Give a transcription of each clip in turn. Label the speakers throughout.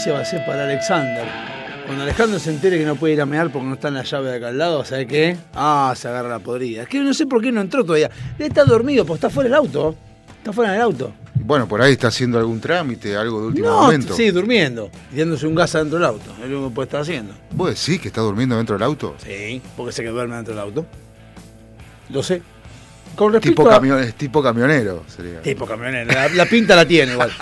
Speaker 1: Noticia va a ser para Alexander. Cuando Alejandro se entere que no puede ir a mear porque no está en la llave de acá al lado, ¿sabe qué? Ah, se agarra la podrida. Es que no sé por qué no entró todavía. Él está dormido, pues está fuera del auto. Está fuera del auto.
Speaker 2: Bueno, por ahí está haciendo algún trámite, algo de último
Speaker 1: No,
Speaker 2: momento.
Speaker 1: sí, durmiendo. Y dándose un gas adentro del auto. Es lo único que puede estar haciendo.
Speaker 2: ¿Vos decís que está durmiendo dentro del auto?
Speaker 1: Sí, porque se quedó duerme dentro del auto. Lo sé. Con respecto
Speaker 2: Tipo,
Speaker 1: a...
Speaker 2: tipo camionero sería.
Speaker 1: Tipo camionero. La, la pinta la tiene igual.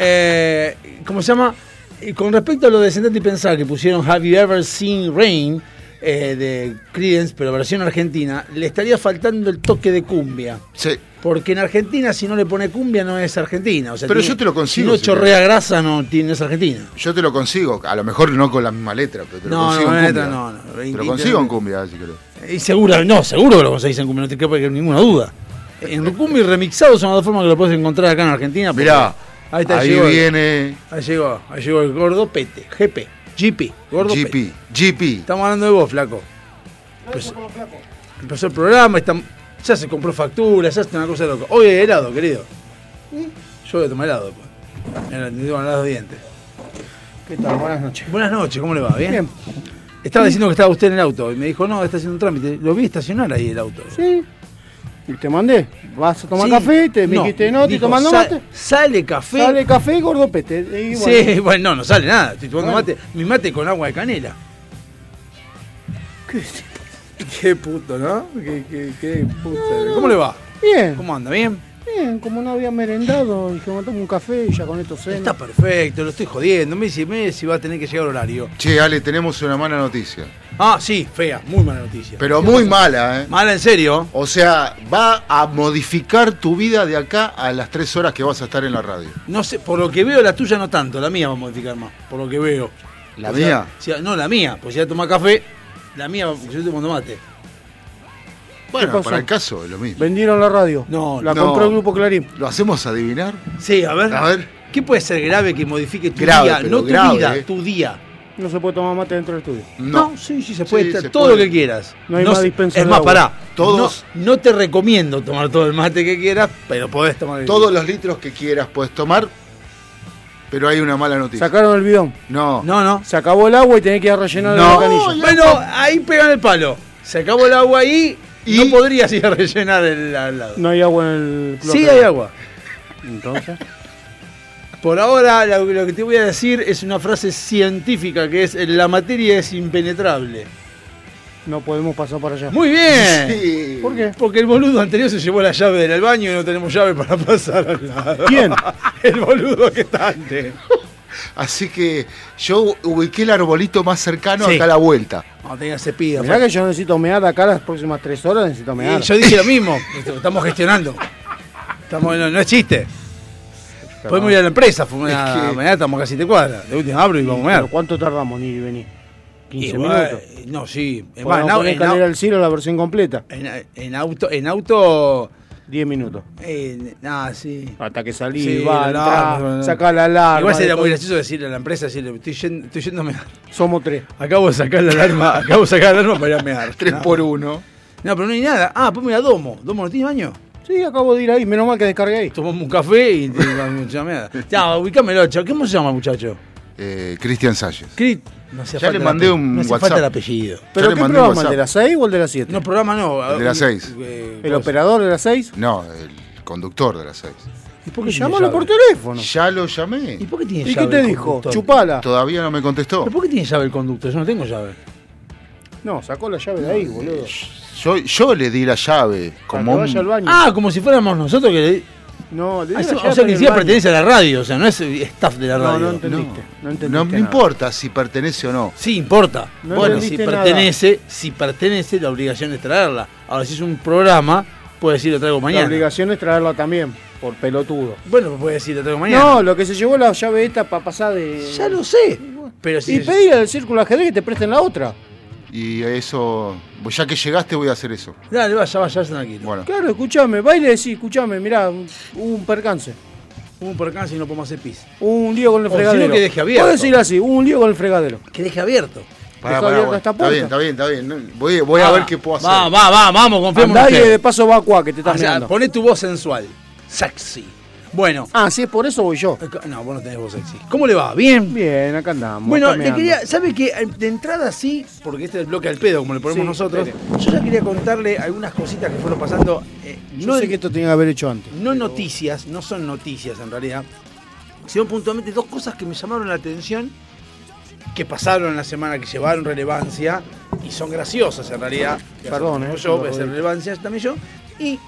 Speaker 1: Eh, ¿Cómo se llama? Y con respecto a lo de y Pensar, que pusieron Have You Ever Seen Rain eh, de Creedence, pero versión argentina, le estaría faltando el toque de cumbia.
Speaker 2: Sí.
Speaker 1: Porque en Argentina, si no le pone cumbia, no es argentina. O sea,
Speaker 2: Pero
Speaker 1: tiene-
Speaker 2: yo te lo consigo,
Speaker 1: Si no chorrea grasa, no tiene, es argentina.
Speaker 2: Yo te lo consigo, a lo mejor no con la misma letra, pero te lo
Speaker 1: No,
Speaker 2: consigo
Speaker 1: no,
Speaker 2: en cumbia.
Speaker 1: no, no.
Speaker 2: Te lo consigo en cumbia, si querés.
Speaker 1: Y seguro, no, seguro que lo conseguís en cumbia, no te quepa ninguna duda. En cumbia y remixado son las dos formas que lo puedes encontrar acá en Argentina.
Speaker 2: Mirá,
Speaker 1: ahí, está,
Speaker 2: ahí
Speaker 1: llegó el-
Speaker 2: viene
Speaker 1: Ahí llegó, ahí llegó el gordo pete, GP, GP, gordo
Speaker 2: GP,
Speaker 1: pete.
Speaker 2: GP.
Speaker 1: Estamos hablando de vos, flaco. Empezó, empezó el programa, está- ya se compró facturas, ya está una cosa loca. Hoy hay helado, querido. Yo voy a tomar helado después. Mira, te tengo los dientes.
Speaker 3: ¿Qué tal? Buenas noches.
Speaker 1: Buenas noches, ¿cómo le va? ¿Bien?
Speaker 3: Bien.
Speaker 1: Estaba diciendo que estaba usted en el auto y me dijo, no, está haciendo un trámite. Lo vi estacionar ahí el auto.
Speaker 3: Sí. Y te mandé. Vas a tomar
Speaker 1: Sí.
Speaker 3: café, te me dijiste no, estoy tomando
Speaker 1: "Sa-
Speaker 3: mate.
Speaker 1: Sale café.
Speaker 3: Sale café y gordo pete. Y bueno,
Speaker 1: Sí, bueno, no, no sale nada. Estoy tomando
Speaker 3: Bueno.
Speaker 1: mate. Mi mate con agua de canela.
Speaker 3: ¿Qué?
Speaker 1: Qué puto, ¿no? Qué, qué, qué puto. ¿Cómo le va?
Speaker 3: Bien,
Speaker 1: ¿Cómo anda? ¿Bien?
Speaker 3: bien, como no había merendado, dije, me tomo un café y ya con esto cena.
Speaker 1: Está perfecto, lo estoy jodiendo. Me dice, me dice si va a tener que llegar horario.
Speaker 2: Che, Ale, tenemos una mala noticia.
Speaker 1: Ah, sí, fea, muy mala noticia.
Speaker 2: Pero
Speaker 1: ¿Qué
Speaker 2: muy mala, ¿eh?
Speaker 1: Mala en serio.
Speaker 2: O sea, va a modificar tu vida de acá a las tres horas que vas a estar en la radio.
Speaker 1: No sé, por lo que veo, la tuya no tanto, la mía va a modificar más. Por lo que veo.
Speaker 2: ¿La
Speaker 1: O sea,
Speaker 2: mía?
Speaker 1: si- no, la mía, pues si ya toma café, la mía, porque yo tomo mate.
Speaker 2: Bueno, para el caso es lo mismo.
Speaker 3: Vendieron la radio.
Speaker 1: No,
Speaker 3: La
Speaker 2: no.
Speaker 3: compró el grupo Clarín.
Speaker 2: ¿Lo hacemos adivinar?
Speaker 1: Sí, a ver.
Speaker 2: A ver.
Speaker 1: ¿Qué puede ser grave que modifique tu
Speaker 2: Grave,
Speaker 1: día? No tu
Speaker 2: grave,
Speaker 1: vida,
Speaker 2: eh.
Speaker 1: tu día.
Speaker 3: No se puede tomar mate dentro del estudio.
Speaker 2: No.
Speaker 1: sí, sí, se puede.
Speaker 2: Sí,
Speaker 1: estar
Speaker 2: se
Speaker 1: todo
Speaker 2: puede.
Speaker 1: lo que quieras.
Speaker 3: No hay más
Speaker 1: se-
Speaker 3: dispensa
Speaker 1: Es más,
Speaker 3: agua.
Speaker 1: pará.
Speaker 2: Todos-
Speaker 1: No, no te recomiendo tomar todo el mate que quieras, pero podés tomar el
Speaker 2: Todos los litros que quieras puedes tomar, pero hay una mala noticia.
Speaker 3: Sacaron el bidón.
Speaker 2: No.
Speaker 1: No, no.
Speaker 3: Se acabó el agua y tenés que ir a rellenar
Speaker 2: No.
Speaker 3: la canilla.
Speaker 1: Bueno, ahí pegan el palo. Se acabó el agua ahí y
Speaker 2: Y-
Speaker 1: no podrías ir a rellenar el al lado.
Speaker 3: No hay agua en el
Speaker 1: sí hay agua.
Speaker 3: Entonces.
Speaker 1: Por ahora lo, lo que te voy a decir es una frase científica que es la materia es impenetrable.
Speaker 3: No podemos pasar para allá.
Speaker 1: Muy bien.
Speaker 2: Sí.
Speaker 3: ¿Por qué?
Speaker 1: Porque el boludo anterior se llevó la llave del baño y no tenemos llave para pasar al lado.
Speaker 3: ¿Quién?
Speaker 1: El boludo que está antes.
Speaker 2: Así que yo ubiqué el arbolito más cercano
Speaker 1: Sí.
Speaker 2: acá a la vuelta.
Speaker 1: No tenga cepilla.
Speaker 3: Mirá que yo necesito mear acá las próximas tres horas, necesito mear.
Speaker 1: Y yo dije lo mismo. Estamos gestionando. Estamos, no, no es chiste. Podemos ir a la empresa, fumar
Speaker 2: Es
Speaker 1: a
Speaker 2: que-
Speaker 1: mañana estamos casi te cuadra. De última abro y vamos a
Speaker 3: Pero
Speaker 1: mear.
Speaker 3: ¿Cuánto tardamos en ir y venir? 15
Speaker 1: Y,
Speaker 3: minutos.
Speaker 1: bueno, No, sí.
Speaker 3: Podemos
Speaker 1: en, en
Speaker 3: al cielo la versión completa.
Speaker 1: en- en auto, en auto,
Speaker 3: 10 minutos.
Speaker 1: eh, ah, sí.
Speaker 3: Hasta que salí,
Speaker 1: Sí,
Speaker 3: va,
Speaker 1: no, no, no.
Speaker 3: sacá la alarma.
Speaker 1: Igual sería muy gracioso decirle a la empresa, decirle, estoy yendo, estoy mear.
Speaker 3: Somos tres.
Speaker 1: Acabo de sacar la alarma, acabo de sacar la alarma para ir a mear.
Speaker 2: Tres por uno.
Speaker 1: No, pero no hay nada. Ah, pues mira, Domo. ¿Domo no tiene baño?
Speaker 3: Sí, acabo de ir ahí. Menos mal que descargué ahí.
Speaker 1: Tomamos un café y te vamos a mear. Ya, ubicámelo, chavo. ¿Cómo se llama el muchacho?
Speaker 2: Eh, Cristian Salles.
Speaker 1: No hacía
Speaker 2: Ya
Speaker 1: falta
Speaker 2: le
Speaker 1: el
Speaker 2: mandé
Speaker 1: ape-
Speaker 2: un
Speaker 1: No hace
Speaker 2: WhatsApp.
Speaker 1: falta el apellido.
Speaker 3: ¿Pero qué programa? ¿El de las 6 o el de las 7?
Speaker 1: No, programa no.
Speaker 2: El de las seis.
Speaker 1: Eh,
Speaker 3: ¿El
Speaker 1: cosa.
Speaker 3: operador de las 6?
Speaker 2: No, el conductor de las seis.
Speaker 1: ¿Y por qué
Speaker 3: Llámalo por teléfono.
Speaker 2: Ya lo llamé.
Speaker 1: ¿Y por qué tiene
Speaker 3: ¿Y
Speaker 1: llave
Speaker 3: qué te
Speaker 1: el
Speaker 3: dijo?
Speaker 1: conductor?
Speaker 3: Chupala.
Speaker 2: Todavía no me contestó.
Speaker 1: ¿Pero por qué tiene llave el conductor? Yo no tengo llave.
Speaker 3: No, sacó la llave de ahí, boludo.
Speaker 2: Yo, yo le di la llave como
Speaker 3: que
Speaker 2: un-
Speaker 3: vaya al baño.
Speaker 1: Ah, como si fuéramos nosotros que le...
Speaker 3: No, de
Speaker 1: Ah,
Speaker 3: día
Speaker 1: sí,
Speaker 3: ya
Speaker 1: o sea
Speaker 3: en
Speaker 1: que
Speaker 3: el
Speaker 1: encima
Speaker 3: baño.
Speaker 1: pertenece a la radio, o sea, no es staff de la
Speaker 3: No,
Speaker 1: radio.
Speaker 3: no entendiste. No, entendiste.
Speaker 2: No me
Speaker 3: nada.
Speaker 2: importa si pertenece o no.
Speaker 1: Sí, importa.
Speaker 3: No
Speaker 1: bueno, si
Speaker 3: entendiste nada.
Speaker 1: pertenece, si pertenece, la obligación es traerla. Ahora, si es un programa, puede decir lo traigo
Speaker 3: La
Speaker 1: mañana.
Speaker 3: obligación es traerla también, por pelotudo.
Speaker 1: Bueno, pues puede decir lo traigo mañana.
Speaker 3: No, lo que se llevó la llave esta para pasar de.
Speaker 1: ya lo sé. Pero si
Speaker 3: Y pedirle al círculo ajedrez que te presten la otra.
Speaker 2: Y eso, pues ya que llegaste voy a hacer eso.
Speaker 1: Dale, vaya, vaya, tranquilo.
Speaker 2: Bueno,
Speaker 3: Claro, escuchame, baile sí, escuchame, mirá, un- hubo un percance.
Speaker 1: Hubo un percance y no podemos hacer pis.
Speaker 3: Hubo un lío con el
Speaker 1: O si no,
Speaker 3: fregadero.
Speaker 1: que deje abierto.
Speaker 3: Puedo decir así, hubo un lío con el fregadero.
Speaker 1: Que deje abierto.
Speaker 2: pará,
Speaker 3: abierta
Speaker 2: bueno,
Speaker 3: esta
Speaker 2: está bien, está bien, está bien. Voy, voy a
Speaker 1: Va,
Speaker 2: ver qué puedo hacer.
Speaker 1: Va, va, va, vamos, confiamos en
Speaker 3: Andá y de paso va a Cuá, que te estás
Speaker 1: O sea,
Speaker 3: mirando.
Speaker 1: poné tu voz sensual. Sexy. Bueno.
Speaker 3: Ah, sí, es por eso voy yo.
Speaker 1: No, vos no tenés voz sexy. ¿Cómo le va? ¿Bien?
Speaker 3: Bien, acá andamos.
Speaker 1: Bueno, le quería, ¿sabe que De entrada sí, porque este es el bloque al pedo, como le ponemos
Speaker 3: Sí,
Speaker 1: nosotros.
Speaker 3: espere.
Speaker 1: Yo ya quería contarle algunas cositas que fueron pasando. eh,
Speaker 3: Yo
Speaker 1: no,
Speaker 3: sé que esto tenía que haber hecho antes.
Speaker 1: no noticias, no son noticias en realidad, sino puntualmente dos cosas que me llamaron la atención, que pasaron en la semana, que llevaron relevancia y son graciosas en realidad.
Speaker 3: Perdón, eh,
Speaker 1: yo,
Speaker 3: lo
Speaker 1: voy a hacer
Speaker 3: doy.
Speaker 1: relevancia también yo. Y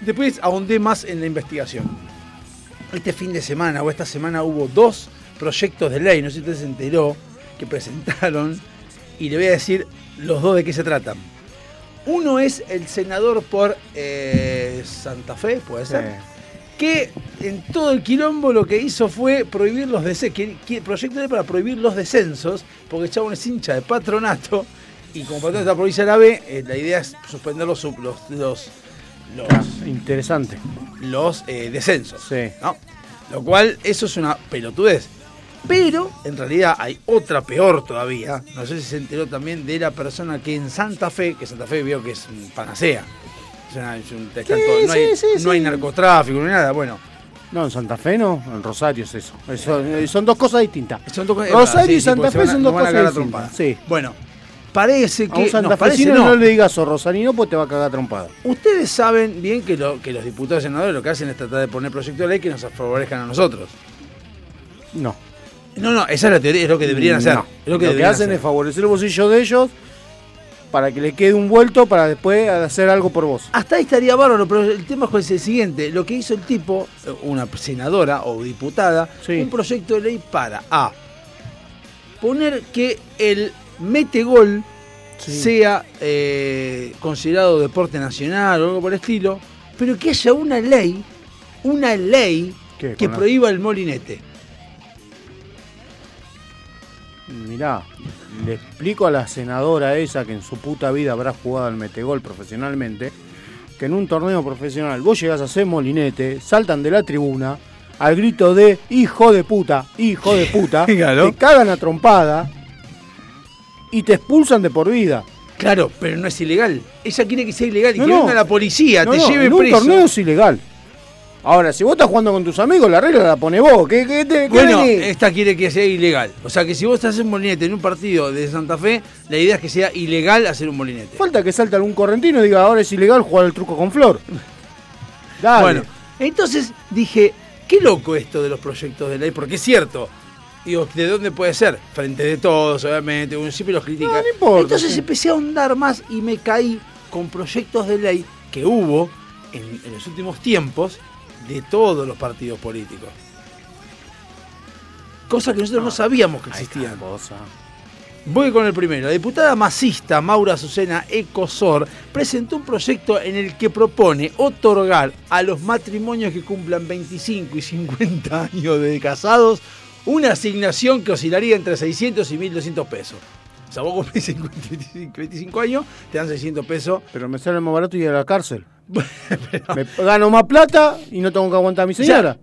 Speaker 1: después ahondé más en la investigación. Este fin de semana o esta semana hubo dos proyectos de ley, no sé si usted se enteró, que presentaron y le voy a decir los dos de qué se tratan. Uno es el senador por eh, Santa Fe, puede ser, que en todo el quilombo lo que hizo fue prohibir los descensos, proyecto de ley para prohibir los descensos, porque el chabón es hincha de patronato, y como patronato de la provincia de la B, eh, la idea es suspender los, los, los, los,
Speaker 3: Interesante.
Speaker 1: los, eh, descensos.
Speaker 3: Sí.
Speaker 1: ¿no? Lo cual, eso es una pelotudez. Pero, en realidad, hay otra peor todavía. No sé si se enteró también de la persona que en Santa Fe, que Santa Fe vio que es un panacea. Es una- es un-
Speaker 3: Sí,
Speaker 1: todos- no, hay,
Speaker 3: sí,
Speaker 1: no hay narcotráfico ni nada. Bueno,
Speaker 3: No, en Santa Fe no, en Rosario es eso. Eso- eh, son dos cosas distintas.
Speaker 1: son dos cosas-
Speaker 3: Rosario y Santa Fe son dos cosas distintas. Sí.
Speaker 1: Bueno, parece
Speaker 3: A un
Speaker 1: que. No,
Speaker 3: santafesino no.
Speaker 1: no.
Speaker 3: le digas o rosarino pues te va a cagar trompada.
Speaker 1: Ustedes saben bien que, lo- que los diputados y senadores lo que hacen es tratar de poner proyectos de ley que nos favorezcan a nosotros.
Speaker 3: No.
Speaker 1: No, no, esa es la teoría, es lo que deberían hacer.
Speaker 3: No.
Speaker 1: Es
Speaker 3: Lo que, hacen
Speaker 1: hacer.
Speaker 3: es favorecer el bolsillo de ellos para que le quede un vuelto para después hacer algo por vos.
Speaker 1: Hasta ahí estaría bárbaro, pero el tema es el siguiente. Lo que hizo el tipo, una senadora o diputada,
Speaker 3: Sí.
Speaker 1: un proyecto de ley para A. Poner que el metegol
Speaker 3: Sí.
Speaker 1: sea eh, considerado deporte nacional o algo por el estilo, pero que haya una ley, una ley
Speaker 3: ¿Qué,
Speaker 1: que prohíba el molinete.
Speaker 3: Mirá, le explico a la senadora esa que en su puta vida habrá jugado al metegol profesionalmente, que en un torneo profesional vos llegás a hacer molinete, saltan de la tribuna al grito de hijo de puta, hijo de puta, te cagan a trompada y te expulsan de por vida.
Speaker 1: Claro, pero no es ilegal. Ella quiere que sea ilegal y
Speaker 3: No,
Speaker 1: que
Speaker 3: no.
Speaker 1: venga la policía,
Speaker 3: No,
Speaker 1: te lleve
Speaker 3: en un
Speaker 1: preso.
Speaker 3: torneo es ilegal. Ahora, si vos estás jugando con tus amigos, la regla la pone vos. ¿Qué, qué te, qué
Speaker 1: Bueno,
Speaker 3: venís?
Speaker 1: esta quiere que sea ilegal. O sea que si vos estás en molinete en un partido de Santa Fe, la idea es que sea ilegal hacer un molinete.
Speaker 3: Falta que salte algún correntino y diga, ahora es ilegal jugar el truco con flor. Dale.
Speaker 1: Bueno, entonces dije, qué loco esto de los proyectos de ley, porque es cierto. Digo, ¿de dónde puede ser? Frente de todos, obviamente, uno siempre los critica.
Speaker 3: No, no importa,
Speaker 1: entonces
Speaker 3: sí.
Speaker 1: empecé a ahondar más y me caí con proyectos de ley que hubo en, en los últimos tiempos de todos los partidos políticos. Cosa que nosotros no sabíamos que existían.
Speaker 3: cosa.
Speaker 1: Voy con el primero. La diputada masista Maura Azucena Ecosor presentó un proyecto en el que propone otorgar a los matrimonios que cumplan 25 y 50 años de casados una asignación que oscilaría entre 600 y 1200 pesos. O sea, vos cumplís 50 y 25 años, te dan 600 pesos.
Speaker 3: Pero me sale más barato ir a la cárcel. Me gano más plata y no tengo que aguantar a mi
Speaker 1: sea,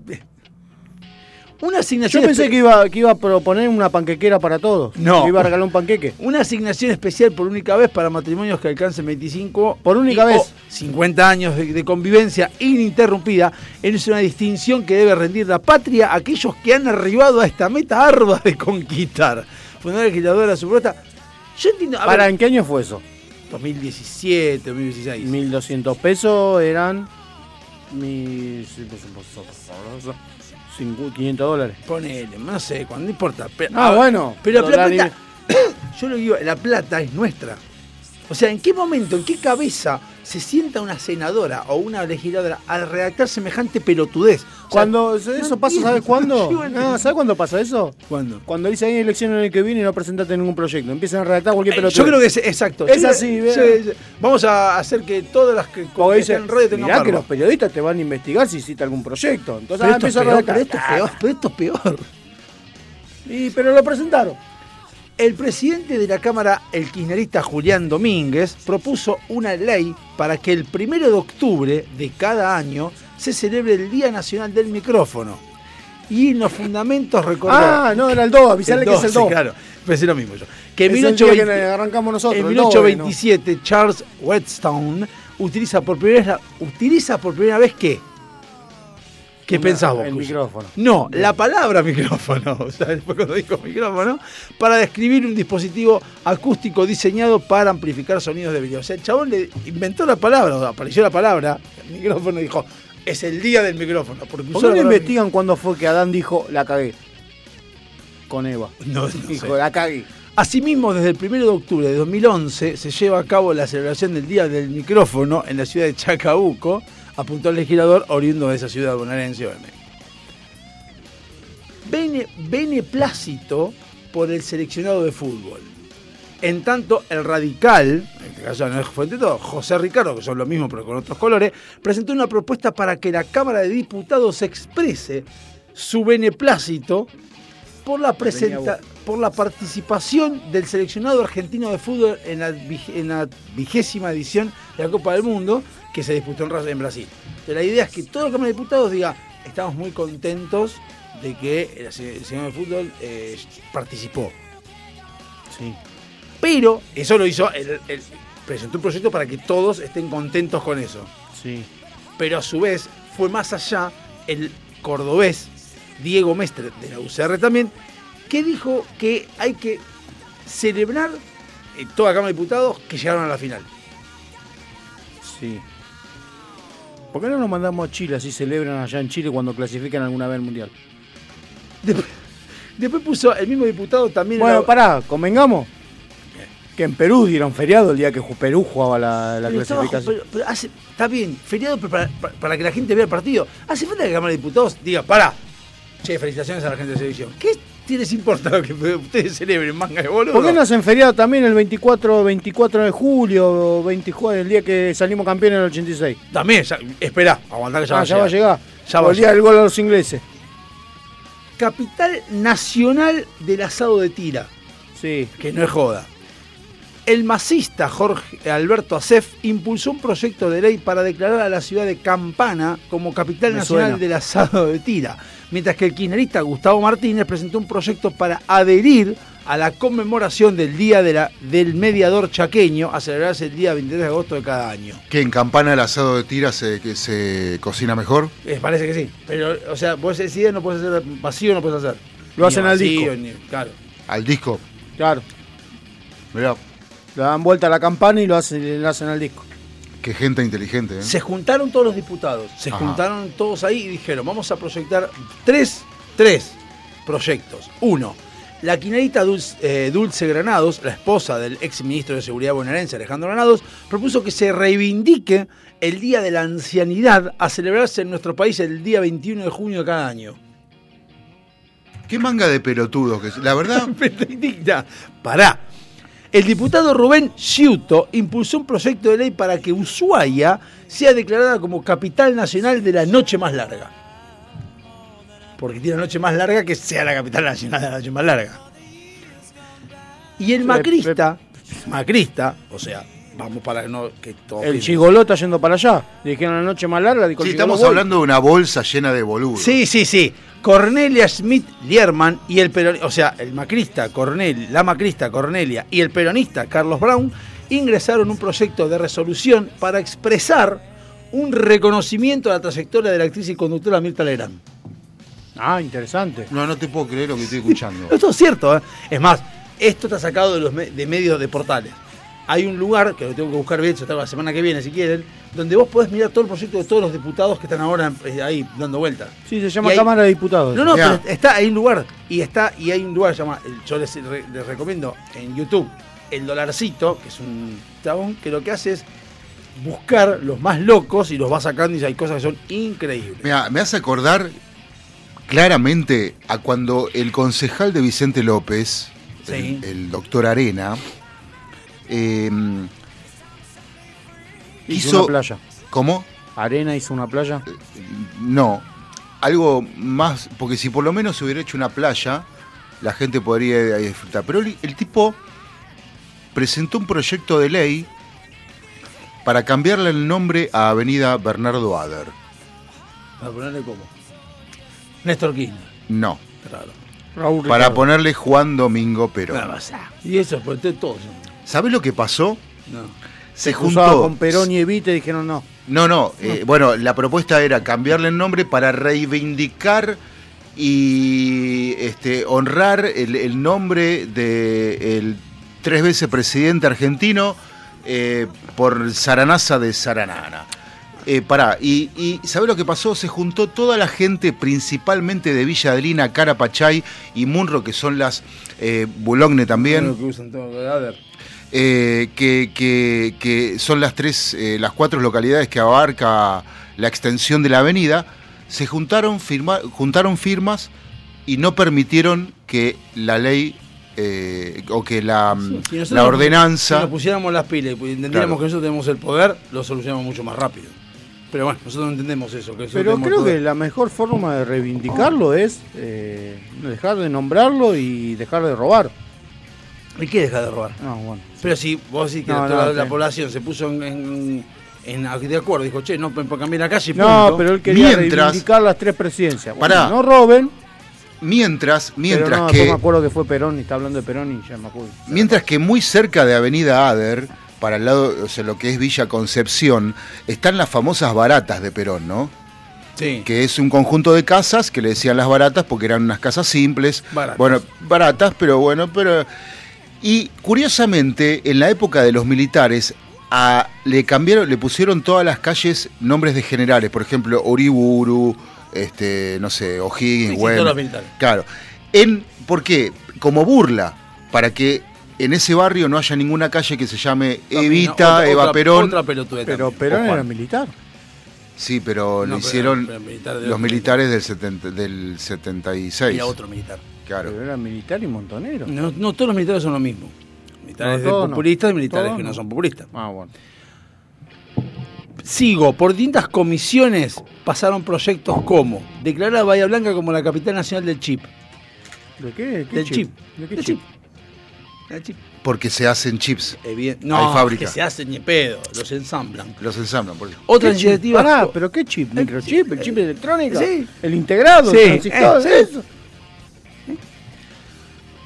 Speaker 1: una
Speaker 3: Yo
Speaker 1: asignación
Speaker 3: pensé
Speaker 1: espe-
Speaker 3: que iba, que iba a proponer una panquequera para todos.
Speaker 1: No.
Speaker 3: Que iba a regalar un panqueque.
Speaker 1: Una asignación especial por única vez para matrimonios que alcancen 25
Speaker 3: Por única
Speaker 1: y-
Speaker 3: vez.
Speaker 1: o 50 años de, de convivencia ininterrumpida. Es una distinción que debe rendir la patria a aquellos que han arribado a esta meta ardua de conquistar. Fundador legislador de la supuesta. Yo entiendo.
Speaker 3: ¿Para
Speaker 1: ver,
Speaker 3: en qué año fue eso?
Speaker 1: 2017, 2016.
Speaker 3: 1200 pesos eran. Mil... 500 dólares.
Speaker 1: Ponele, no sé, cuando importa. Pero,
Speaker 3: Ah, bueno.
Speaker 1: Pero la plata, yo lo digo, la plata es nuestra. O sea, ¿en qué momento, en qué cabeza se sienta una senadora o una legisladora al redactar semejante pelotudez. O sea,
Speaker 3: Cuando eso pasa,
Speaker 1: entiendo,
Speaker 3: ¿sabes cuándo? No, ¿Sabes cuándo pasa eso?
Speaker 1: ¿Cuándo?
Speaker 3: Cuando dice hay elecciones en el que viene y no presentaste ningún proyecto. Empiezan a redactar cualquier
Speaker 1: Eh,
Speaker 3: pelotudez.
Speaker 1: yo creo que es exacto.
Speaker 3: Es así,
Speaker 1: sí, sí. Vamos a hacer que todas las que, que en radio tengan
Speaker 3: mirá que los periodistas te van a investigar si hiciste algún proyecto. Entonces
Speaker 1: Pero
Speaker 3: ah,
Speaker 1: esto, es
Speaker 3: empieza a
Speaker 1: peor,
Speaker 3: redactar.
Speaker 1: pero esto es peor, pero esto es peor.
Speaker 3: Y, pero lo presentaron.
Speaker 1: El presidente de la Cámara, el kirchnerista Julián Domínguez, propuso una ley para que el primero de octubre de cada año se celebre el Día Nacional del Micrófono. Y en los fundamentos recordó.
Speaker 3: Ah, no, era el 2, avisarle que es el 2.
Speaker 1: claro, pensé lo mismo yo. Que en
Speaker 3: Es el día
Speaker 1: 1820
Speaker 3: que arrancamos nosotros.
Speaker 1: en
Speaker 3: el 2,
Speaker 1: 1827, Charles Whetstone utiliza por primera utiliza por primera vez qué? ¿Qué
Speaker 3: Una-
Speaker 1: vos?
Speaker 3: el micrófono.
Speaker 1: No, la palabra micrófono, o sea, después cuando dijo micrófono, para describir un dispositivo acústico diseñado para amplificar sonidos de video. O sea, el chabón le inventó la palabra, o apareció la palabra, micrófono, y dijo, es el día del micrófono. Porque
Speaker 3: ¿Por qué no investigan cuándo fue que Adán dijo la cagué? Con Eva.
Speaker 1: No, no
Speaker 3: Dijo,
Speaker 1: sé.
Speaker 3: la cagué.
Speaker 1: Asimismo, desde el 1 de octubre de 2011 se lleva a cabo la celebración del Día del Micrófono en la ciudad de Chacabuco, apuntó el legislador oriundo de esa ciudad bonaerense, obviamente. Bene, beneplácito por el seleccionado de fútbol. En tanto, el radical, en este caso no es Fuente Todo, José Ricardo, que son lo mismo pero con otros colores, presentó una propuesta para que la Cámara de Diputados exprese su beneplácito por la, presenta- por la participación del seleccionado argentino de fútbol en la, en la vigésima edición de la Copa del Mundo que se disputó en, Ra- en Brasil. Entonces, la idea es que toda la Cámara de Diputados diga, estamos muy contentos de que el se- el seleccionado de fútbol eh, participó.
Speaker 3: Sí.
Speaker 1: Pero eso lo hizo, el- el- presentó un proyecto para que todos estén contentos con eso.
Speaker 3: Sí.
Speaker 1: Pero a su vez fue más allá el cordobés Diego Mestre de la UCR también, que dijo que hay que celebrar en toda la Cámara de Diputados que llegaron a la final.
Speaker 3: Sí. ¿Por qué no nos mandamos a Chile así celebran allá en Chile cuando clasifican alguna vez al mundial?
Speaker 1: Después, después puso el mismo diputado también. en
Speaker 3: Bueno, pará, convengamos. Que en Perú dieron feriado el día que Perú jugaba la, la
Speaker 1: Pero estaba-
Speaker 3: clasificación.
Speaker 1: pero- pero hace- está bien, feriado para, para- para que la gente vea el partido. Hace falta que la Cámara de Diputados diga, para. Che, felicitaciones a la gente de selección. ¿Qué ¿Qué les importa lo que ustedes celebren, manga de boludo?
Speaker 3: ¿Por qué no hacen feriado también el 24, 24 de julio, o 24, el día que salimos campeones en el 86?
Speaker 1: También, esperá, aguantá que ya,
Speaker 3: Ah,
Speaker 1: va,
Speaker 3: ya
Speaker 1: a
Speaker 3: va a
Speaker 1: llegar. Ya va
Speaker 3: el día
Speaker 1: llegar.
Speaker 3: del gol a los ingleses.
Speaker 1: Capital Nacional del Asado de Tira,
Speaker 3: Sí.
Speaker 1: que no es joda. El masista Jorge Alberto Acef impulsó un proyecto de ley para declarar a la ciudad de Campana como capital
Speaker 3: Me
Speaker 1: nacional
Speaker 3: suena.
Speaker 1: del asado de tira, mientras que el kirchnerista Gustavo Martínez presentó un proyecto para adherir a la conmemoración del Día de la- del Mediador Chaqueño a celebrarse el día 23 de agosto de cada año.
Speaker 2: Que en Campana el asado de tira se, que se cocina mejor.
Speaker 1: Eh, parece que sí, pero, o sea, vos día no puedes hacer vacío, no puedes hacer.
Speaker 3: Lo hacen al disco.
Speaker 1: ni- claro.
Speaker 2: Al disco.
Speaker 3: Claro.
Speaker 2: Mirá,
Speaker 3: Le dan vuelta a la campana y lo hacen, lo hacen al disco.
Speaker 2: Qué gente inteligente. ¿eh?
Speaker 1: Se juntaron todos los diputados, se
Speaker 2: Ajá.
Speaker 1: juntaron todos ahí y dijeron, vamos a proyectar tres, tres proyectos. Uno, la quinarita Dulce, eh, Dulce Granados, la esposa del ex ministro de Seguridad bonaerense Alejandro Granados, propuso que se reivindique el Día de la Ancianidad a celebrarse en nuestro país el día 21 de junio de cada año.
Speaker 2: Qué manga de pelotudos. Que, la verdad.
Speaker 1: Pará. El diputado Rubén Ciuto impulsó un proyecto de ley para que Ushuaia sea declarada como capital nacional de la noche más larga. Porque tiene la noche más larga que sea la capital nacional de la noche más larga. Y el macrista, macrista, o sea, vamos para no que todo
Speaker 3: El chigoló está yendo para allá. Dijeron la noche más larga. dijo
Speaker 2: sí, estamos
Speaker 3: voy.
Speaker 2: hablando de una bolsa llena de boludos.
Speaker 1: Sí, sí, sí. Cornelia Schmidt Lierman y el peronista, o sea, el macrista Cornel, la macrista Cornelia y el peronista Carlos Brown ingresaron un proyecto de resolución para expresar un reconocimiento a la trayectoria de la actriz y conductora Mirta Legrand.
Speaker 3: Ah, interesante.
Speaker 2: No, no te puedo creer lo que estoy escuchando.
Speaker 1: Esto es cierto, ¿eh? Es más, esto está sacado de los me- de medios de portales. Hay un lugar, que lo tengo que buscar bien, se la semana que viene si quieren, donde vos podés mirar todo el proyecto de todos los diputados que están ahora eh, ahí dando vueltas.
Speaker 3: Sí, se llama
Speaker 1: Y
Speaker 3: Cámara de Diputados.
Speaker 1: No, no, pero está, hay un lugar. Y está, y hay un lugar, se llama, el- yo les, les recomiendo en YouTube, el dolarcito, que es un chabón que lo que hace es buscar los más locos y los va sacando y hay cosas que son increíbles.
Speaker 2: Mira, me hace acordar claramente a cuando el concejal de Vicente López,
Speaker 1: Sí.
Speaker 2: el, el doctor Arena, eh,
Speaker 3: Hizo,
Speaker 2: hizo.
Speaker 3: una playa.
Speaker 2: ¿Cómo?
Speaker 3: Arena hizo una playa.
Speaker 2: No, algo más, porque si por lo menos se hubiera hecho una playa, la gente podría ir ahí a disfrutar. Pero el, el tipo presentó un proyecto de ley para cambiarle el nombre a Avenida Bernardo Ader.
Speaker 1: Para ponerle como. Néstor Kirchner.
Speaker 2: No,
Speaker 1: Claro.
Speaker 3: Raúl
Speaker 2: para
Speaker 3: Ricardo.
Speaker 2: ponerle Juan Domingo Perón.
Speaker 1: Y eso, pues de todo.
Speaker 2: ¿Sabes lo que pasó?
Speaker 1: No.
Speaker 2: Se juntó.
Speaker 3: con Perón y Evita y dijeron no.
Speaker 2: No, no. eh, bueno, la propuesta era cambiarle el nombre para reivindicar y este, honrar el, el nombre del tres veces presidente argentino eh, por Saranaza de Saranana. Eh, pará, y, y ¿sabés lo que pasó? Se juntó toda la gente, principalmente de Villa Adelina, Carapachay y Munro, que son las eh, Boulogne también.
Speaker 1: Que usan todo.
Speaker 2: Eh, que, que- que son las tres, eh, las cuatro localidades que abarca la extensión de la avenida, se juntaron, firma- juntaron firmas y no permitieron que la ley eh, o que la,
Speaker 1: Si nosotros
Speaker 2: la ordenanza.
Speaker 1: Si nos pusiéramos las pilas y pu- entendiéramos
Speaker 2: Claro.
Speaker 1: que nosotros tenemos el poder, lo solucionamos mucho más rápido. Pero bueno, nosotros no entendemos eso. Que
Speaker 3: Pero creo que la mejor forma de reivindicarlo es eh, dejar de nombrarlo y dejar de robar.
Speaker 1: ¿Y qué deja de robar?
Speaker 3: No, bueno.
Speaker 1: Pero si vos decís que
Speaker 3: No,
Speaker 1: toda
Speaker 3: no,
Speaker 1: la,
Speaker 3: sí.
Speaker 1: población se puso en, en, en- de acuerdo, dijo, che, no, por cambiar la calle,
Speaker 3: No,
Speaker 1: punto.
Speaker 3: pero él quería
Speaker 2: Mientras-
Speaker 3: reivindicar las tres presidencias. Bueno,
Speaker 2: Pará.
Speaker 3: no roben.
Speaker 2: Mientras, mientras
Speaker 3: pero no,
Speaker 2: que.
Speaker 3: me acuerdo que fue Perón y está hablando de Perón y ya me acuerdo.
Speaker 2: Mientras que muy cerca de Avenida Ader, para el lado, o sea, lo que es Villa Concepción, están las famosas baratas de Perón, ¿no?
Speaker 1: Sí.
Speaker 2: que es un conjunto de casas que le decían las baratas porque eran unas casas simples.
Speaker 1: Baratas.
Speaker 2: Bueno, baratas, pero bueno, pero... Y curiosamente, en la época de los militares, a- le cambiaron, le pusieron todas las calles nombres de generales, por ejemplo, Oriburu, este, no sé, O'Higgins,
Speaker 1: Sí, sí,
Speaker 2: Güemes.
Speaker 1: todos los militares.
Speaker 2: Claro. En, ¿Por qué? Como burla, para que en ese barrio no haya ninguna calle que se llame
Speaker 1: También,
Speaker 2: Evita,
Speaker 1: otra-
Speaker 2: Eva
Speaker 1: otra-
Speaker 2: Perón.
Speaker 1: Otra
Speaker 3: Pero
Speaker 1: también.
Speaker 3: Perón era militar.
Speaker 2: Sí, pero
Speaker 1: No,
Speaker 2: lo
Speaker 1: pero-
Speaker 2: hicieron
Speaker 1: pero militar de
Speaker 2: los militares del, 70 del 76.
Speaker 1: Y a otro militar.
Speaker 2: Claro.
Speaker 3: Pero era militar y montonero.
Speaker 1: No, no todos los militares son lo mismo. Militares
Speaker 3: No,
Speaker 1: populistas y militares
Speaker 3: Todos
Speaker 1: que no
Speaker 3: no.
Speaker 1: son populistas.
Speaker 3: Ah, bueno.
Speaker 1: Sigo, por distintas comisiones pasaron proyectos como declarar a Bahía Blanca como la capital nacional del chip.
Speaker 3: ¿De qué? ¿Qué
Speaker 1: Del chip.
Speaker 3: ¿De qué
Speaker 1: Del
Speaker 3: chip?
Speaker 1: Chip.
Speaker 2: Porque se hacen chips.
Speaker 1: No,
Speaker 2: Hay fábrica.
Speaker 1: que se hacen ni pedo, los ensamblan.
Speaker 2: Los ensamblan. Por eso.
Speaker 1: Otra
Speaker 3: ¿Qué chip?
Speaker 1: iniciativa.
Speaker 3: Pará, pero ¿qué chip? ¿Microchip? ¿El chip de electrónica?
Speaker 1: Sí.
Speaker 3: ¿El integrado?
Speaker 1: Sí,
Speaker 3: ¿El transistor?
Speaker 1: eh, sí.
Speaker 3: ¿Eso?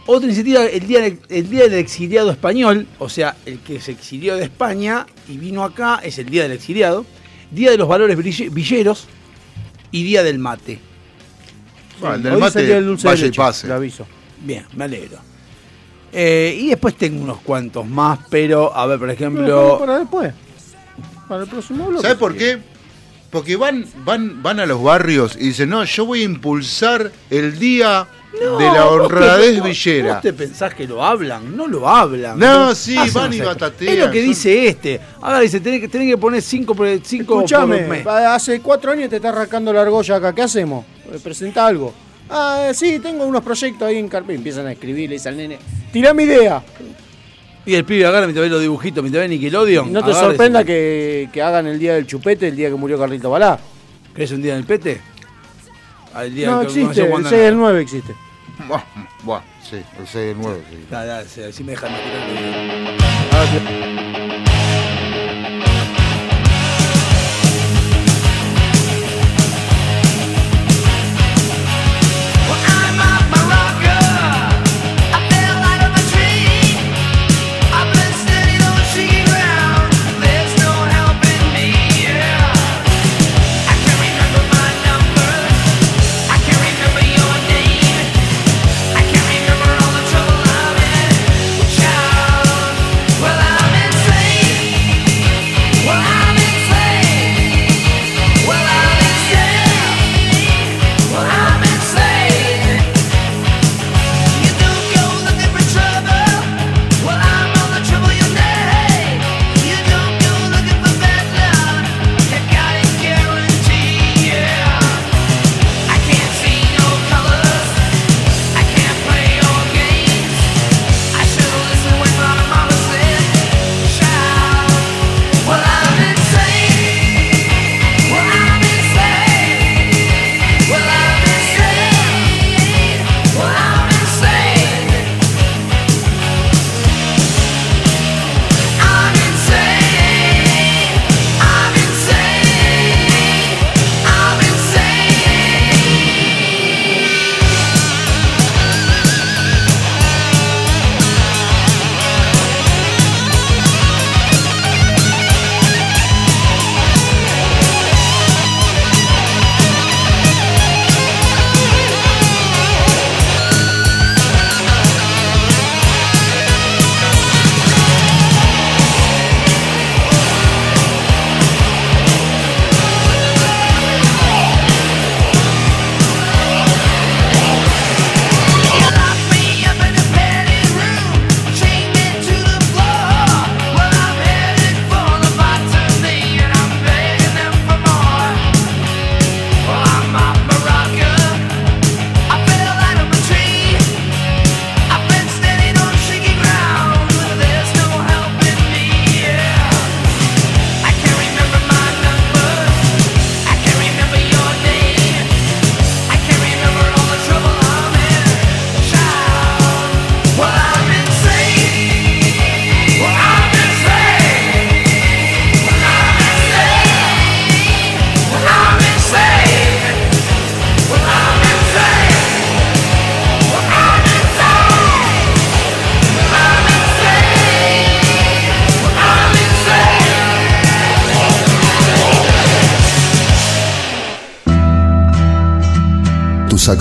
Speaker 1: Otra iniciativa, el día, del- el día del exiliado español, o sea, el que se exilió de España y vino acá, es el día del exiliado. Día de los valores villeros y día del mate.
Speaker 2: Bueno, el del
Speaker 3: Hoy
Speaker 2: mate,
Speaker 3: el dulce de
Speaker 2: vaya y
Speaker 3: leche,
Speaker 2: pase.
Speaker 3: aviso.
Speaker 1: Bien, me alegro. Eh, y después tengo unos cuantos más, pero, a ver, por ejemplo.
Speaker 3: para después. Para el próximo bloque.
Speaker 2: ¿Sabes por qué? Porque van, van, van a los barrios y dicen, no, yo voy a impulsar el día
Speaker 1: No,
Speaker 2: de la
Speaker 1: vos te-
Speaker 2: honradez villera.
Speaker 1: ¿Vos te pensás que lo hablan? No lo hablan.
Speaker 2: No, sí, van y batatean,
Speaker 1: Es lo que
Speaker 2: son-
Speaker 1: dice este. Ahora dice, tenés que, tenés que poner cinco, cinco
Speaker 3: Escuchame,
Speaker 1: por mes.
Speaker 3: va- hace cuatro años te está arrancando la argolla acá. ¿Qué hacemos? Eh, Presenta algo. Ah, sí, tengo unos proyectos ahí en carpeta. Empiezan a escribir, le dice al nene, tirá mi idea.
Speaker 1: Y el pibe agarra, mientras ve los dibujitos, mientras ve Nickelodeon.
Speaker 3: No te sorprenda que, que hagan el día del chupete, el día que murió Carlito Balá.
Speaker 1: ¿Querés un día en el pete? Al día
Speaker 3: No
Speaker 1: que-
Speaker 3: existe, el
Speaker 1: cuándo
Speaker 3: 6
Speaker 1: nada.
Speaker 3: del 9 existe.
Speaker 2: Buah, buah, sí, el 6 del 9. Sí.
Speaker 1: Dale, dale, sí, así me dejan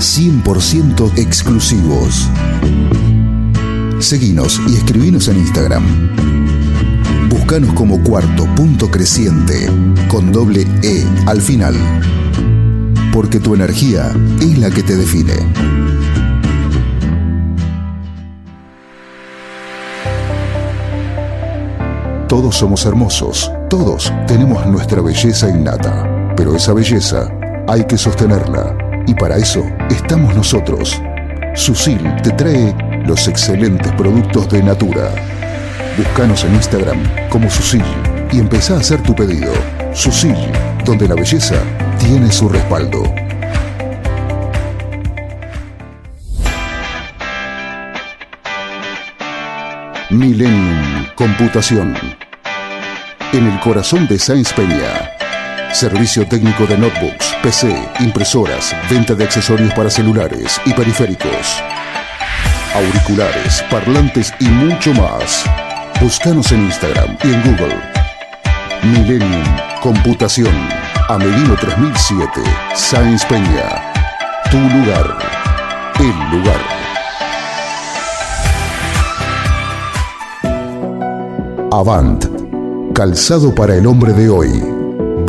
Speaker 2: 100% exclusivos. Seguinos y escribinos en Instagram. Buscanos como cuarto punto creciente con doble E al final. Porque tu energía es la que te define. Todos somos hermosos, todos tenemos nuestra belleza innata, pero esa belleza hay que sostenerla y para eso estamos nosotros. Susil te trae los excelentes productos de Natura. Búscanos en Instagram como Susil y empezá a hacer tu pedido. Susil, donde la belleza tiene su respaldo. Millennium Computación. En el corazón de Sáenz Peña. Servicio técnico de notebooks, PC, impresoras, venta de accesorios para celulares y periféricos. Auriculares, parlantes y mucho más. Búscanos en Instagram y en Google. Millennium Computación. Amelino 3007. Sáenz Peña. Tu lugar. El lugar. Avant. Calzado para el hombre de hoy.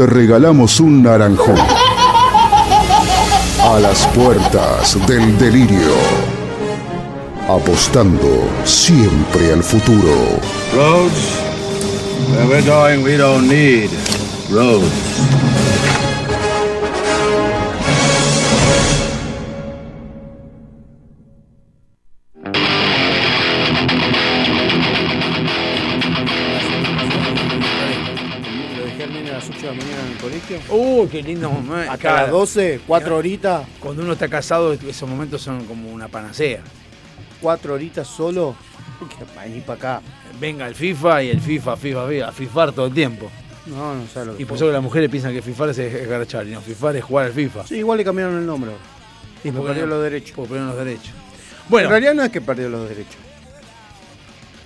Speaker 2: te regalamos un naranjón. A las puertas del delirio. Apostando siempre al futuro.
Speaker 4: Roads? Where we're going, we don't need roads.
Speaker 1: Uy, qué lindo momento.
Speaker 3: Hasta las 12, 4 horitas,
Speaker 1: Cuando uno está casado, esos momentos son como una panacea.
Speaker 3: 4 horitas solo. Para acá.
Speaker 1: Venga el FIFA y el FIFA, FIFA, FIFA, a fifar todo el tiempo.
Speaker 3: No, no sabes lo que
Speaker 1: Y por eso que las mujeres piensan que fifar es es garchar y no, fifar es jugar al FIFA.
Speaker 3: Sí, igual le cambiaron el nombre.
Speaker 1: Y porque
Speaker 3: perdió
Speaker 1: no-
Speaker 3: los derechos.
Speaker 1: Porque perdieron los derechos.
Speaker 3: En
Speaker 1: Bueno,
Speaker 3: realidad no es que perdió los derechos.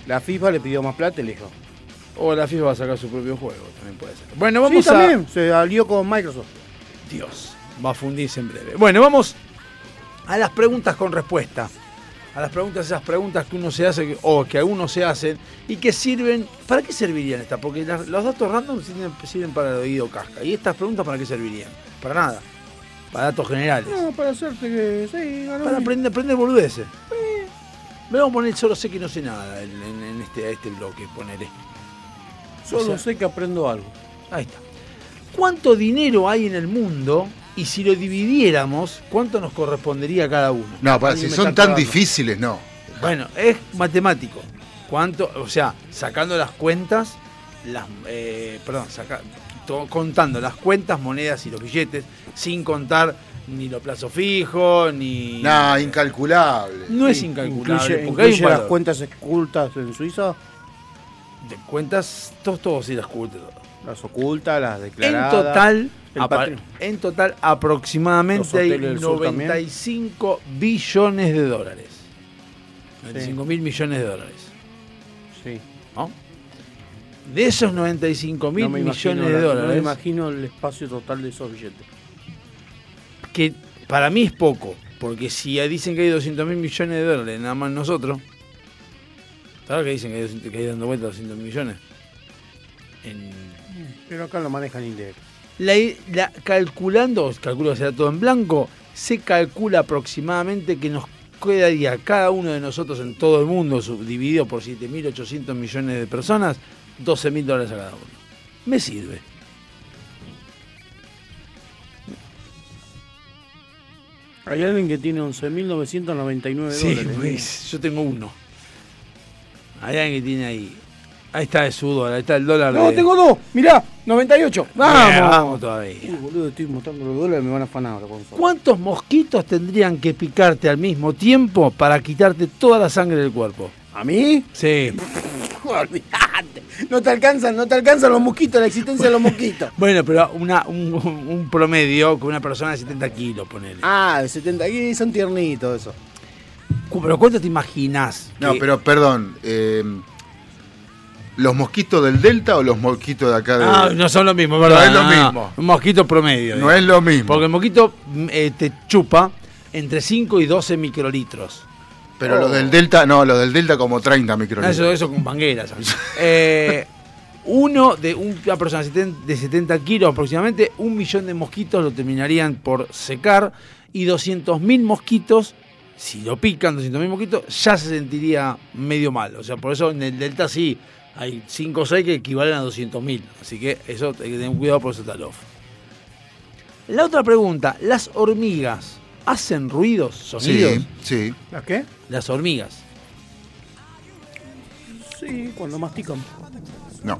Speaker 3: La FIFA le pidió más plata y le dijo.
Speaker 1: O la FIFA va a sacar su propio juego, también puede ser. Bueno,
Speaker 3: Sí,
Speaker 1: vamos a...
Speaker 3: también. Se alió con Microsoft.
Speaker 1: Dios, va a fundirse en breve. Bueno, vamos a las preguntas con respuesta. A las preguntas, esas preguntas que uno se hace o que algunos se hacen y que sirven. ¿Para qué servirían estas? Porque las- los datos random sirven, sirven para el oído casca. ¿Y estas preguntas para qué servirían? Para nada. Para datos generales.
Speaker 3: No, para hacerte que. Sí, ganó.
Speaker 1: Para aprender, aprender boludeces. Me vamos a poner solo sé que no sé nada en, en- en este, este bloque, poneré.
Speaker 3: Solo
Speaker 1: o sea-
Speaker 3: sé que aprendo algo.
Speaker 1: Ahí está. ¿Cuánto dinero hay en el mundo Y si lo dividiéramos, ¿cuánto nos correspondería a cada uno?
Speaker 2: No, para, si son tan difíciles, no.
Speaker 1: Bueno, es matemático. ¿Cuánto? O sea, sacando las cuentas, las, eh, perdón, saca- to- contando las cuentas, monedas y los billetes, sin contar ni los plazos fijos, ni...
Speaker 2: Nah, incalculable.
Speaker 1: No es incalculable.
Speaker 3: Incluye, las cuentas ocultas en Suiza,
Speaker 1: de cuentas, todos, todos sí las ocultas.
Speaker 3: las ocultas, las
Speaker 1: En
Speaker 3: declaradas.
Speaker 1: total, apa-
Speaker 3: patri-
Speaker 1: en total aproximadamente hay
Speaker 3: hoteles del sur también.
Speaker 1: 95 billones de dólares. 95 mil millones de dólares.
Speaker 3: Sí.
Speaker 1: ¿no? De esos 95 mil
Speaker 3: No
Speaker 1: millones de
Speaker 3: la- No me
Speaker 1: dólares,
Speaker 3: imagino el espacio total de esos billetes.
Speaker 1: que para mí es poco, porque si dicen que hay 200 mil millones de dólares, nada más nosotros, claro que dicen que hay, 200 que hay dando vuelta 200 millones. En,
Speaker 3: Pero acá lo manejan indirecto.
Speaker 1: la, la- calculando, calculo que será todo en blanco, se calcula aproximadamente que nos quedaría cada uno de nosotros en todo el mundo, subdividido por 7.800 millones de personas, 12 mil dólares a cada uno. Me sirve.
Speaker 3: Hay alguien que tiene 11.999
Speaker 1: Sí,
Speaker 3: dólares.
Speaker 1: pues, yo tengo uno. Hay alguien que tiene ahí. Ahí está el sudor, ahí está el dólar.
Speaker 3: No,
Speaker 1: de-
Speaker 3: tengo dos. Mirá, 98.
Speaker 1: Bien,
Speaker 3: Vamos.
Speaker 1: vamos todavía.
Speaker 3: Uy, boludo, estoy mostrando los dólares me van a afanar ahora con eso.
Speaker 1: ¿Cuántos mosquitos tendrían que picarte al mismo tiempo para quitarte toda la sangre del cuerpo?
Speaker 3: ¿A mí?
Speaker 1: Sí.
Speaker 3: Olvídate. No te alcanzan, no te alcanzan los mosquitos, la existencia de los mosquitos.
Speaker 1: Bueno, pero una, un, un promedio con una persona de 70 kilos, ponele.
Speaker 3: Ah, de 70 aquí son tiernitos eso.
Speaker 1: Pero ¿cuánto te imaginás?
Speaker 2: No,
Speaker 1: que-
Speaker 2: pero perdón. eh, ¿Los mosquitos del Delta o los mosquitos de acá de.?
Speaker 1: Ah, no son lo mismo, ¿verdad?
Speaker 2: No es lo mismo.
Speaker 1: Un mosquito promedio.
Speaker 2: no
Speaker 1: digamos.
Speaker 2: es lo mismo.
Speaker 1: Porque el mosquito mm, eh, te chupa entre 5 y 12 microlitros.
Speaker 2: Pero
Speaker 3: Oh.
Speaker 2: los del Delta, no, los del Delta como 30
Speaker 1: Ah,
Speaker 2: microlitros.
Speaker 1: Eso, eso con mangueras. Eh, uno de un- una persona de 70, de 70 kilos aproximadamente, un millón de mosquitos lo terminarían por secar y 200.000 mosquitos, si lo pican 200.000 mosquitos, ya se sentiría medio mal. O sea, por eso en el delta sí hay 5 o 6 que equivalen a 200.000. Así que eso hay que tener cuidado por el off. La otra pregunta, ¿las hormigas hacen ruidos, sonidos?
Speaker 2: Sí, sí.
Speaker 3: ¿Las qué?
Speaker 1: Las hormigas.
Speaker 3: Sí, cuando mastican.
Speaker 2: No.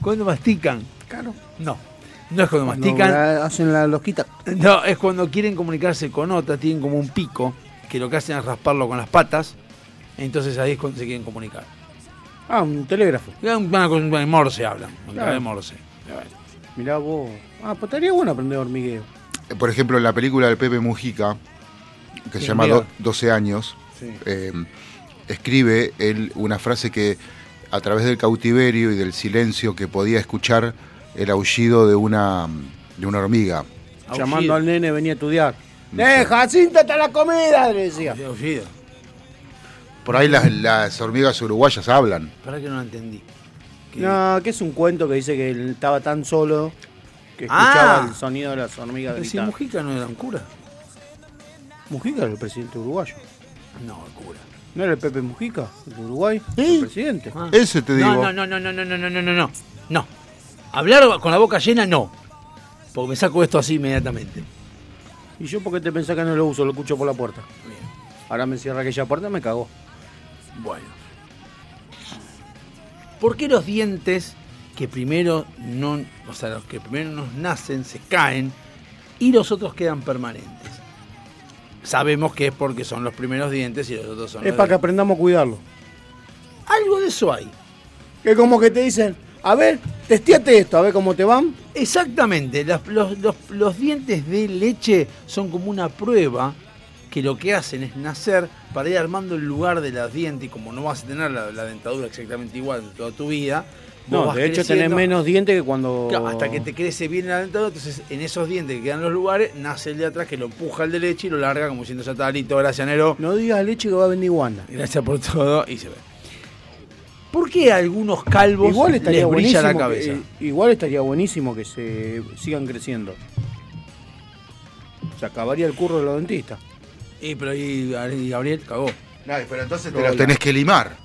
Speaker 1: ¿Cuándo mastican?
Speaker 3: Claro.
Speaker 1: No, no es cuando
Speaker 3: Cuando
Speaker 1: mastican.
Speaker 3: la- hacen la losquita.
Speaker 1: No, es cuando quieren comunicarse con otra, tienen como un pico, que lo que hacen es rasparlo con las patas, entonces ahí es cuando se quieren comunicar.
Speaker 3: Ah, un telégrafo.
Speaker 1: Con Morse hablan, con
Speaker 3: Claro.
Speaker 1: de Morse.
Speaker 3: Mirá vos. Ah, pues estaría bueno aprender hormigueo.
Speaker 2: Eh, Por ejemplo, en la película de Pepe Mujica, que se llama
Speaker 1: mira.
Speaker 2: Do- 12 años, eh, escribe él una frase que a través del cautiverio y del silencio que podía escuchar el aullido de una, de una hormiga.
Speaker 3: Llamando al nene, venía a estudiar. ¡Eh, Jacinto, está la comida! Le decía.
Speaker 1: Aullido.
Speaker 2: Por ahí las, las hormigas uruguayas hablan.
Speaker 1: Para que no lo entendí.
Speaker 3: No, que es un cuento que dice que él estaba tan solo que escuchaba
Speaker 1: Ah.
Speaker 3: el sonido de las hormigas
Speaker 1: Pero si
Speaker 3: gritar.
Speaker 1: Mujica no era un cura.
Speaker 3: Mujica era el presidente uruguayo.
Speaker 1: No, el cura.
Speaker 3: ¿No era el Pepe Mujica, de Uruguay?
Speaker 2: Sí.
Speaker 3: El presidente.
Speaker 1: Ah.
Speaker 2: Ese te digo.
Speaker 1: No, no, no, no, no, no, no, no, no, no. No. Hablar con la boca llena, no. Porque me saco esto así inmediatamente.
Speaker 3: ¿Y yo por qué te pensás que no lo uso? Lo escucho por la puerta. Ahora me cierra aquella puerta me cagó.
Speaker 1: Bueno. ¿Por qué los dientes que primero no, o sea, los que primero nos nacen se caen y los otros quedan permanentes? Sabemos que es porque son los primeros dientes y los otros son
Speaker 3: Es
Speaker 1: los
Speaker 3: para que aprendamos a cuidarlo.
Speaker 1: Algo de eso hay.
Speaker 3: Que como que te dicen, a ver, testeate esto, a ver cómo te van.
Speaker 1: Exactamente, las- los, los- los dientes de leche son como una prueba que lo que hacen es nacer para ir armando el lugar de los dientes y como no vas a tener la, la dentadura exactamente igual toda tu vida. vos
Speaker 3: No,
Speaker 1: vas
Speaker 3: de hecho tenés menos dientes que cuando...
Speaker 1: Claro, hasta que te crece bien la dentadura, entonces en esos dientes que quedan los lugares, nace el de atrás que lo empuja el de leche y lo larga como diciendo ya está listo, gracias Nero,
Speaker 3: No digas leche que va a venir Wanda.
Speaker 1: gracias por todo y se ve. ¿Por qué a algunos calvos
Speaker 3: Igual estaría
Speaker 1: les brilla
Speaker 3: buenísimo
Speaker 1: la
Speaker 3: que-
Speaker 1: cabeza?
Speaker 3: eh, igual estaría buenísimo que se sigan creciendo. Se acabaría el curro de los dentistas.
Speaker 1: Y pero ahí y Gabriel cagó.
Speaker 2: No, pero entonces te los tenés que limar.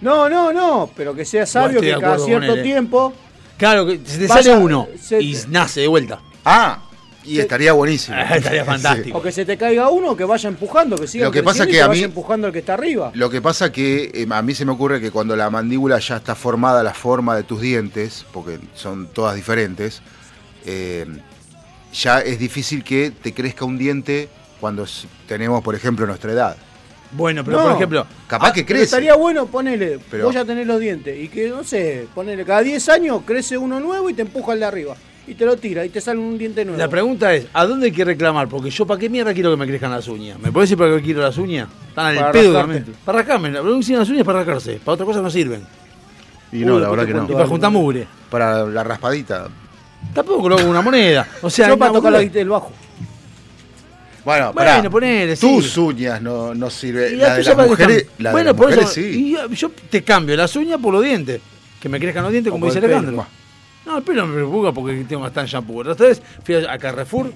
Speaker 3: No, no, no, pero que sea sabio que cada cierto
Speaker 1: él, eh.
Speaker 3: tiempo.
Speaker 1: Claro, que se te
Speaker 3: Vaya,
Speaker 1: sale uno
Speaker 3: se
Speaker 1: y nace de vuelta.
Speaker 2: Ah, y estaría buenísimo.
Speaker 1: Estaría fantástico.
Speaker 3: O que se te caiga uno, que vaya empujando, que siga
Speaker 2: Lo que pasa
Speaker 3: creciendo
Speaker 2: que
Speaker 3: y
Speaker 2: a
Speaker 3: vaya
Speaker 2: mí-
Speaker 3: empujando al que está arriba.
Speaker 2: Lo que pasa que eh, a mí se me ocurre que cuando la mandíbula ya está formada la forma de tus dientes, porque son todas diferentes, eh, ya es difícil que te crezca un diente cuando tenemos, por ejemplo, nuestra edad.
Speaker 1: Bueno, pero
Speaker 3: No.
Speaker 1: por ejemplo,
Speaker 2: Capaz
Speaker 3: Ah,
Speaker 2: que
Speaker 3: pero
Speaker 2: crece.
Speaker 3: estaría bueno ponerle,
Speaker 2: Pero-
Speaker 3: voy a tener los dientes y que, no sé, ponerle cada 10 años crece uno nuevo y te empuja el de arriba. Y te lo tira y te sale un diente nuevo.
Speaker 1: la pregunta es, ¿a dónde hay que reclamar? Porque yo, ¿para qué mierda quiero que me crezcan las uñas? ¿Me puedes decir para qué quiero las uñas? Están al
Speaker 3: Para
Speaker 1: pedo de. Para rascarme. La pregunta las uñas es para rascarse. Para otra cosa no sirven.
Speaker 2: Y
Speaker 3: Uy,
Speaker 2: no, la verdad que no.
Speaker 1: Y para juntar mugre.
Speaker 2: Para la raspadita.
Speaker 1: Tampoco lo hago una moneda. O sea,
Speaker 3: Yo para tocar la del bajo.
Speaker 2: Bueno,
Speaker 1: Bueno,
Speaker 2: pará.
Speaker 1: ponele, sí.
Speaker 2: Tus uñas no, no sirven. La de las mujeres, la de
Speaker 1: bueno,
Speaker 2: las
Speaker 1: por
Speaker 2: mujeres
Speaker 1: eso,
Speaker 2: sí.
Speaker 1: y yo, yo te cambio las uñas por los dientes. Que me crezcan los dientes, como dice
Speaker 3: el
Speaker 1: Alejandro. No, el pelo me preocupa porque tengo hasta en shampoo. La otra vez fui a Carrefour,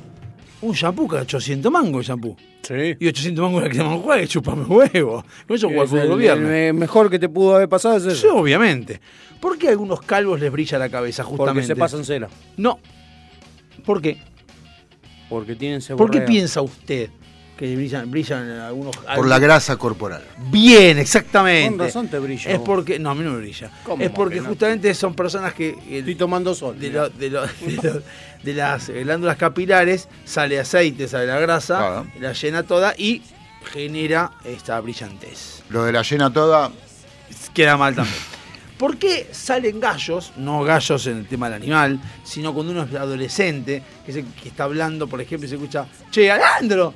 Speaker 1: un shampoo que 800 mangos el shampoo.
Speaker 3: Sí.
Speaker 1: Y 800 mangos la crema enjuague, chupame huevo. Con eso
Speaker 3: Es
Speaker 1: fútbol
Speaker 3: el,
Speaker 1: gobierno.
Speaker 3: el mejor que te pudo haber pasado es eso.
Speaker 1: Sí, obviamente. ¿Por qué a algunos calvos les brilla la cabeza
Speaker 3: porque
Speaker 1: justamente?
Speaker 3: se pasan cera.
Speaker 1: No. ¿Por qué?
Speaker 3: Porque tienen
Speaker 1: ¿Por qué piensa usted que brillan, brillan algunos
Speaker 2: Por la grasa corporal.
Speaker 1: Bien, exactamente.
Speaker 3: Con razón te brilla,
Speaker 1: Es
Speaker 3: vos.
Speaker 1: porque. No, a mí no me brilla.
Speaker 3: ¿Cómo
Speaker 1: Es porque
Speaker 3: no?
Speaker 1: justamente son personas que. eh,
Speaker 3: Estoy tomando sol.
Speaker 1: de, lo- de, lo- de lo- de las glándulas capilares sale aceite, sale la grasa,
Speaker 2: Claro.
Speaker 1: la llena toda y genera esta brillantez.
Speaker 2: Lo de la llena toda,
Speaker 1: Queda mal también. ¿Por qué salen gallos? No gallos en el tema del animal, sino cuando uno es adolescente, que, se- que está hablando, por ejemplo, y se escucha, Che, Alejandro.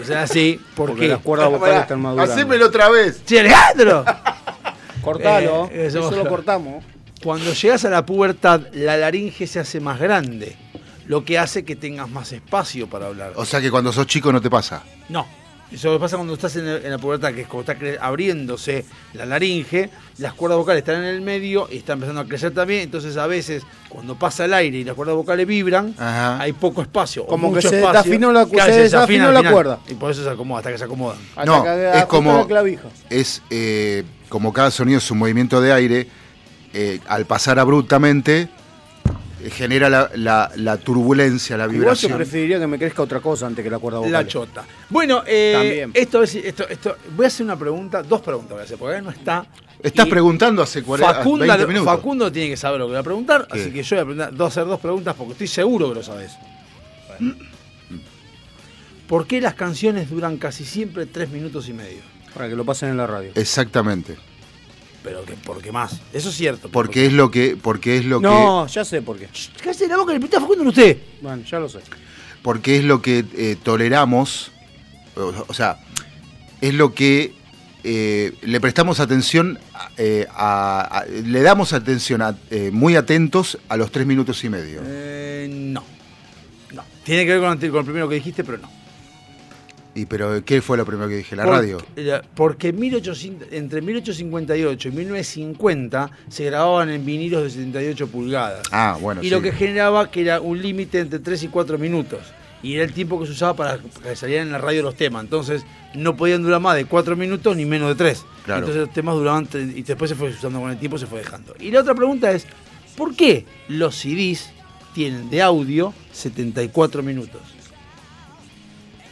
Speaker 1: Y son así, ¿por
Speaker 3: Porque
Speaker 1: qué?
Speaker 3: las cuerdas vocales están madurando.
Speaker 2: hacémelo otra vez.
Speaker 1: Che, Alejandro.
Speaker 3: Cortalo,
Speaker 1: Eh, eso-
Speaker 3: eso lo cortamos.
Speaker 1: Cuando llegas a la pubertad, la laringe se hace más grande, lo que hace que tengas más espacio para hablar.
Speaker 2: O sea que cuando sos chico no te pasa.
Speaker 1: No, eso pasa cuando estás en, el- en la pubertad, que es cuando está abriéndose la laringe, las cuerdas vocales están en el medio y está empezando a crecer también, entonces a veces cuando pasa el aire y las cuerdas vocales vibran,
Speaker 2: Ajá.
Speaker 1: hay poco espacio.
Speaker 3: Como que
Speaker 1: mucho
Speaker 3: se
Speaker 1: espacio,
Speaker 3: desafinó la- se desafinó
Speaker 1: al
Speaker 3: la cuerda.
Speaker 1: Y por eso se acomoda, hasta que se acomodan.
Speaker 3: Hasta
Speaker 2: No,
Speaker 3: que
Speaker 2: es como-
Speaker 3: la clavija.
Speaker 2: Es eh, como cada sonido es un movimiento de aire, eh, al pasar abruptamente genera la, la- la turbulencia, la
Speaker 3: Igual yo
Speaker 2: vibración.
Speaker 3: preferiría que me crezca otra cosa antes que la cuerda vocal.
Speaker 1: La chota. Bueno, eh,
Speaker 3: También.
Speaker 1: esto es, esto, esto, voy a hacer una pregunta, dos preguntas voy a hacer, porque acá no está.
Speaker 2: Estás
Speaker 1: Y
Speaker 2: preguntando hace 40,
Speaker 1: Facunda,
Speaker 2: 20 minutos.
Speaker 1: Facundo tiene que saber lo que va a preguntar,
Speaker 2: ¿Qué?
Speaker 1: así que yo voy a preguntar, dos, hacer dos preguntas porque estoy seguro que lo sabes. ¿Por qué las canciones duran casi siempre tres minutos y medio?
Speaker 3: Para que lo pasen en la radio.
Speaker 2: Exactamente.
Speaker 1: Pero que, ¿por qué más? Eso es cierto.
Speaker 2: Porque es lo que, porque es lo que,
Speaker 3: No, ya sé por qué.
Speaker 1: Cállate la boca, le Facundo en usted.
Speaker 3: Bueno, ya lo sé.
Speaker 2: porque es lo que eh, toleramos, o, o sea, es lo que eh, le prestamos atención, eh, a- a- le damos atención a- eh, muy atentos a los tres minutos y medio.
Speaker 1: Eh, no. No. Tiene que ver con, con el primero que dijiste, pero no.
Speaker 2: Y pero ¿qué fue lo primero que dije? La radio.
Speaker 1: Porque 1800 entre 1858 y 1950 se grababan en vinilos de 78 pulgadas.
Speaker 2: Ah, bueno,
Speaker 1: y
Speaker 2: sí.
Speaker 1: lo que generaba que era un límite entre 3 y 4 minutos. Y era el tiempo que se usaba para que salieran en la radio los temas. Entonces no podían durar más de 4 minutos ni menos de 3.
Speaker 2: Claro.
Speaker 1: Entonces los temas duraban y después se fue usando con el tiempo, se fue dejando. Y la otra pregunta es, ¿por qué los CDs tienen de audio 74 minutos?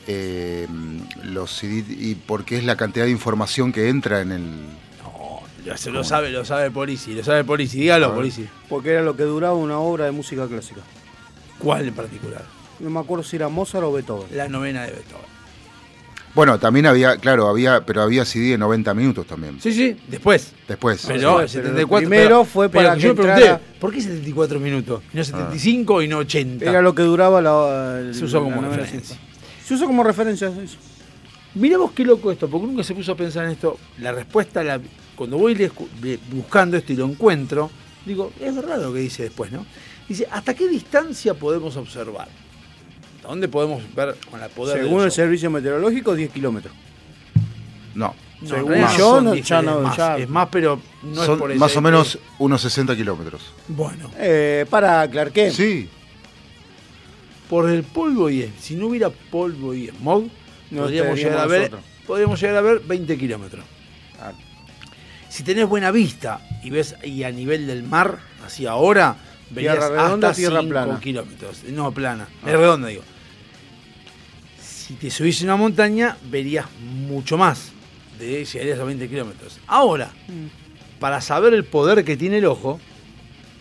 Speaker 2: Eh, los CD, y porque es la cantidad de información que entra en el...
Speaker 1: No, lo, lo sabe, lo sabe el Polici, lo sabe el Polici. Dígalo, Polici.
Speaker 3: Porque era lo que duraba una obra de música clásica.
Speaker 1: ¿Cuál en particular?
Speaker 3: No me acuerdo si era Mozart o Beethoven.
Speaker 1: La novena de Beethoven.
Speaker 2: Bueno, también había, claro, había, pero había CD de 90 minutos también.
Speaker 1: Sí, sí, después.
Speaker 2: Después.
Speaker 1: Pero,
Speaker 3: pero
Speaker 1: el 74.
Speaker 3: primero
Speaker 1: pero-
Speaker 3: fue
Speaker 1: pero
Speaker 3: para
Speaker 1: yo
Speaker 3: que
Speaker 1: me pregunté,
Speaker 3: entrara-
Speaker 1: ¿por qué 74 minutos? Y no 75 y no 80.
Speaker 3: Era lo que duraba la. el-
Speaker 1: Se usó como referencia.
Speaker 3: Se usó como referencia. eso.
Speaker 1: Mirá vos qué loco esto, porque nunca se puso a pensar en esto. La respuesta, la, cuando voy buscando esto y lo encuentro, digo, es verdad lo que dice después, ¿no? Dice, ¿hasta qué distancia podemos observar? ¿Hasta dónde podemos ver con la poder de
Speaker 3: Según el servicio meteorológico, 10 kilómetros.
Speaker 2: No.
Speaker 1: No,
Speaker 3: según yo, no,
Speaker 1: 10,
Speaker 3: ya
Speaker 1: es
Speaker 3: no-
Speaker 1: más,
Speaker 3: ya-
Speaker 1: es más, pero no
Speaker 2: Son
Speaker 1: es por eso.
Speaker 2: más o menos unos 60 kilómetros.
Speaker 1: Bueno,
Speaker 3: Eh, para Clark Kent.
Speaker 2: Sí.
Speaker 1: Por el polvo y es- si no hubiera polvo y smog,
Speaker 3: No
Speaker 1: podríamos, llegar a ver, podríamos llegar a ver 20 kilómetros.
Speaker 3: Ah.
Speaker 1: Si tenés buena vista y ves y a nivel del mar, así ahora, verías
Speaker 3: Tierra redonda,
Speaker 1: hasta
Speaker 3: tierra
Speaker 1: 5
Speaker 3: plana.
Speaker 1: kilómetros. No, plana. Es redonda, digo. Si te subís a una montaña, verías mucho más. De, llegarías a 20 kilómetros. Ahora, para saber el poder que tiene el ojo,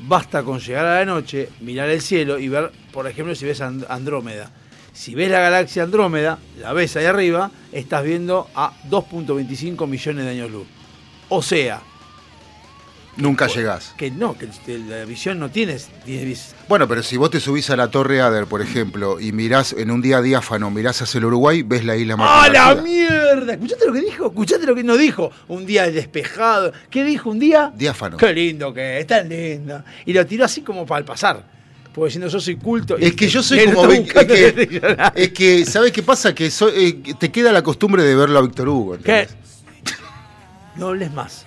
Speaker 1: basta con llegar a la noche, mirar el cielo y ver, por ejemplo, si ves And- Andrómeda. Si ves la galaxia Andrómeda, la ves ahí arriba, estás viendo a 2.25 millones de años luz. O sea,
Speaker 2: Nunca llegás.
Speaker 1: que no, que la visión no tienes. tienes
Speaker 2: Bueno, pero si vos te subís a la Torre Ader, por ejemplo, y mirás en un día diáfano, mirás hacia el Uruguay, ves la isla
Speaker 1: ¡Ah,
Speaker 2: Martín
Speaker 1: la
Speaker 2: García.
Speaker 1: mierda! ¿Escuchaste lo que dijo? ¿Escuchaste lo que no dijo? Un día despejado. ¿Qué dijo un día?
Speaker 2: Diáfano.
Speaker 1: Qué lindo que es, tan lindo. Y lo tiró así como para el pasar. Porque diciendo yo soy culto.
Speaker 2: Es que yo soy como... es,
Speaker 1: que-
Speaker 2: que, es que, ¿sabes qué pasa? Que soy- eh, que te queda la costumbre de verlo a Víctor Hugo.
Speaker 1: ¿Qué?
Speaker 2: ¿entendés?
Speaker 1: No hables más.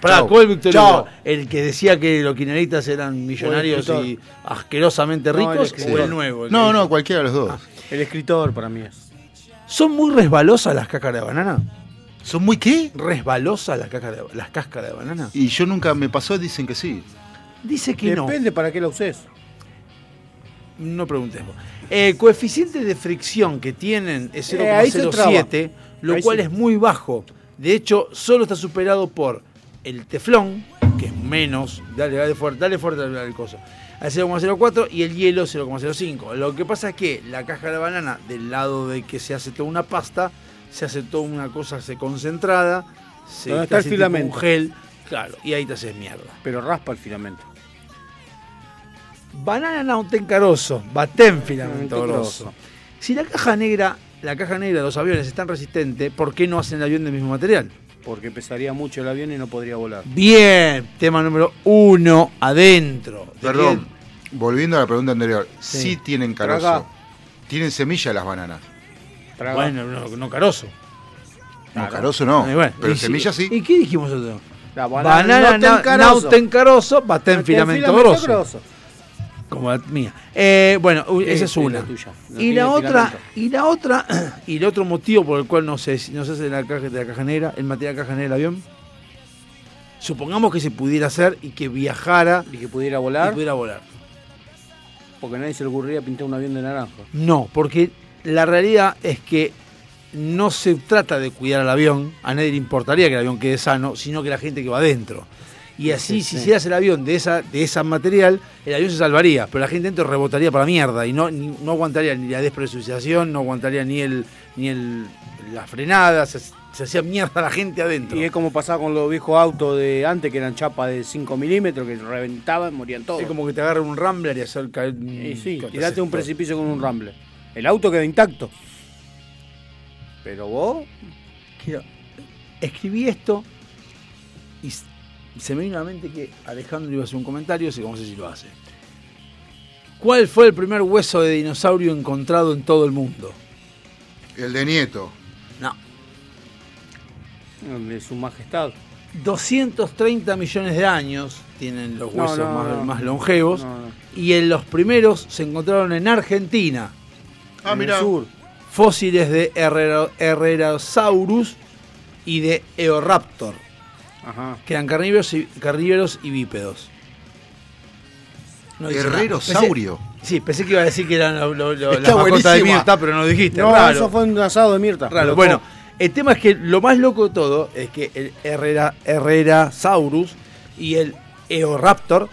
Speaker 2: Chau.
Speaker 1: ¿cuál Víctor. Hugo? ¿El que decía que los kirchneristas eran millonarios y asquerosamente
Speaker 3: No, el
Speaker 1: ricos? ¿O el nuevo? el
Speaker 2: No, no, cualquiera de los dos.
Speaker 3: El escritor para mí es.
Speaker 1: ¿Son muy resbalosas las cáscaras de banana?
Speaker 2: ¿Son muy qué?
Speaker 1: ¿Resbalosas las cáscaras de, las cáscaras de banana?
Speaker 2: Y yo nunca me pasó, dicen que sí.
Speaker 1: Dice que no.
Speaker 3: Depende para qué la uses.
Speaker 1: No preguntemos. El coeficiente de fricción que tienen es
Speaker 3: Eh, ahí se
Speaker 1: 0,07, lo
Speaker 3: Ahí
Speaker 1: cual
Speaker 3: sí.
Speaker 1: es muy bajo. De hecho, solo está superado por el teflón, que es menos, dale, dale fuerte, dale fuerte al coso, al 0,04 y el hielo 0,05. Lo que pasa es que la cáscara de banana, del lado de que se hace toda una pasta, se hace toda una cosa se concentrada, se
Speaker 3: Donde está el filamento.
Speaker 1: un gel, claro, y ahí te haces mierda.
Speaker 3: Pero raspa el filamento.
Speaker 1: Banana nauten caroso, batén filamento grosso. Si la caja negra, la caja negra de los aviones es tan resistente, ¿por qué no hacen el avión del mismo material?
Speaker 3: Porque pesaría mucho el avión y no podría volar.
Speaker 1: Bien, tema número uno, adentro. ¿De
Speaker 2: Perdón, volviendo a la pregunta anterior.
Speaker 1: Sí.
Speaker 2: Sí, tienen carozo.
Speaker 3: Traga.
Speaker 2: Tienen semilla las bananas.
Speaker 3: Traga.
Speaker 1: Bueno, no, no caroso.
Speaker 2: No,
Speaker 3: Claro.
Speaker 2: carozo no.
Speaker 1: Eh, bueno,
Speaker 2: pero semilla sí.
Speaker 1: ¿Y qué dijimos nosotros?
Speaker 3: La
Speaker 1: Banana,
Speaker 3: banana,
Speaker 1: na-
Speaker 3: nauten carozo.
Speaker 1: nauten caroso, batén
Speaker 3: Nauten
Speaker 1: filamento, grosso. Como la mía. Eh, bueno, esa es una.
Speaker 3: la tuya. No
Speaker 1: y la otra, y la otra, y el otro motivo por el cual no se, no se hace la caja de la caja negra, el material de la caja negra del avión. Supongamos que se pudiera hacer y que viajara
Speaker 3: Y que pudiera
Speaker 1: y
Speaker 3: volar,
Speaker 1: pudiera volar.
Speaker 3: porque nadie se le ocurriría pintar un avión de naranja.
Speaker 1: No, porque la realidad es que no se trata de cuidar al avión, a nadie le importaría que el avión quede sano, sino que la gente que va adentro. Y así,
Speaker 3: Sí,
Speaker 1: si hicieras el avión de esa de ese material, el avión se salvaría, pero la gente dentro rebotaría para mierda y no, ni- no aguantaría ni la despresurización, no aguantaría ni el ni el la frenada, se, se hacía mierda la gente adentro.
Speaker 3: Y es como pasaba con los viejos autos de antes, que eran chapas de 5 milímetros, que reventaban, morían todos.
Speaker 1: Es como que te agarran un Rambler y hacer caer.
Speaker 3: Y sí,
Speaker 1: ¿qué te
Speaker 3: tirate un precipicio con un Rambler. El auto queda intacto. Pero vos,
Speaker 1: Quiero- escribí esto y se me vino a la mente que Alejandro iba a hacer un comentario, así que vamos a ver si lo hace. ¿Cuál fue el primer hueso de dinosaurio encontrado en todo el mundo?
Speaker 2: El de Nieto.
Speaker 1: No.
Speaker 3: de su majestad.
Speaker 1: 230 millones de años tienen los
Speaker 3: No,
Speaker 1: huesos
Speaker 3: no,
Speaker 1: más,
Speaker 3: no.
Speaker 1: más longevos
Speaker 3: No, no.
Speaker 1: y en los primeros se encontraron en Argentina
Speaker 2: Ah,
Speaker 3: En el
Speaker 2: mira.
Speaker 3: sur.
Speaker 1: fósiles de Herrera- Herrerasaurus y de Eoraptor,
Speaker 3: Ajá.
Speaker 1: que eran carnívoros y, carnívoros y bípedos. No. Pensé- sí, pensé que iba a decir que eran lo- lo- mascotas de. Mirta, pero no dijiste.
Speaker 3: No,
Speaker 1: raro.
Speaker 3: eso fue un asado de Mirta.
Speaker 1: Raro. Bueno, el tema es que lo más loco de todo es que el Herrera, Herrerasaurus y el Eoraptor,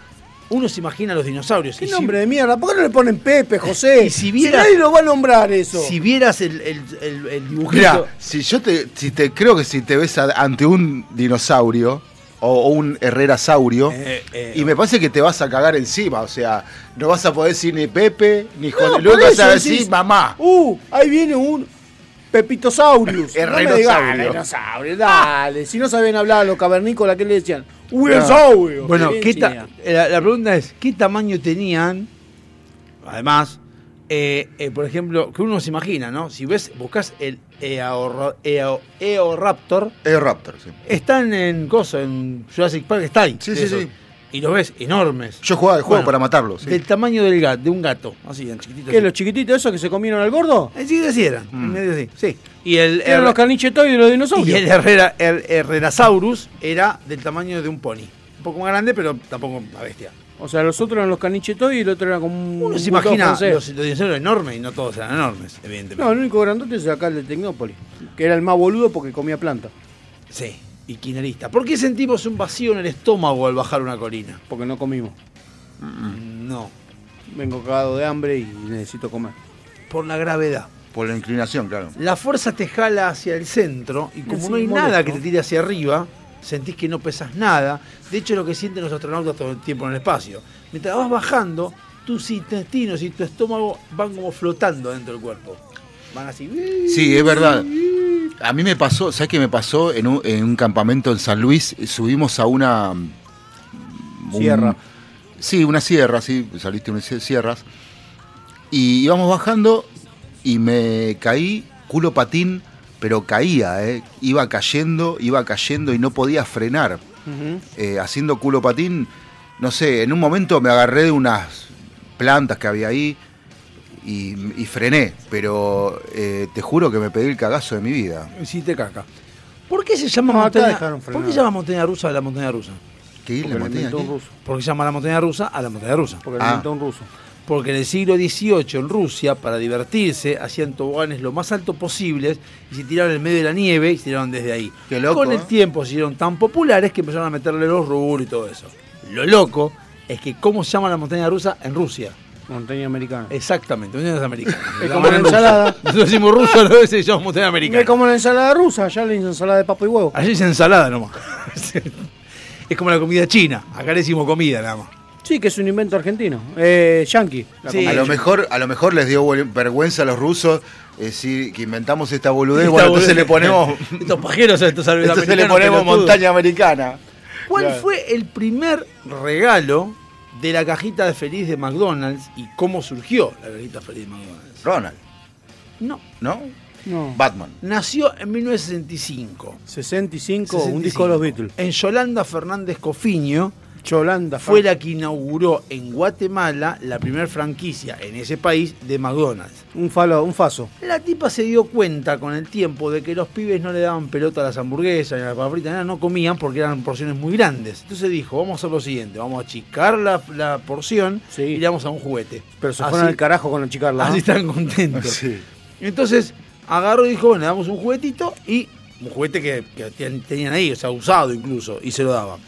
Speaker 1: uno se imagina los dinosaurios.
Speaker 3: ¿Qué
Speaker 1: y si-
Speaker 3: nombre de mierda? ¿Por qué no le ponen Pepe, José?
Speaker 1: Y si vieras-
Speaker 3: nadie lo va a nombrar eso.
Speaker 1: Si vieras el, el, el- el dibujito.
Speaker 2: Mira, si yo te, si te creo que si te ves a- ante un dinosaurio o, o un herrerasaurio,
Speaker 1: Eh, eh,
Speaker 2: y me parece que te vas a cagar encima, o sea, no vas a poder decir ni Pepe, ni José, luego vas a decir mamá.
Speaker 3: Uh, ahí viene un Pepitosaurus.
Speaker 2: Herrenosaurio.
Speaker 3: No me digas, Herrenosaurio, dale. Si no sabían hablar los cavernícolas, ¿qué le decían? Huirosaurio.
Speaker 1: Bueno,
Speaker 3: ¿Qué
Speaker 1: ¿qué
Speaker 3: le
Speaker 1: ta- la, la pregunta es, ¿qué tamaño tenían? Además, eh, eh, por ejemplo, que uno se imagina, ¿no? Si ves, buscas el Eo- Eoraptor,
Speaker 2: Es Raptor, sí.
Speaker 1: están en cosa, en Jurassic Park, está ahí.
Speaker 2: Sí, sí, sí.
Speaker 1: Y los ves enormes.
Speaker 2: Yo jugaba el juego
Speaker 1: Bueno,
Speaker 2: para matarlos. sí.
Speaker 1: Del tamaño del gato, de un gato, así, en chiquitito.
Speaker 3: ¿Qué,
Speaker 1: así.
Speaker 3: los chiquititos esos que se comieron al gordo?
Speaker 1: Eh, Sí, así eran, en medio así, sí. Y el,
Speaker 3: Eran
Speaker 1: el-
Speaker 3: los canichetoides y los
Speaker 1: y
Speaker 3: dinosaurios.
Speaker 1: el Herrera, el Herrerasaurus era del tamaño de un pony. Un poco más grande, pero tampoco una bestia.
Speaker 3: O sea, los otros eran los canichetoides y el otro era como un.
Speaker 1: Uno se imagina los, los dinosaurios enormes y no todos eran enormes, evidentemente.
Speaker 3: No, el único grandote es acá el de Tecnópolis, que era el más boludo porque comía planta.
Speaker 1: Sí, y quinerista. ¿Por qué sentimos un vacío en el estómago al bajar una colina?
Speaker 3: Porque no comimos.
Speaker 1: No,
Speaker 3: Vengo cagado de hambre y necesito comer.
Speaker 1: por la gravedad.
Speaker 2: Por la inclinación, claro.
Speaker 1: La fuerza te jala hacia el centro y como
Speaker 3: Sí,
Speaker 1: no hay
Speaker 3: molesto.
Speaker 1: nada que te tire hacia arriba, sentís que no pesas nada. De hecho, es lo que sienten los astronautas todo el tiempo en el espacio. Mientras vas bajando, tus intestinos y tu estómago van como flotando dentro del cuerpo. Van así.
Speaker 2: Sí, es verdad. A mí me pasó, ¿sabes qué me pasó? En un, en un campamento en San Luis, subimos a una... mm, un-
Speaker 3: Sierra.
Speaker 2: sí, una sierra, sí, saliste unas sierras. Y íbamos bajando y me caí culo patín, pero caía, ¿eh? Iba cayendo, iba cayendo y no podía frenar. Eh, haciendo culo patín, no sé, en un momento me agarré de unas plantas que había ahí y, y frené, pero eh, te juro que me pedí el cagazo de mi vida.
Speaker 1: Hiciste caca. ¿Por qué se llama
Speaker 3: No, acá
Speaker 1: montaña?
Speaker 3: dejaron
Speaker 1: ¿Por
Speaker 3: frenar.
Speaker 1: qué se llama montaña rusa a la montaña rusa?
Speaker 2: ¿Qué ir
Speaker 3: Porque
Speaker 2: la
Speaker 3: lo
Speaker 2: montaña?
Speaker 3: inventó un
Speaker 2: qué?
Speaker 3: ruso.
Speaker 1: Porque se llama la montaña rusa a la montaña rusa.
Speaker 3: Porque lo
Speaker 2: Ah.
Speaker 3: inventó un ruso.
Speaker 1: Porque en el siglo XVIII en Rusia, para divertirse, hacían toboganes lo más alto posibles y se tiraron en medio de la nieve y se tiraron desde ahí.
Speaker 2: Qué loco,
Speaker 1: Con el
Speaker 2: ¿eh?
Speaker 1: tiempo se hicieron tan populares que empezaron a meterle los rubros y todo eso. Lo loco es que cómo se llama la montaña rusa en Rusia.
Speaker 3: Montaña americana.
Speaker 1: Montañas montañas americanas.
Speaker 3: Es como la ensalada.
Speaker 1: Nosotros decimos ruso, a veces se llama montaña
Speaker 3: Es
Speaker 1: americana.
Speaker 3: como la ensalada rusa, ya le dicen ensalada de papa y huevo.
Speaker 1: Allí es ensalada nomás. es como la comida china. Acá le decimos comida nada más.
Speaker 3: Sí, que es un invento argentino. Eh, yankee. la
Speaker 1: Sí.
Speaker 3: comida.
Speaker 2: A lo mejor, a lo mejor les dio vergüenza a los rusos decir que inventamos esta boludez,
Speaker 1: Esta
Speaker 2: bueno,
Speaker 1: boludez.
Speaker 2: entonces le ponemos,
Speaker 1: Estos pajeros, estos
Speaker 2: entonces le ponemos montaña americana.
Speaker 1: ¿Cuál
Speaker 2: Claro.
Speaker 1: fue el primer regalo de la cajita de feliz de McDonald's y cómo surgió la cajita feliz de McDonald's?
Speaker 2: Ronald,
Speaker 1: No,
Speaker 2: ¿no?
Speaker 3: No.
Speaker 2: Batman.
Speaker 1: nació en 1965.
Speaker 3: 65, un
Speaker 1: 65.
Speaker 3: disco de los Beatles.
Speaker 1: En Yolanda Fernández Cofiño
Speaker 3: Cholanda.
Speaker 1: fue la que inauguró en Guatemala la primera franquicia en ese país de McDonald's.
Speaker 3: Un, falo, un faso.
Speaker 1: La tipa se dio cuenta con el tiempo de que los pibes no le daban pelota a las hamburguesas, ni a las papritas, nada, no comían porque eran porciones muy grandes. Entonces dijo, vamos a hacer lo siguiente, vamos a achicar la, la porción
Speaker 3: Sí.
Speaker 1: y le damos a un juguete.
Speaker 3: Pero se
Speaker 1: Así-
Speaker 3: fueron al carajo con achicarla.
Speaker 1: Así están contentos.
Speaker 2: Sí.
Speaker 1: Entonces agarró y dijo, bueno, le damos un juguetito y un juguete que, que ten- tenían ahí, o sea, usado incluso, y se lo daban.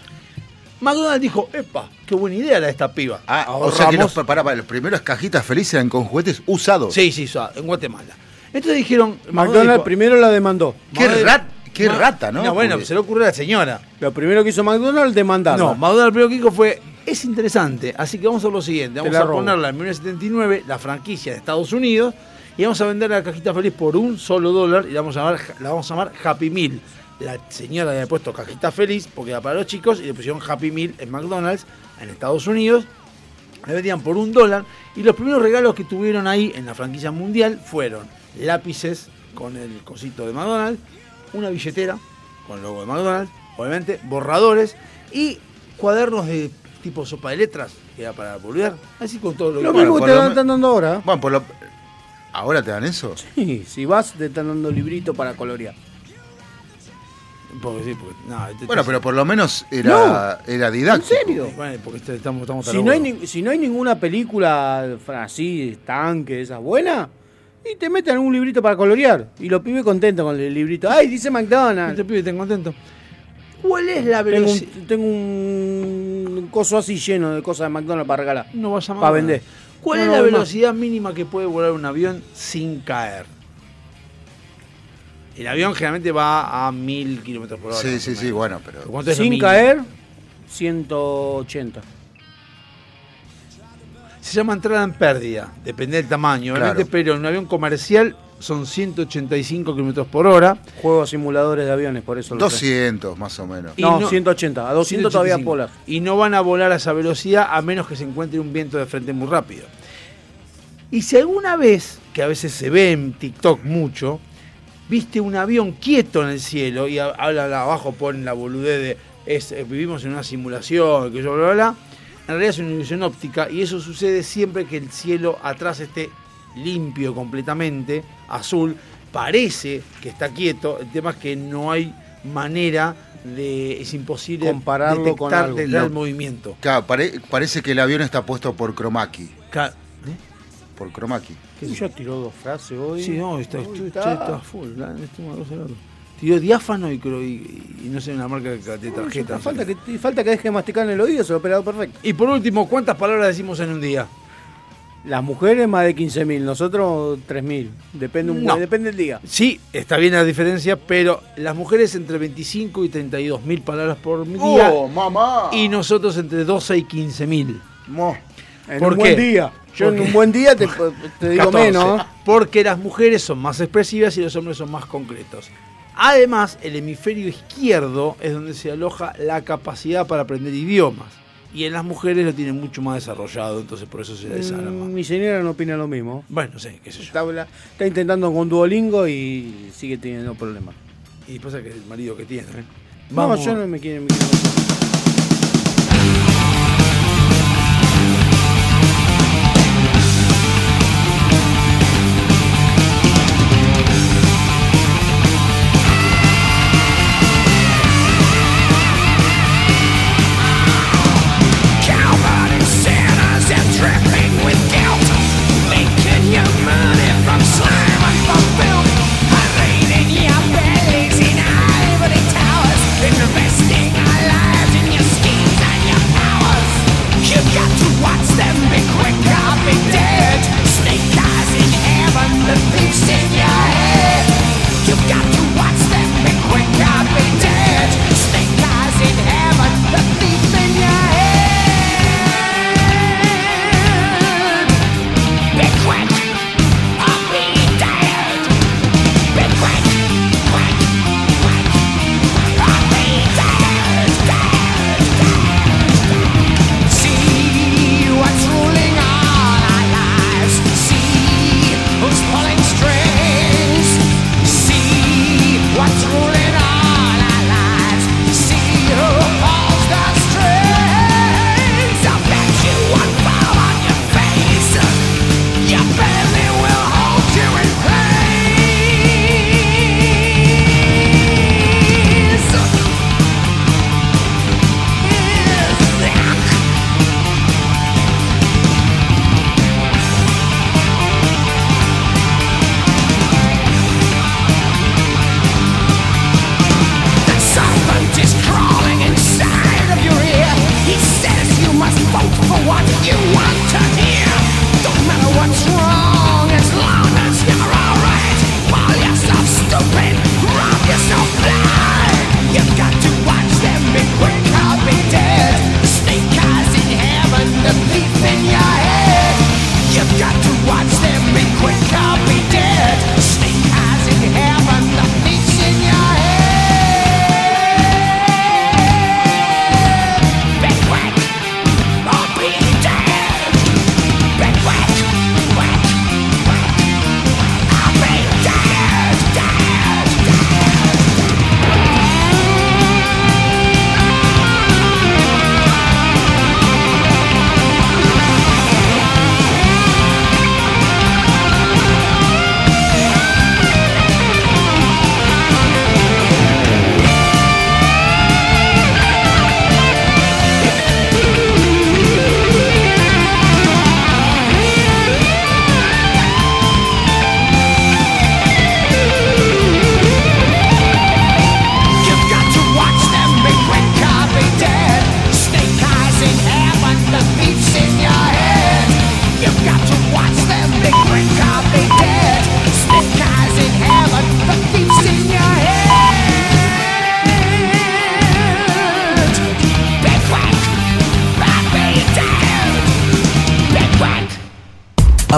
Speaker 1: McDonald's dijo, epa, qué buena idea la de esta piba.
Speaker 2: Ah, o sea que los, para, para, los primeros cajitas felices eran con juguetes usados.
Speaker 1: Sí, sí, usado, en Guatemala. Entonces dijeron,
Speaker 3: McDonald's
Speaker 1: dijo,
Speaker 3: primero la demandó.
Speaker 2: Qué, rat- qué rata, ¿no?
Speaker 1: No, bueno,
Speaker 2: Porque-
Speaker 1: se le ocurrió a la señora.
Speaker 3: Lo primero que hizo McDonald's, demandarla.
Speaker 1: No, McDonald's primero que dijo fue, es interesante, así que vamos a hacer lo siguiente, vamos a
Speaker 3: robo.
Speaker 1: ponerla en 1979, la franquicia de Estados Unidos, y vamos a vender la cajita feliz por un solo dólar y la vamos a llamar, la vamos a llamar Happy Meal. La señora le había puesto cajita feliz porque era para los chicos y le pusieron Happy Meal en McDonald's en Estados Unidos. Le vendían por un dólar y los primeros regalos que tuvieron ahí en la franquicia mundial fueron lápices con el cosito de McDonald's, una billetera con el logo de McDonald's, obviamente, borradores y cuadernos de tipo sopa de letras, que era para volver, así con todo lo,
Speaker 3: Lo
Speaker 1: que
Speaker 3: mismo que te
Speaker 2: lo
Speaker 3: están dando ahora.
Speaker 2: Bueno, por lo... ¿Ahora te dan eso?
Speaker 3: Sí, si vas, te están dando librito para colorear.
Speaker 1: Porque sí, porque, no, este-
Speaker 2: Bueno, pero por lo menos era, era didáctico.
Speaker 3: ¿En serio?
Speaker 1: Bueno, porque este- estamos, estamos
Speaker 3: Si no, hay ni- si no hay ninguna película fra- así, tanque, esa buena, y te meten un librito para colorear. Y los pibes contentos con el librito. ¡Ay, dice McDonald's!
Speaker 1: Este pibe está contento. ¿Cuál es la
Speaker 3: Tengo
Speaker 1: velocidad?
Speaker 3: un, tengo un coso así lleno de cosas de McDonald's para regalar.
Speaker 1: No más.
Speaker 3: Para vender.
Speaker 1: ¿Cuál
Speaker 3: No,
Speaker 1: es
Speaker 3: no,
Speaker 1: la
Speaker 3: no.
Speaker 1: velocidad mínima que puede volar un avión sin caer? El avión generalmente va a mil kilómetros por hora.
Speaker 2: Sí, sí, sí, bueno, pero...
Speaker 1: ¿Cuánto es
Speaker 3: Sin
Speaker 1: mil?
Speaker 3: caer, 180.
Speaker 1: Se llama entrada en pérdida, depende del tamaño, obviamente,
Speaker 2: Claro.
Speaker 1: pero en un avión comercial son 185 kilómetros por hora.
Speaker 3: Juego a simuladores de aviones, por eso lo sé.
Speaker 2: 200 más o menos.
Speaker 1: Y
Speaker 3: No,
Speaker 1: no-
Speaker 3: 180. A 200 todavía
Speaker 1: 185.
Speaker 3: polas.
Speaker 1: Y no van a volar a esa velocidad a menos que se encuentre un viento de frente muy rápido. Y si alguna vez, que a veces se ve en TikTok mucho, viste un avión quieto en el cielo y hablan abajo, ponen la boludez de es, eh, vivimos en una simulación, que yo bla, bla, bla. En realidad es una ilusión óptica y eso sucede siempre que el cielo atrás esté limpio completamente, azul. Parece que está quieto, el tema es que no hay manera de. es imposible
Speaker 5: Compararlo
Speaker 1: detectar,
Speaker 5: con algo.
Speaker 1: el
Speaker 2: No.
Speaker 1: movimiento.
Speaker 2: Claro, pare- parece que el avión está puesto por Cromaki.
Speaker 1: ¿eh?
Speaker 2: Por Cromaki.
Speaker 1: ¿Qué sé
Speaker 5: Ya tiró dos frases hoy.
Speaker 1: Sí, no, está,
Speaker 5: está.
Speaker 1: está full. la-. Tiró diáfano y, creo- y, y no sé una marca de, tarjeta. sé
Speaker 5: falta, que, falta que deje de masticar en el oído, se lo ha operado perfecto.
Speaker 1: Y por último, ¿cuántas palabras decimos en un día?
Speaker 5: Las mujeres más de 15.000, nosotros 3.000. Depende, un,
Speaker 1: No.
Speaker 5: depende del día.
Speaker 1: Sí, está bien la diferencia, pero las mujeres entre 25 y 32 mil palabras por día
Speaker 2: ¡Oh, mamá!
Speaker 1: y nosotros entre 12 y 15 mil.
Speaker 2: Mo.
Speaker 5: En
Speaker 1: ¿Por
Speaker 5: un
Speaker 1: qué?
Speaker 5: buen día. Yo
Speaker 1: ¿Por
Speaker 5: en un buen día te, te digo
Speaker 1: 14.
Speaker 5: menos.
Speaker 1: Porque las mujeres son más expresivas y los hombres son más concretos. Además, el hemisferio izquierdo es donde se aloja la capacidad para aprender idiomas. Y en las mujeres lo tienen mucho más desarrollado, entonces por eso se
Speaker 5: Mm,
Speaker 1: más.
Speaker 5: Mi señora no opina lo mismo.
Speaker 1: Bueno, no sé, qué sé yo.
Speaker 5: Está, intentando con Duolingo y sigue teniendo problemas.
Speaker 1: Y pasa que el marido que tiene. ¿eh?
Speaker 5: No, yo no me quiero. me quiero-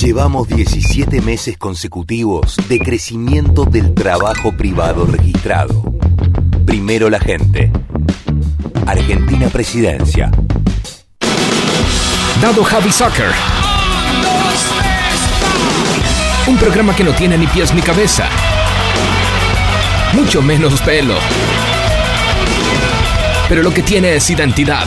Speaker 6: Llevamos 17 meses consecutivos de crecimiento del trabajo privado registrado. Primero la gente. Argentina Presidencia.
Speaker 7: Dado Javi Soccer. Un programa que no tiene ni pies ni cabeza. Mucho menos pelo. Pero lo que tiene es identidad.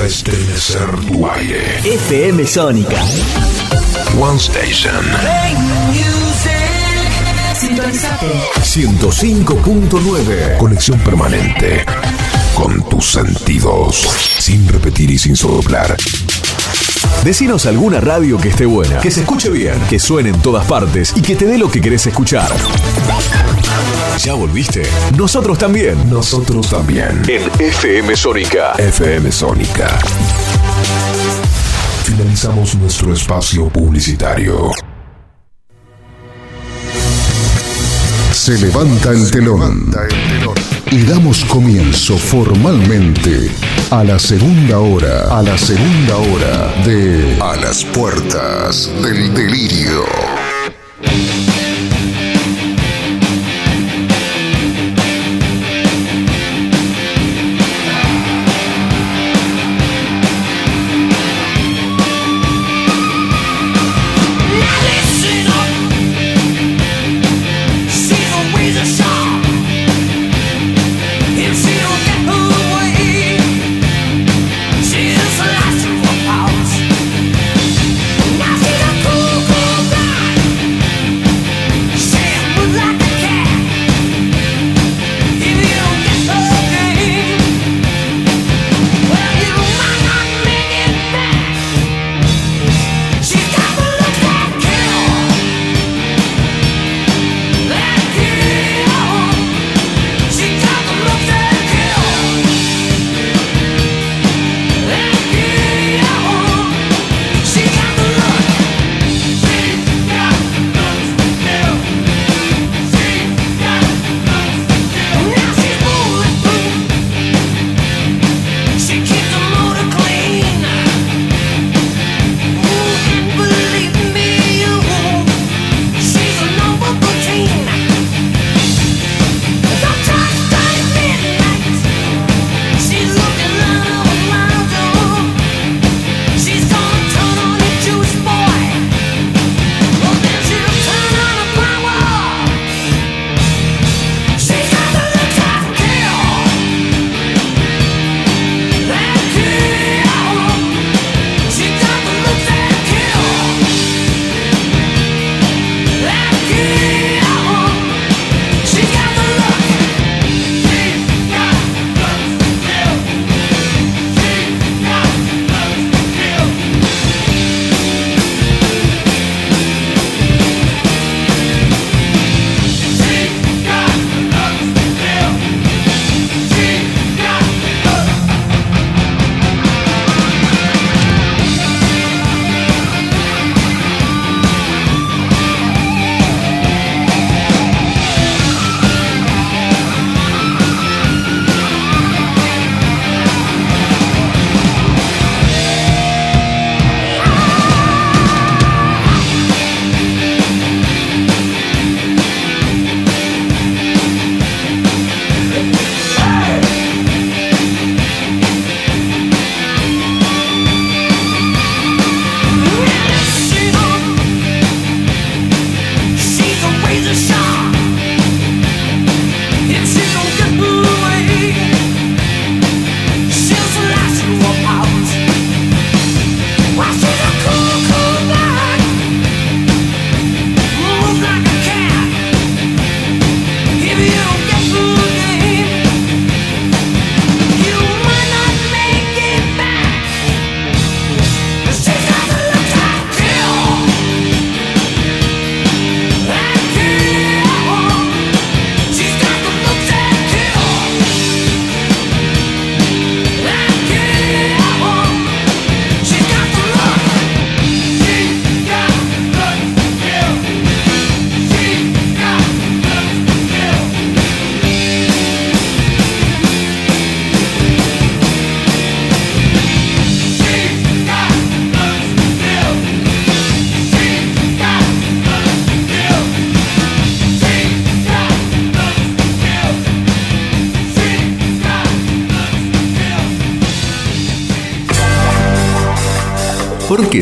Speaker 7: A estremecer tu aire.
Speaker 8: FM Sónica.
Speaker 7: One Station.
Speaker 9: Sintonizate.
Speaker 7: 105.9. Conexión permanente con tus sentidos. Sin repetir y sin soplar.
Speaker 8: Decinos alguna radio que esté buena, que se escuche bien, que suene en todas partes y que te dé lo que querés escuchar. ¿Ya volviste? Nosotros también.
Speaker 7: Nosotros también.
Speaker 8: En FM Sónica.
Speaker 7: FM Sónica. Finalizamos nuestro espacio publicitario.
Speaker 5: Se levanta el telón y damos comienzo formalmente a la segunda hora, a la segunda hora de A las puertas del delirio.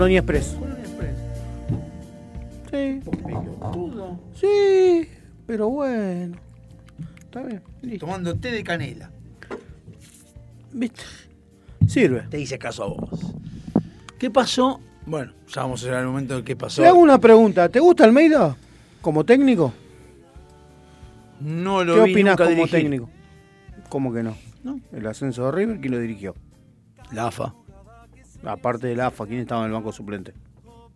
Speaker 3: Colonia Express. Sí. Sí, pero bueno. Está bien. listo.
Speaker 1: Tomando té de canela.
Speaker 3: ¿Viste? Sirve.
Speaker 1: Te hice caso a vos. ¿Qué pasó? Bueno, ya vamos a llegar al momento de qué pasó.
Speaker 3: Le hago una pregunta. ¿Te gusta Almeida como técnico?
Speaker 1: No lo
Speaker 3: ¿Qué
Speaker 1: vi nunca
Speaker 3: como
Speaker 1: dirigir.
Speaker 3: técnico? ¿Cómo que no?
Speaker 1: No.
Speaker 3: El ascenso de River, ¿quién lo dirigió?
Speaker 1: La AFA.
Speaker 3: Aparte de la AFA, ¿quién estaba en el banco suplente?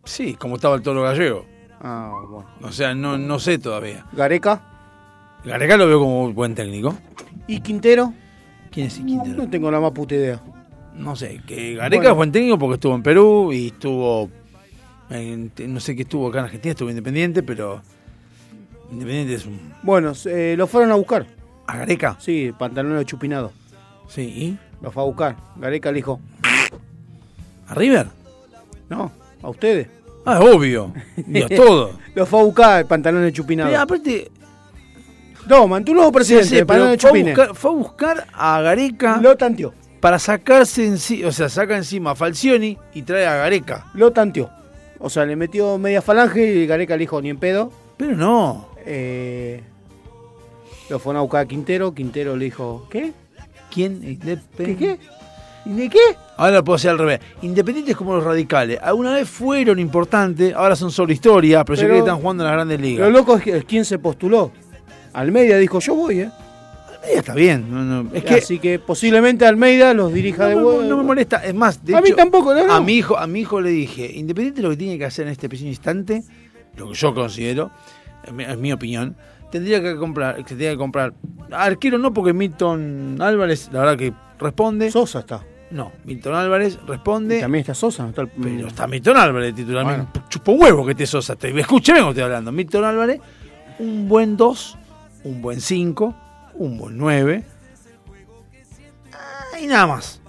Speaker 1: Sí, como estaba el toro gallego.
Speaker 3: Ah, bueno.
Speaker 1: O sea, no, no sé todavía.
Speaker 3: ¿Gareca?
Speaker 1: Gareca lo veo como buen técnico.
Speaker 3: ¿Y Quintero?
Speaker 1: ¿Quién es Quintero?
Speaker 3: No tengo la más puta idea.
Speaker 1: No sé, que Gareca
Speaker 3: Bueno.
Speaker 1: es buen técnico porque estuvo en Perú y estuvo. en- no sé qué estuvo acá en Argentina, estuvo independiente, pero. Independiente es un.
Speaker 3: Bueno, eh, lo fueron a buscar.
Speaker 1: ¿A Gareca?
Speaker 3: Sí, pantalón de chupinado.
Speaker 1: Sí, ¿y?
Speaker 3: Lo fue a buscar. Gareca le dijo,
Speaker 1: ¿A River?
Speaker 3: no, a ustedes.
Speaker 1: Ah, obvio. Y a todo.
Speaker 3: Lo fue a buscar el pantalón de chupinado.
Speaker 1: Pero aparte.
Speaker 3: Toma, tu nuevo presidente,
Speaker 1: Sí,
Speaker 3: pantalón de
Speaker 1: fue, a buscar, fue a buscar a Gareca
Speaker 3: Lo tanteó.
Speaker 1: para sacarse encima, o sea, saca encima a Falcioni y trae a Gareca.
Speaker 3: Lo tanteó. O sea, le metió media falange y Gareca le dijo ni en pedo.
Speaker 1: Pero no.
Speaker 3: Eh, lo fueron a buscar a Quintero. Quintero le dijo, ¿qué?
Speaker 1: ¿Quién?
Speaker 3: ¿Qué qué? ¿Y de qué?
Speaker 1: Ahora lo puedo hacer al revés. Independientes como los radicales. Alguna vez fueron importantes, ahora son solo historia, pero,
Speaker 3: Pero-
Speaker 1: cree que están jugando en las grandes ligas.
Speaker 3: Lo loco es que quién se postuló. Almeida dijo, yo voy, ¿eh?
Speaker 1: Almeida está bien. no, no, Es que
Speaker 3: Así que posiblemente Almeida los dirija de vuelta.
Speaker 1: no me molesta. Es más, de
Speaker 3: A mí tampoco.
Speaker 1: A mi hijo, a mi hijo le dije, Independiente lo que tiene que hacer en este preciso instante, lo que yo considero, es mi, es mi opinión, tendría que comprar, que tendría que comprar arquero no porque Milton Álvarez, la verdad que responde.
Speaker 3: Sosa está.
Speaker 1: No, Milton Álvarez responde.
Speaker 3: También está Sosa, ¿no? Está el-
Speaker 1: Pero está Milton Álvarez titular.
Speaker 3: Bueno.
Speaker 1: Chupo huevo que esté Sosa. Te, escúcheme cuando estoy hablando. Milton Álvarez, un buen 2, un buen 5, un buen 9. Y nada más.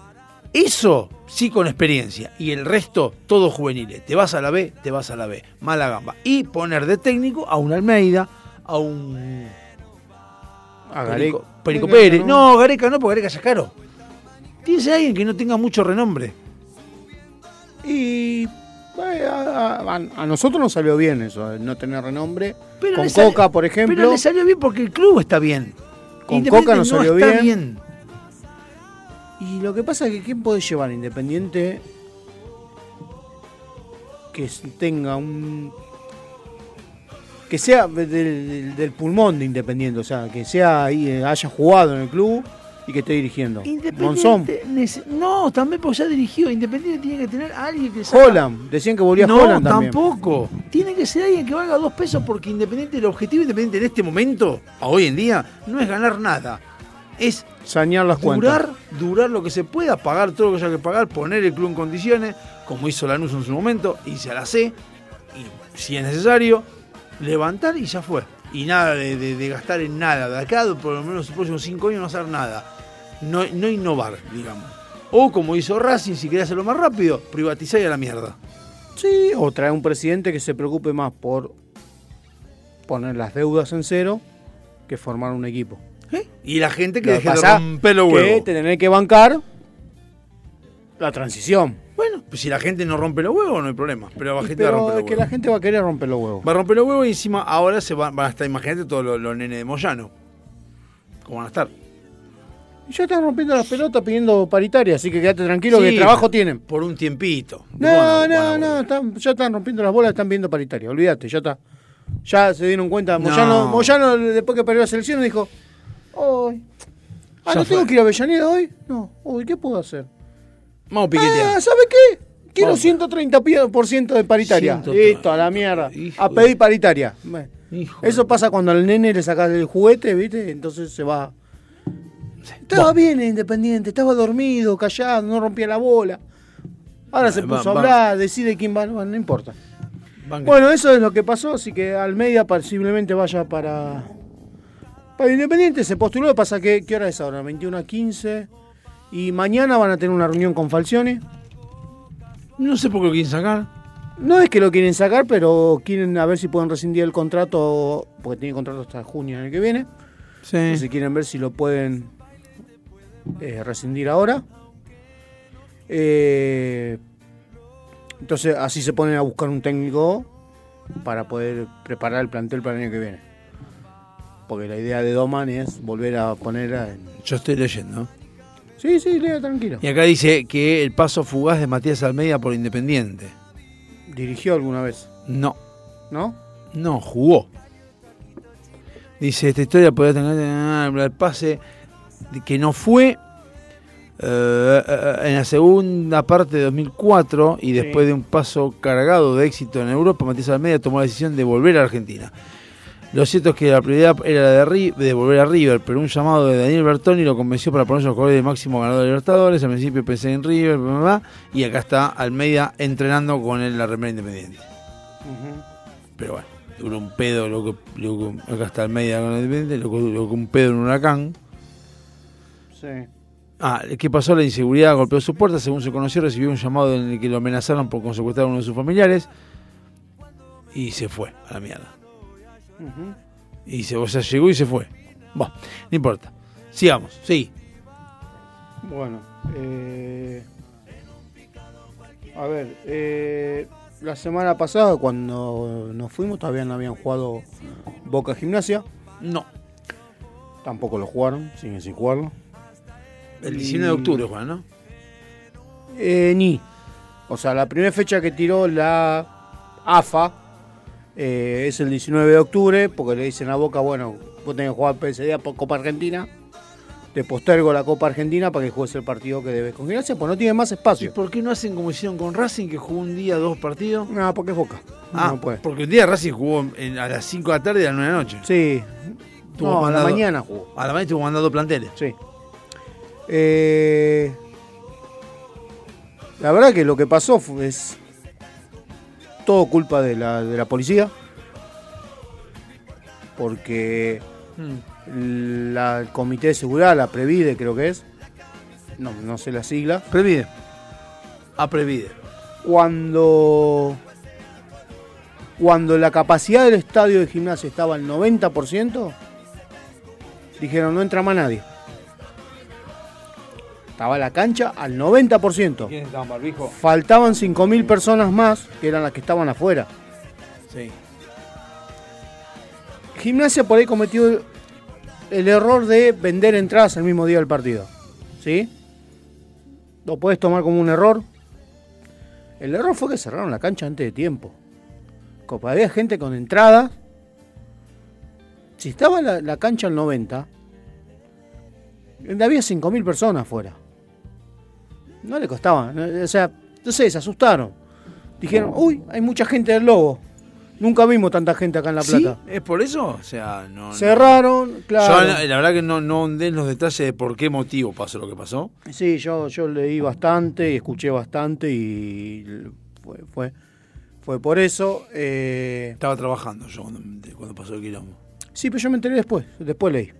Speaker 1: Eso sí con experiencia. Y el resto, todo juveniles. Te vas a la B, te vas a la B. Mala gamba. Y poner de técnico a un Almeida, a un.
Speaker 3: A
Speaker 1: Perico,
Speaker 3: Gareca.
Speaker 1: Perico
Speaker 3: Gareca
Speaker 1: Pérez.
Speaker 3: no.
Speaker 1: No, Gareca no, porque Gareca ya es caro. Tienes a alguien que no tenga mucho renombre.
Speaker 3: Y eh, a, a- a nosotros nos salió bien eso, de no tener renombre.
Speaker 1: Pero
Speaker 3: Con Coca, por ejemplo.
Speaker 1: Pero le salió bien porque el club está bien.
Speaker 3: Con Coca nos
Speaker 1: no
Speaker 3: salió
Speaker 1: está
Speaker 3: bien. Y lo que pasa es que ¿quién puede llevar Independiente que tenga un... que sea del, pulmón de Independiente, o sea, que sea eh, haya jugado en el club y que esté dirigiendo? Monzón,
Speaker 1: Independiente No, también porque ya dirigió. Independiente tiene que tener a alguien que saca-
Speaker 3: Holland, decían que volvía
Speaker 1: No,
Speaker 3: Holland también.
Speaker 1: tampoco. Tiene que ser alguien que valga dos pesos porque Independiente, el objetivo de Independiente en este momento, a hoy en día, no es ganar nada. Es
Speaker 3: Sanear las
Speaker 1: durar,
Speaker 3: cuentas.
Speaker 1: durar lo que se pueda, pagar todo lo que haya que pagar, poner el club en condiciones, como hizo Lanús en su momento, irse a la C, y si es necesario, levantar y ya fue. Y nada de, de- de gastar en nada. De acá, por lo menos los próximos cinco años, no hacer nada. No, no innovar, digamos. O como hizo Racing, si quería hacerlo más rápido, privatizar y a la mierda.
Speaker 3: Sí, o traer un presidente que se preocupe más por poner las deudas en cero que formar un equipo.
Speaker 1: Y la gente que
Speaker 3: Lo
Speaker 1: deje de romper los
Speaker 3: que
Speaker 1: huevos.
Speaker 3: te tenés que bancar la transición.
Speaker 1: Bueno, pues si la gente no rompe los huevos, no hay problema. Pero la gente va a
Speaker 3: pero
Speaker 1: romper
Speaker 3: es
Speaker 1: los
Speaker 3: que
Speaker 1: huevos.
Speaker 3: la gente va a querer romper los huevos.
Speaker 1: Va a romper los huevos y encima ahora se van, van a estar, imagínate todos los, los nenes de Moyano. ¿Cómo van a estar?
Speaker 3: Y ya están rompiendo las pelotas pidiendo paritaria, así que quédate tranquilo que
Speaker 1: Sí,
Speaker 3: trabajo tienen.
Speaker 1: Por un tiempito.
Speaker 3: No, no, no, están- ya están rompiendo las bolas, están viendo paritaria, olvídate, ya está. Ya se dieron cuenta,
Speaker 1: No.
Speaker 3: Moyano, Moyano después que perdió la selección dijo, hoy, ah,
Speaker 1: Ya
Speaker 3: no tengo que ir a Avellaneda hoy, no, hoy, ¿qué puedo hacer?
Speaker 1: Vamos piquetear.
Speaker 3: Ah, ¿sabe qué? Quiero
Speaker 1: Vamos.
Speaker 3: 130% de paritaria.
Speaker 1: 130.
Speaker 3: Listo, a la mierda. A pedir paritaria. Bueno, Eso pasa cuando al nene le sacas el juguete, ¿viste? Entonces se va. Estaba bien en Independiente, estaba dormido, callado, no rompía la bola. Ahora se
Speaker 1: Va-
Speaker 3: puso a
Speaker 1: va-
Speaker 3: hablar, decide quién va, bueno, no importa.
Speaker 1: Banque.
Speaker 3: Bueno, eso es lo que pasó, así que Almeida posiblemente vaya para, para Independiente. Se postuló, pasa que, ¿qué hora es ahora? 21 a 15. Y mañana van a tener una reunión con Falcione.
Speaker 1: No sé por qué lo quieren sacar.
Speaker 3: No es que lo quieren sacar, pero quieren a ver si pueden rescindir el contrato, porque tiene contrato hasta junio en el que viene.
Speaker 1: Sí.
Speaker 3: Entonces quieren ver si lo pueden eh, rescindir ahora. Eh, entonces así se ponen a buscar un técnico para poder preparar el plantel para el año que viene. Porque la idea de Doman es volver a poner a...
Speaker 1: Yo estoy leyendo.
Speaker 3: Sí, sí, lea tranquilo.
Speaker 1: Y acá dice que el paso fugaz de Matías Almeida por Independiente.
Speaker 3: ¿Dirigió alguna vez?
Speaker 1: No.
Speaker 3: ¿No?
Speaker 1: No, jugó. Dice, esta historia podría tener el pase que no fue eh, eh, en la segunda parte de 2004 y después de un paso cargado de éxito en Europa, Matías Almeida tomó la decisión de volver a Argentina. Lo cierto es que la prioridad era la de, volver a River, pero un llamado de Daniel Bertoni lo convenció para ponerse los colores de máximo ganador de Libertadores. Al principio pensé en River, bla, bla, bla, y acá está Almeida entrenando con el, la remera independiente. Pero bueno, duró un pedo, loco, loco, acá está Almeida con el independiente, loco, loco, un pedo en un huracán.
Speaker 3: Sí.
Speaker 1: Ah, ¿qué pasó? La inseguridad golpeó su puerta. Según se conoció, recibió un llamado en el que lo amenazaron por secuestrar a uno de sus familiares. Y se fue a la mierda. Y se, o sea, llegó y se fue. Bueno, no importa. Sigamos, sí.
Speaker 3: Bueno, eh, a ver, eh, la semana pasada cuando nos fuimos todavía no habían jugado Boca Gimnasia.
Speaker 1: No.
Speaker 3: Tampoco lo jugaron, siguen sin jugarlo.
Speaker 1: El 19 de octubre, Juan, ¿no?
Speaker 3: Eh, ni. O sea, la primera fecha que tiró la AFA eh, es el 19 de octubre, porque le dicen a Boca, bueno, vos tenés que jugar PSD por Copa Argentina. Te postergo la Copa Argentina para que juegues el partido que debes con Gimnasia, pues no tiene más espacio.
Speaker 1: ¿Por qué no hacen como hicieron con Racing, que jugó un día dos partidos?
Speaker 3: No, porque es Boca.
Speaker 1: Ah,
Speaker 3: no puede.
Speaker 1: porque un día Racing jugó en- a las 5 de la tarde y a las 9 de la noche.
Speaker 3: Sí.
Speaker 1: Tuvo
Speaker 3: No, a la
Speaker 1: mandado-
Speaker 3: mañana jugó.
Speaker 1: A la mañana estuvo mandando planteles.
Speaker 3: Sí. Eh, la verdad que lo que pasó fue, es todo culpa de la, de la policía. Porque la, el comité de seguridad, la Previde creo que es, no, no sé la sigla.
Speaker 1: Previde. A Previde.
Speaker 3: Cuando, cuando la capacidad del estadio de gimnasia estaba al 90%, dijeron no entra más nadie. Estaba la cancha al 90%.
Speaker 1: ¿Quiénes estaban, Barbijo?
Speaker 3: Faltaban 5.000 personas más, que eran las que estaban afuera.
Speaker 1: Sí.
Speaker 3: Gimnasia por ahí cometió el, error de vender entradas el mismo día del partido. ¿Sí? Lo puedes tomar como un error. El error fue que cerraron la cancha antes de tiempo. Como había gente con entradas. Si estaba la, la cancha al 90, había 5.000 personas afuera. No le costaba. O sea, no sé, se asustaron. Dijeron, uy, hay mucha gente del Lobo. Nunca vimos tanta gente acá en La
Speaker 1: ¿Sí?
Speaker 3: Plata.
Speaker 1: ¿Es por eso? O sea, no. no.
Speaker 3: Cerraron, claro.
Speaker 1: Yo, la, verdad que no, no los detalles de por qué motivo pasó lo que pasó.
Speaker 3: Sí, yo, yo leí bastante y escuché bastante y fue, fue, fue por eso. eh,
Speaker 1: Estaba trabajando yo cuando, cuando pasó el quilombo.
Speaker 3: Sí, pero yo me enteré después, después leí.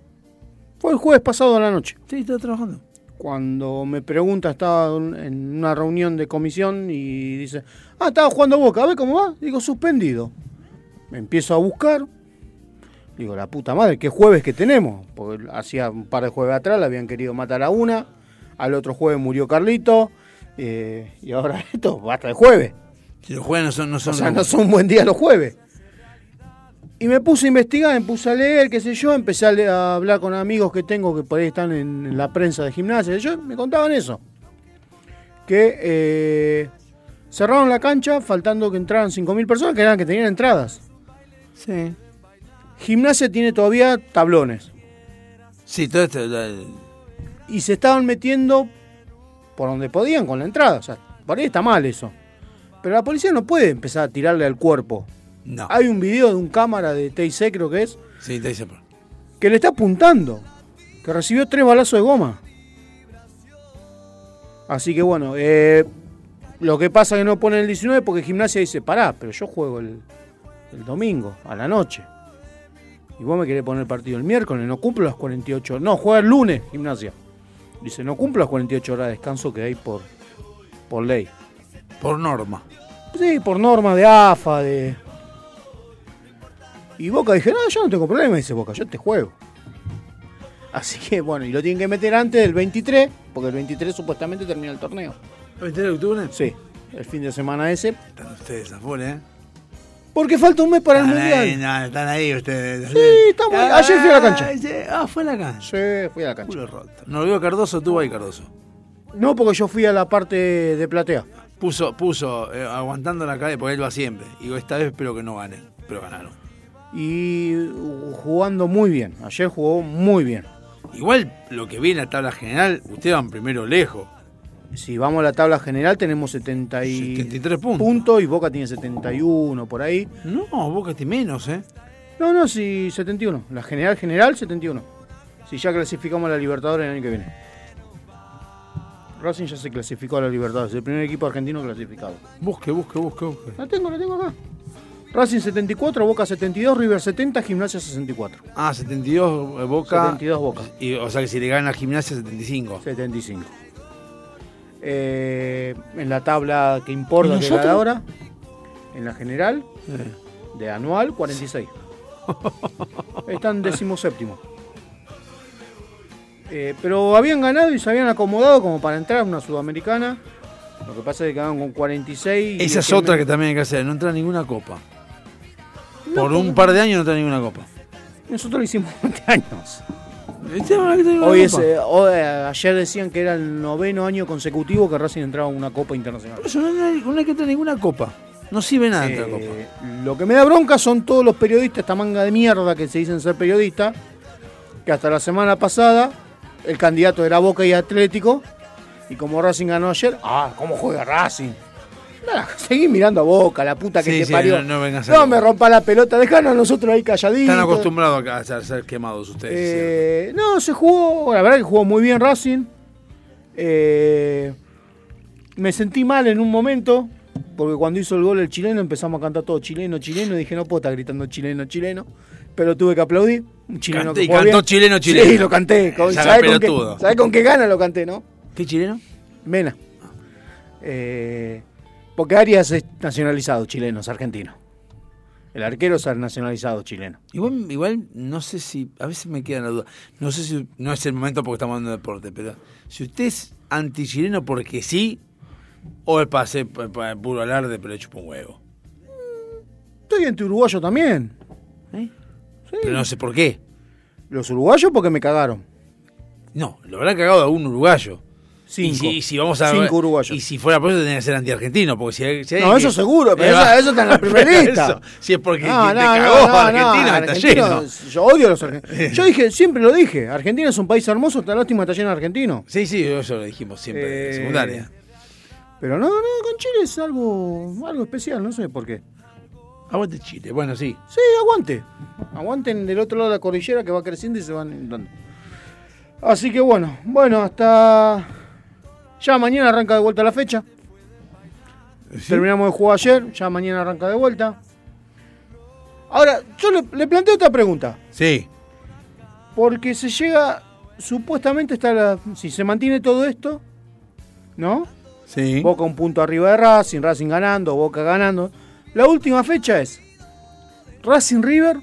Speaker 3: Fue el jueves pasado a la noche.
Speaker 1: Sí, estaba trabajando.
Speaker 3: Cuando me pregunta, estaba en una reunión de comisión y dice, ah, estaba jugando Boca, a ver cómo va. Digo, suspendido. Me empiezo a buscar. Digo, la puta madre, ¿qué jueves que tenemos? Porque hacía un par de jueves atrás le habían querido matar a una. Al otro jueves murió Carlito. eh, y ahora esto, basta de jueves.
Speaker 1: Si los jueves no son. No son
Speaker 3: O sea, no son un buen día los jueves. Y me puse a investigar, me puse a leer, qué sé yo, empecé a, hablar con amigos que tengo que por ahí están en, en la prensa de gimnasia, yo me contaban eso. Que eh, cerraron la cancha faltando que entraran 5.000 personas, que eran que tenían entradas.
Speaker 1: Sí.
Speaker 3: Gimnasia tiene todavía tablones.
Speaker 1: Sí, todo esto. la-
Speaker 3: Y se estaban metiendo por donde podían con la entrada. O sea, por ahí está mal eso. Pero la policía no puede empezar a tirarle al cuerpo.
Speaker 1: No.
Speaker 3: Hay un video de un cámara de TIC, creo que es,
Speaker 1: Sí, por.
Speaker 3: que le está apuntando. que recibió tres balazos de goma. Así que bueno, eh, lo que pasa es que no pone el 19 porque Gimnasia dice, pará, pero yo juego el, el domingo, a la noche. Y vos me querés poner el partido el miércoles, no cumplo las 48. No, juega el lunes, Gimnasia. Dice, no cumplo las 48 horas de descanso que hay por, por ley.
Speaker 1: Por norma.
Speaker 3: Sí, por norma de AFA, de... Y Boca dije, no, yo no tengo problema, dice Boca, yo te juego. Así que bueno, y lo tienen que meter antes del 23, porque el 23 supuestamente termina el torneo.
Speaker 1: ¿El 23 de octubre?
Speaker 3: Sí, el fin de semana ese.
Speaker 1: Están ustedes a full, ¿eh?
Speaker 3: Porque falta un mes para el
Speaker 1: ahí,
Speaker 3: mundial.
Speaker 1: no, están ahí ustedes.
Speaker 3: Sí, estamos. Ayer fui a la cancha.
Speaker 1: Ah. Ah, fue a la cancha.
Speaker 3: Sí, fui a la cancha.
Speaker 1: Roto. No lo vio Cardoso, tuvo ahí Cardoso.
Speaker 3: No, porque yo fui a la parte de platea.
Speaker 1: Puso, puso, eh, aguantando la calle, porque él va siempre. Digo, esta vez espero que no gane. Pero ganaron.
Speaker 3: Y jugando muy bien. Ayer jugó muy bien.
Speaker 1: Igual lo que viene a la tabla general, ustedes van primero lejos.
Speaker 3: Si vamos a la tabla general, tenemos 70 y
Speaker 1: 73 puntos.
Speaker 3: y Boca tiene 71 por ahí.
Speaker 1: No, Boca tiene menos, ¿eh?
Speaker 3: No, no, sí, 71. La general, general, 71. Si ya clasificamos a la Libertadores el año que viene. Racing ya se clasificó a la Libertadores. El primer equipo argentino clasificado.
Speaker 1: Busque, busque, busque, busque.
Speaker 3: La tengo, la tengo acá. Racing 74, Boca 72, River 70, Gimnasia 64.
Speaker 1: Ah, 72 eh, Boca.
Speaker 3: 72 Boca.
Speaker 1: Y, o sea que si le ganan a Gimnasia, 75.
Speaker 3: 75. Eh, en la tabla que importa
Speaker 1: ¿Y
Speaker 3: que gana ahora, en la general, de anual, 46. Están decimoséptimo. Eh, pero habían ganado y se habían acomodado como para entrar a una sudamericana. Lo que pasa es que quedaron con 46. y
Speaker 1: Esa es otra que también hay que hacer. No entra ninguna copa. Por un par de años no entra ninguna copa.
Speaker 3: Nosotros lo hicimos 20 años. Hoy es,
Speaker 1: copa.
Speaker 3: eh, hoy, eh, ayer decían que era el noveno año consecutivo que Racing entraba a una copa internacional.
Speaker 1: Por eso no hay, no hay que entrar ninguna copa. No sirve nada entrar a copa.
Speaker 3: Eh, lo que me da bronca son todos los periodistas, esta manga de mierda que se dicen ser periodistas, que hasta la semana pasada el candidato era Boca y Atlético, y como Racing ganó ayer, ah, ¿cómo juega Racing? Nah, seguí mirando a Boca, la puta que
Speaker 1: Sí,
Speaker 3: te
Speaker 1: sí,
Speaker 3: parió.
Speaker 1: no-
Speaker 3: me rompa la pelota, dejanos a nosotros ahí calladitos.
Speaker 1: Están acostumbrados a ser, quemados ustedes.
Speaker 3: Eh, no, se jugó, la verdad que jugó muy bien Racing. Eh, me sentí mal en un momento, porque cuando hizo el gol el chileno empezamos a cantar todo chileno, chileno, y dije no puedo estar gritando chileno, chileno, pero tuve que aplaudir. Un chileno
Speaker 1: Canté
Speaker 3: que
Speaker 1: cantó
Speaker 3: bien.
Speaker 1: chileno, chileno.
Speaker 3: Sí, lo canté. Con, ¿sabe,
Speaker 1: era
Speaker 3: con qué, sabe con qué gana lo canté, no?
Speaker 1: ¿Qué chileno?
Speaker 3: Mena. Eh, porque Arias es nacionalizado chileno, es argentino. El arquero es nacionalizado chileno.
Speaker 1: Igual, igual no sé si, a veces me queda la duda, no sé si, no es el momento porque estamos hablando de deporte, pero si usted es anti-chileno porque sí, o es para hacer pa- pa- puro alarde, pero le chupa un huevo.
Speaker 3: Estoy anti-uruguayo también.
Speaker 1: Pero no sé por qué.
Speaker 3: Los uruguayos porque me cagaron.
Speaker 1: No, lo habrá cagado a un uruguayo.
Speaker 3: Cinco.
Speaker 1: Y si, y si vamos a
Speaker 3: Cinco uruguayos.
Speaker 1: Y si fuera por eso tendría que ser anti-argentino, porque si, si hay
Speaker 3: No,
Speaker 1: que-
Speaker 3: eso seguro, pero eso- está en la primera lista.
Speaker 1: eso, si es porque
Speaker 3: No,
Speaker 1: te
Speaker 3: no,
Speaker 1: cagó
Speaker 3: no,
Speaker 1: Argentina está
Speaker 3: argentino,
Speaker 1: lleno.
Speaker 3: Yo odio a los argentinos. Yo dije, siempre lo dije, Argentina es un país hermoso, está lástima está lleno de argentinos.
Speaker 1: Sí, sí, eso lo dijimos siempre,
Speaker 3: Eh,
Speaker 1: secundaria.
Speaker 3: Pero no, no, con Chile es algo, algo especial, no sé por qué.
Speaker 1: Aguante Chile, bueno, sí.
Speaker 3: Sí, aguante. Aguanten del otro lado de la cordillera que va creciendo y se van dando. Así que bueno, bueno, hasta. Ya mañana arranca de vuelta la fecha. Terminamos de jugar ayer, ya mañana arranca de vuelta. Ahora, yo le, le planteo esta pregunta.
Speaker 1: Sí.
Speaker 3: Porque se llega, supuestamente está la. Si se mantiene todo esto, ¿no?
Speaker 1: Sí.
Speaker 3: Boca un punto arriba de Racing, Racing ganando, Boca ganando. La última fecha es Racing River,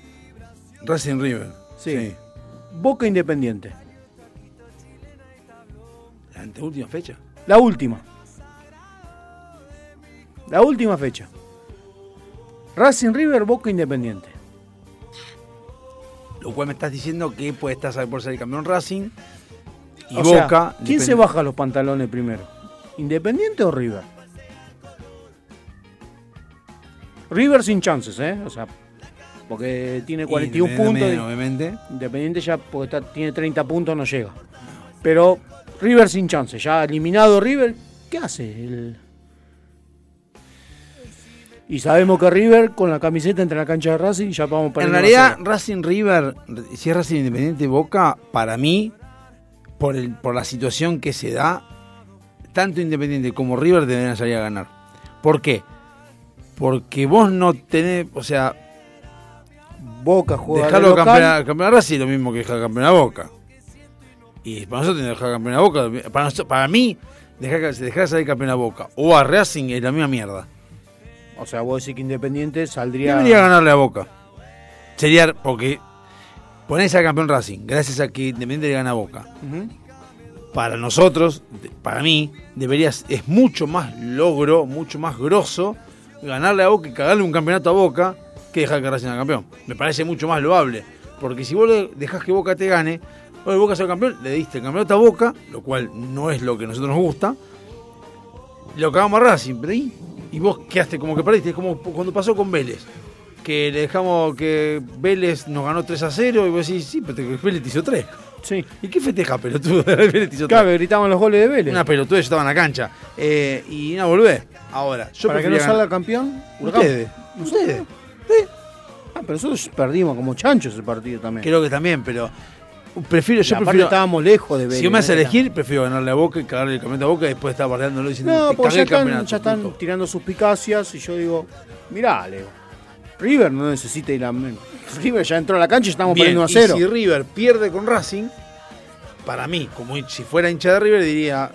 Speaker 1: Racing River.
Speaker 3: Sí. Boca Independiente.
Speaker 1: La anteúltima fecha.
Speaker 3: La última. La última fecha. Racing River, Boca Independiente.
Speaker 1: Lo cual me estás diciendo que puede estar por ser el campeón Racing y
Speaker 3: O sea,
Speaker 1: Boca.
Speaker 3: ¿Quién se baja los pantalones primero? ¿Independiente o River? River sin chances, ¿eh? O sea, porque tiene 41 puntos.
Speaker 1: Independiente, Obviamente.
Speaker 3: Independiente ya porque está- tiene 30 puntos, no llega. Pero River sin chance, ya eliminado River, ¿qué hace? El- Y sabemos que River con la camiseta entre la cancha de Racing ya vamos para
Speaker 1: En realidad, Racing River, si es Racing Independiente Boca, para mí, por, el, por la situación que se da, tanto Independiente como River deberían salir a ganar. ¿Por qué? Porque vos no tenés, o sea,
Speaker 3: Boca juega de
Speaker 1: dejarlo
Speaker 3: local.
Speaker 1: campeón, campeón a Racing lo mismo que dejar campeón a Boca. Y para nosotros tenemos que dejar campeón a Boca. Para, nosotros- para mí, dejar, dejar salir campeón a Boca o a Racing es la misma mierda.
Speaker 3: O sea, vos decís que Independiente saldría.
Speaker 1: Debería ganarle a Boca. Sería porque ponés al campeón Racing, gracias a que Independiente le gana a Boca. Para nosotros, para mí, deberías, es mucho más logro, mucho más grosso ganarle a Boca y cagarle un campeonato a Boca que dejar que Racing sea campeón. Me parece mucho más loable. Porque si vos dejás que Boca te gane, vos Boca sea campeón, le diste el campeonato a Boca, lo cual no es lo que a nosotros nos gusta. Lo cagamos a Racing, pero ¿y? Vos quedaste como que perdiste, es como cuando pasó con Vélez. Que le dejamos que Vélez nos ganó 3 a 0 y vos decís, sí, pero Vélez te hizo 3.
Speaker 3: Sí.
Speaker 1: ¿Y qué festeja, pelotudo?
Speaker 3: Claro, gritaban los goles de Vélez.
Speaker 1: Una pelotuda, yo estaba en la cancha. Eh, y no volvé. Ahora, yo
Speaker 3: Para que no salga campeón.
Speaker 1: Ustedes. Ustedes.
Speaker 3: Ah, pero nosotros perdimos como chanchos ese partido también.
Speaker 1: Creo que también, pero prefiero,
Speaker 3: Y
Speaker 1: yo prefiero.
Speaker 3: estábamos lejos de Vélez.
Speaker 1: Si yo me hace elegir, prefiero ganarle a Boca y cagarle el campeonato a Boca y después estar bardeándolo diciendo
Speaker 3: No,
Speaker 1: "Te
Speaker 3: pues
Speaker 1: cagué
Speaker 3: ya están,
Speaker 1: campeonato",
Speaker 3: ya están tirando suspicacias y yo digo, mirá, Leo. River no necesita ir a. River ya entró a la cancha y estamos
Speaker 1: Bien,
Speaker 3: perdiendo a
Speaker 1: y
Speaker 3: cero.
Speaker 1: si River pierde con Racing, para mí, como si fuera hincha de River, diría,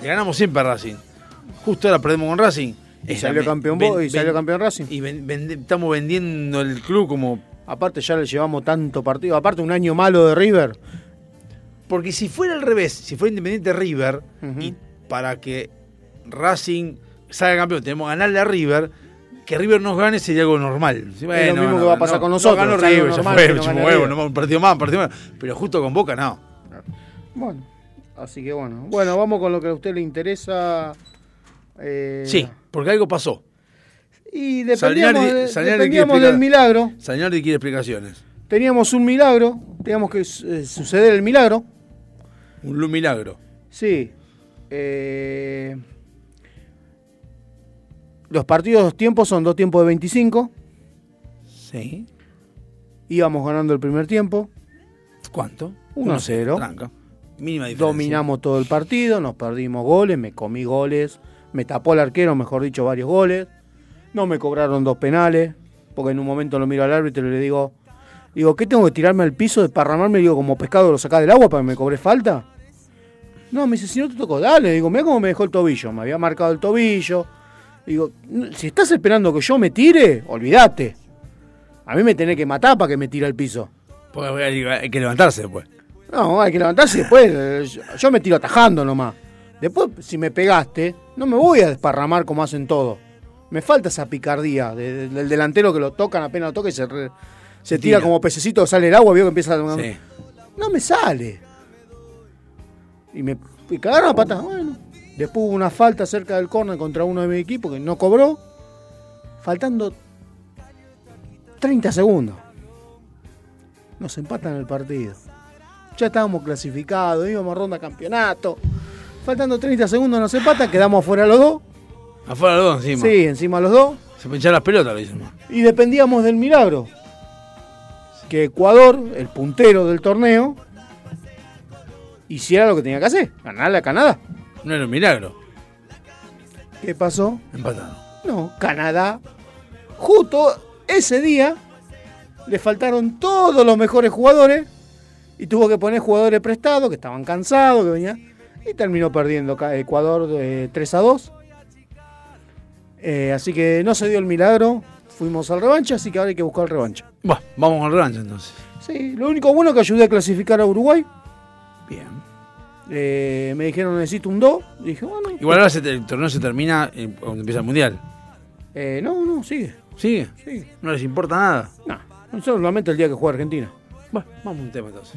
Speaker 1: le ganamos siempre a Racing. Justo ahora perdemos con Racing.
Speaker 3: Y salió campeón
Speaker 1: ven-
Speaker 3: y
Speaker 1: ven-
Speaker 3: salió campeón Racing.
Speaker 1: Y ven- estamos vendiendo el club como...
Speaker 3: Aparte ya le llevamos tanto partido. Aparte un año malo de River.
Speaker 1: Porque si fuera al revés, si fuera Independiente River, y para que Racing salga campeón tenemos que ganarle a River, que River nos gane sería algo normal. Sí,
Speaker 3: Es lo mismo que va a pasar con nosotros,
Speaker 1: No ganó River, ya fue,
Speaker 3: no
Speaker 1: huevo, no, un partido más, un partido más. Pero justo con Boca no.
Speaker 3: Bueno, así que bueno. Bueno, vamos con lo que a usted le interesa. eh,
Speaker 1: Sí, porque algo pasó.
Speaker 3: Y dependíamos,
Speaker 1: Salieri
Speaker 3: dependíamos del milagro.
Speaker 1: Salieri quiere explicaciones.
Speaker 3: Teníamos un milagro. Teníamos que eh, suceder el milagro.
Speaker 1: Un milagro.
Speaker 3: Sí. Eh, los partidos, dos tiempos son dos tiempos de 25.
Speaker 1: Sí.
Speaker 3: Íbamos ganando el primer tiempo.
Speaker 1: ¿Cuánto?
Speaker 3: 1 a 0.
Speaker 1: Tranca. Mínima diferencia.
Speaker 3: Dominamos todo el partido, nos perdimos goles, me comí goles, me tapó el arquero, mejor dicho, varios goles. No me cobraron dos penales, porque en un momento lo miro al árbitro y le digo, digo, ¿qué tengo que tirarme al piso, desparramarme? Digo, como pescado lo sacás del agua para que me cobre falta. No, me dice, si no te tocó, dale. Digo, mira cómo me dejó el tobillo. Me había marcado el tobillo. Digo, "No, si estás esperando que yo me tire, olvídate. A mí me tenés que matar para que me tire al piso.
Speaker 1: Porque hay, que levantarse después.
Speaker 3: No, hay que levantarse después. yo- Yo me tiro atajando nomás. Después, si me pegaste, no me voy a desparramar como hacen todos. Me falta esa picardía de- de- del delantero que lo tocan, apenas lo toca y se, re- se tira,
Speaker 1: Tira.
Speaker 3: como pececito, sale el agua, vio que empieza a...
Speaker 1: Sí.
Speaker 3: No me sale. Y me y cagaron a patas. Bueno, después hubo una falta cerca del córner contra uno de mi equipo que no cobró. Faltando 30 segundos. Nos empatan el partido. Ya estábamos clasificados, íbamos a ronda campeonato. Faltando 30 segundos nos empatan, quedamos afuera los dos.
Speaker 1: Afuera los dos encima.
Speaker 3: Sí, encima los dos.
Speaker 1: Se pincharon las pelotas, lo dicen.
Speaker 3: Y dependíamos del milagro. Que Ecuador, el puntero del torneo, hiciera lo que tenía que hacer, ganarle a Canadá.
Speaker 1: No era un milagro.
Speaker 3: ¿Qué pasó?
Speaker 1: Empatado.
Speaker 3: No, Canadá, justo ese día, le faltaron todos los mejores jugadores y tuvo que poner jugadores prestados que estaban cansados, que venían, y terminó perdiendo Ecuador eh, 3 a 2. Eh, así que no se dio el milagro, fuimos al revancha, así que ahora hay que buscar el revancha.
Speaker 1: Bueno, vamos al revancha entonces.
Speaker 3: Sí, lo único bueno que ayudé a clasificar a Uruguay.
Speaker 1: Bien.
Speaker 3: Eh, me dijeron necesito un 2. Dije, bueno.
Speaker 1: Igual ahora se te- el torneo se termina eh, cuando empieza el mundial.
Speaker 3: Eh, no, no, sigue.
Speaker 1: ¿Sigue?
Speaker 3: Sí.
Speaker 1: No les importa nada.
Speaker 3: No, solamente el día que juega Argentina.
Speaker 1: Bueno, vamos a un tema entonces.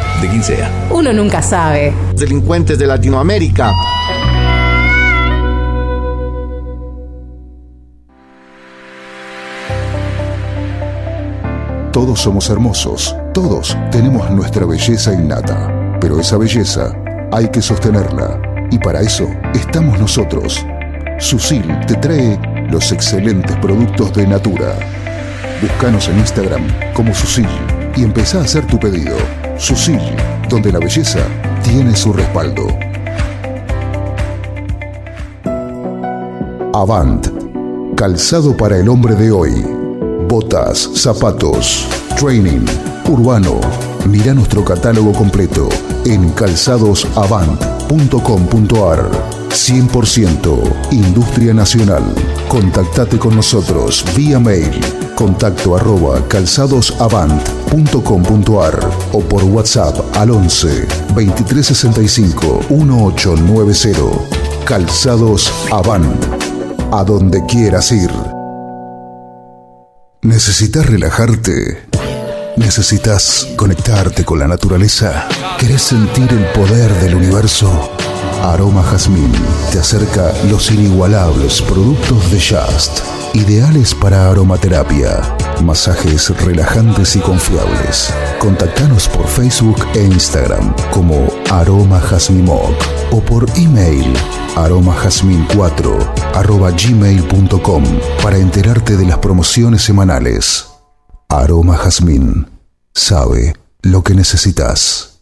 Speaker 10: de quien sea.
Speaker 11: Uno nunca sabe.
Speaker 12: Delincuentes de Latinoamérica.
Speaker 2: Todos somos hermosos, todos tenemos nuestra belleza innata, pero esa belleza hay que sostenerla y para eso estamos nosotros. Susil te trae los excelentes productos de Natura. Búscanos en Instagram como Susil y empezá a hacer tu pedido. Susil, donde la belleza tiene su respaldo. Avant, calzado para el hombre de hoy. Botas, zapatos, training, urbano. Mira nuestro catálogo completo en calzadosavant.com.ar. 100% Industria Nacional. Contactate con nosotros vía mail contacto arroba calzadosavant.com.ar o por WhatsApp al 11 2365 1890. Calzados Avant. A donde quieras ir. ¿Necesitas relajarte? ¿Necesitas conectarte con la naturaleza? ¿Querés sentir el poder del universo? Aroma Jazmín te acerca los inigualables productos de Just, ideales para aromaterapia, masajes relajantes y confiables. Contactanos por Facebook e Instagram como Aroma Jazmimoc o por email aromajazmin4 arroba gmail.com para enterarte de las promociones semanales. Aroma Jazmín sabe lo que necesitas.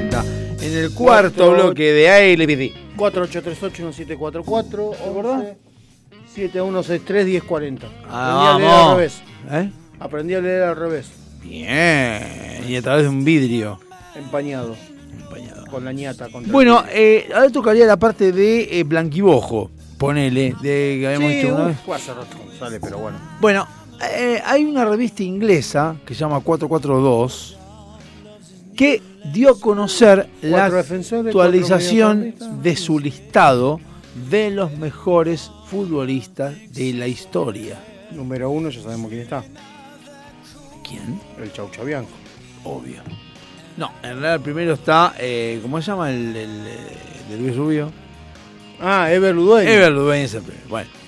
Speaker 1: El cuarto bloque de ALPD.
Speaker 3: 4838-1744 ¿verdad? 7163-1040.
Speaker 1: Ah,
Speaker 3: Aprendí a leer al revés.
Speaker 1: ¿Eh?
Speaker 3: Aprendí a leer al revés.
Speaker 1: Bien. Y a través de un vidrio.
Speaker 3: Empañado. Con la ñata. contra
Speaker 1: Bueno, eh, ahora tocaría la parte de eh, Blanquibojo. Ponele, de que habíamos
Speaker 3: Sí,
Speaker 1: dicho una vez.
Speaker 3: hace rato sale, pero bueno.
Speaker 1: Bueno, eh, hay una revista inglesa que se llama 442 que dio a conocer la actualización de su listado de los mejores futbolistas de la historia.
Speaker 3: Número uno, ya sabemos quién está.
Speaker 1: ¿Quién?
Speaker 3: El Chau Chabianco.
Speaker 1: Obvio. No, en realidad el primero está, eh, ¿cómo se llama el, el, eh, de Luis Rubio?
Speaker 3: Ah, Ever Ludueño.
Speaker 1: Ever Ludueño es el primero. Bueno.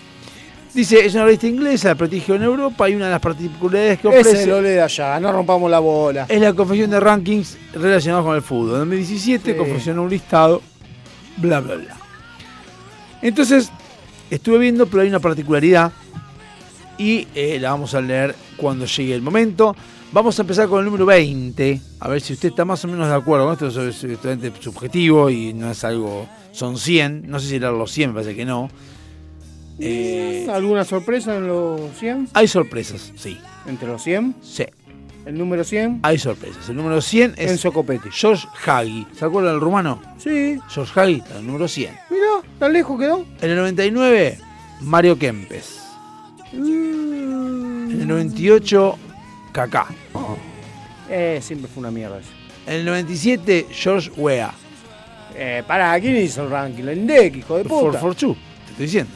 Speaker 1: Dice, es una revista inglesa de prestigio en Europa y una de las particularidades que ofrece...
Speaker 3: Ese lo lee allá, no rompamos la bola.
Speaker 1: Es la confección de rankings relacionados con el fútbol. En 2017
Speaker 3: Sí.
Speaker 1: confeccionó un listado, bla, bla, bla. Entonces, estuve viendo, pero hay una particularidad y eh, la vamos a leer cuando llegue el momento. Vamos a empezar con el número 20, a ver si usted está más o menos de acuerdo con esto. Es totalmente subjetivo y no es algo. Son 100, no sé si eran los 100, me parece que no. Eh,
Speaker 3: ¿Alguna sorpresa en los 100?
Speaker 1: hay sorpresas, sí.
Speaker 3: ¿Entre los 100?
Speaker 1: Sí.
Speaker 3: ¿El número 100?
Speaker 1: Hay sorpresas. El número 100 es
Speaker 3: Enzo Copetti.
Speaker 1: George Hagi. ¿Se acuerdan del rumano?
Speaker 3: Sí.
Speaker 1: George Hagi, está en el número 100.
Speaker 3: Mirá, tan lejos quedó.
Speaker 1: En el 99, Mario Kempes. En el 98, Kaká.
Speaker 3: Eh, siempre fue una mierda eso.
Speaker 1: En el 97, George Weah.
Speaker 3: Eh, pará, ¿quién hizo el ranking? El INDEC, hijo de
Speaker 1: For,
Speaker 3: puta.
Speaker 1: for two, te estoy diciendo.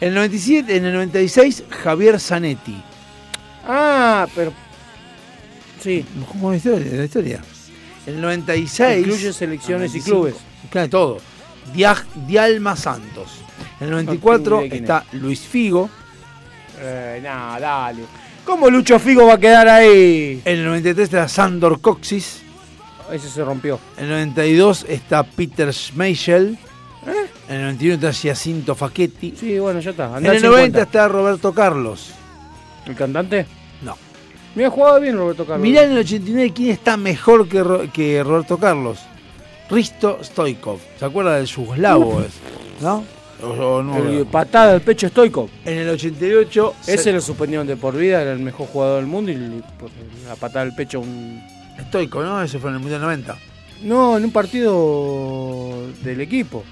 Speaker 1: En el 97, en el 96, Javier Zanetti.
Speaker 3: Ah, pero. Sí.
Speaker 1: ¿Cómo es la historia? La historia. En el 96.
Speaker 3: Incluye selecciones y
Speaker 1: 95,
Speaker 3: clubes.
Speaker 1: Claro, todo. Dia- Dialma Santos. En el 94
Speaker 3: No
Speaker 1: está Luis Figo.
Speaker 3: Eh, no, dale. ¿Cómo Lucho Figo va a quedar ahí?
Speaker 1: En el 93 está Sandor Coxis.
Speaker 3: Ese se rompió.
Speaker 1: En el 92 está Peter Schmeichel. En el 91 está Giacinto Facchetti.
Speaker 3: Sí, bueno, ya está.
Speaker 1: En el
Speaker 3: al
Speaker 1: 90
Speaker 3: 50.
Speaker 1: está Roberto Carlos.
Speaker 3: ¿El cantante?
Speaker 1: No.
Speaker 3: Me ha jugado bien Roberto Carlos.
Speaker 1: Mirá en el 89 quién está mejor que, Ro- que Roberto Carlos. Risto Stoikov. ¿Se acuerda del yugoslavo? ¿No? O- o no,
Speaker 3: El patada al pecho estoico.
Speaker 1: En el 88.
Speaker 3: Ese
Speaker 1: se-
Speaker 3: lo suspendieron de por vida, era el mejor jugador del mundo y por la patada al pecho un...
Speaker 1: Stoico, ¿no? Ese fue en el Mundial 90.
Speaker 3: No, en un partido del equipo.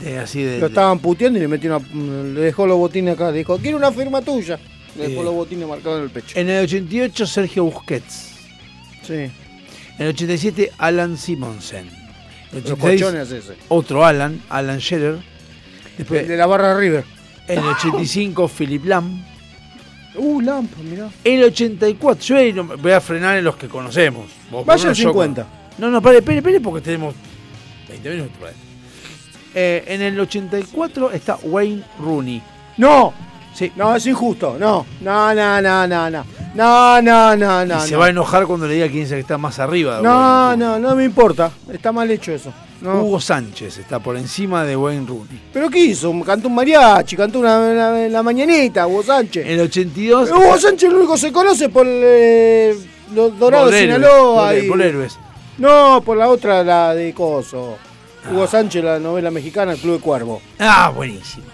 Speaker 1: De, así de,
Speaker 3: Lo estaban puteando y le metió una, le dejó los botines acá. Le dijo, quiero una firma tuya. Le dejó los botines marcados en el pecho.
Speaker 1: En el 88, Sergio Busquets.
Speaker 3: Sí.
Speaker 1: En el 87, Alan Simonsen. En el
Speaker 3: Los
Speaker 1: 86,
Speaker 3: colchones ese.
Speaker 1: Otro Alan, Alan Scherer. Después,
Speaker 3: El de la barra River.
Speaker 1: en el 85, Philip Lam.
Speaker 3: Uh, Lampa, mirá.
Speaker 1: En el 84, yo voy a frenar en los que conocemos. Vos,
Speaker 3: Vaya
Speaker 1: yo
Speaker 3: 50.
Speaker 1: con- No, no, pare, espere, espere, porque tenemos 20 minutos por ahí. Eh, en el 84 está Wayne Rooney.
Speaker 3: No,
Speaker 1: Sí.
Speaker 3: no, es injusto. No, no, no, no, no, no. No, no, no,
Speaker 1: y
Speaker 3: no.
Speaker 1: se
Speaker 3: no.
Speaker 1: va a enojar cuando le diga quién es el que está más arriba de
Speaker 3: No,
Speaker 1: Wayne
Speaker 3: no, no me importa. Está mal hecho eso. No.
Speaker 1: Hugo Sánchez está por encima de Wayne Rooney.
Speaker 3: ¿Pero qué hizo? Cantó un mariachi, cantó una, una- la mañanita, Hugo Sánchez.
Speaker 1: En el 82.
Speaker 3: Hugo Sánchez lo único se conoce por eh, los Dorados de Sinaloa.
Speaker 1: por-
Speaker 3: y-
Speaker 1: por héroes.
Speaker 3: No, por la otra, la de Coso. Hugo Sánchez, la novela mexicana, El Club de Cuervo.
Speaker 1: Ah, buenísimo.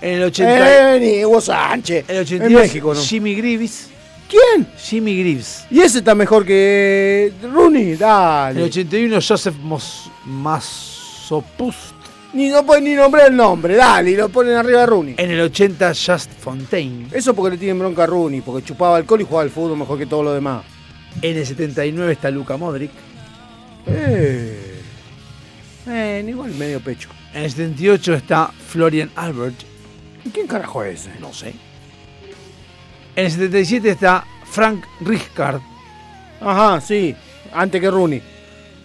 Speaker 1: En el 80.
Speaker 3: Eh, Hugo Sánchez.
Speaker 1: En el
Speaker 3: En
Speaker 1: 82,
Speaker 3: México, ¿no?
Speaker 1: Jimmy Greaves.
Speaker 3: ¿Quién?
Speaker 1: Jimmy Greaves.
Speaker 3: Y ese está mejor que Rooney,
Speaker 1: En el
Speaker 3: dale.
Speaker 1: 81, Joseph Mos Masopust.
Speaker 3: Ni no pueden ni nombrar el nombre, dale, y lo ponen arriba de Rooney.
Speaker 1: En el 80, Just Fontaine.
Speaker 3: Eso porque le tienen bronca a Rooney, porque chupaba alcohol y jugaba al fútbol mejor que todo lo demás.
Speaker 1: En el 79 está Luka Modric.
Speaker 3: Eh. Eh, igual medio pecho.
Speaker 1: En el 78 está Florian Albert.
Speaker 3: ¿Y quién carajo es ese?
Speaker 1: No sé. En el 77 está Frank Rijkaard.
Speaker 3: Ajá, sí. Antes que Rooney.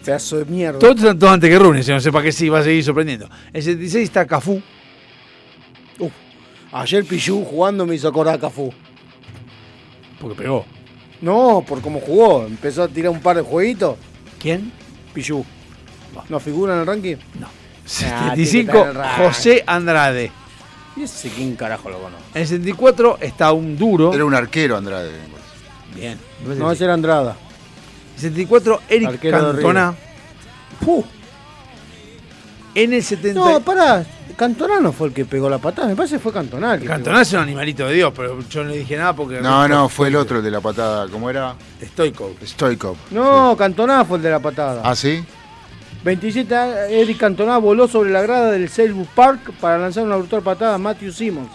Speaker 3: Pedazo de mierda.
Speaker 1: Todos están todos antes que Rooney, si no sé para qué sí va a seguir sorprendiendo. En el 76 está Cafú.
Speaker 3: Uf. Ayer Pichu jugando me hizo acordar a Cafú.
Speaker 1: Porque pegó.
Speaker 3: No, por cómo jugó. Empezó a tirar un par de jueguitos.
Speaker 1: ¿Quién?
Speaker 3: Pichu. ¿No figura en el ranking?
Speaker 1: No.
Speaker 3: Ah,
Speaker 1: 75,
Speaker 3: tiene que estar en el ranking.
Speaker 1: José Andrade.
Speaker 3: ¿Y ese quién carajo lo conoce?
Speaker 1: En el 74 está un duro.
Speaker 2: Era un arquero, Andrade.
Speaker 1: Bien.
Speaker 3: No, ese era Andrada.
Speaker 1: En el 74, Eric
Speaker 3: Arquero
Speaker 1: Cantona.
Speaker 3: Puh.
Speaker 1: En el 70.
Speaker 3: No, pará. Cantona no fue el que pegó la patada. Me parece que fue Cantona. el que
Speaker 1: Cantona es un animalito de Dios, pero yo no le dije nada porque.
Speaker 2: No, no, fue el otro el de la patada. ¿Cómo era?
Speaker 1: Stoikov.
Speaker 2: Stoikov.
Speaker 3: No, Cantona fue el de la patada.
Speaker 2: ¿Ah, sí?
Speaker 3: 27, Eric Cantona voló sobre la grada del Selwood Park para lanzar una brutal patada a Matthew Simmons,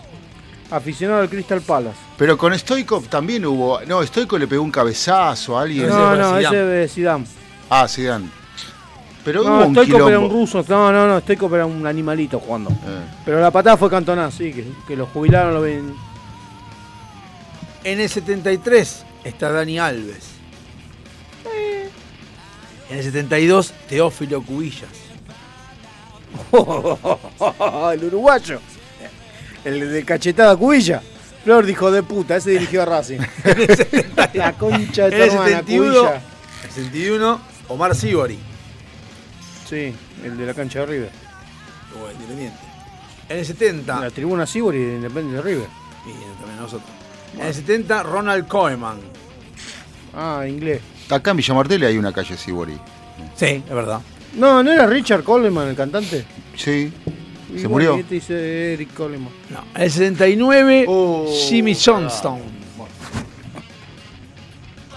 Speaker 3: aficionado al Crystal Palace.
Speaker 2: Pero con Stoikov también hubo. No, Stoikov le pegó un cabezazo a alguien.
Speaker 3: No, no, ese de Zidane.
Speaker 2: Ah, Zidane. Pero
Speaker 3: No,
Speaker 2: hubo un
Speaker 3: Stoikov era un ruso. No, no, no, Stoikov era un animalito jugando.
Speaker 2: Eh.
Speaker 3: Pero la patada fue Cantona, sí, que, que lo jubilaron, lo ven.
Speaker 1: En el 73 está Dani Alves. En el 72, Teófilo Cubillas.
Speaker 3: el uruguayo. El de cachetada cubilla. Flor dijo de puta, ese dirigió a Racing. la concha de tu hermana,
Speaker 1: 71,
Speaker 3: Cubilla.
Speaker 1: el 71, Omar Sibori.
Speaker 3: Sí, el de la cancha de River.
Speaker 1: O Independiente. En el 70.
Speaker 3: La tribuna Sibori de Independiente de River.
Speaker 1: Y también nosotros. En el 70, Ronald Koeman.
Speaker 3: Ah, inglés.
Speaker 2: Acá en Villamartel hay una calle Sibori.
Speaker 1: Sí, es verdad.
Speaker 3: No, ¿no era Richard Coleman el cantante?
Speaker 2: Sí. ¿Se murió?
Speaker 3: Este dice Eric Coleman.
Speaker 1: No. En el 79,
Speaker 2: Oh,
Speaker 1: Jimmy Johnstone.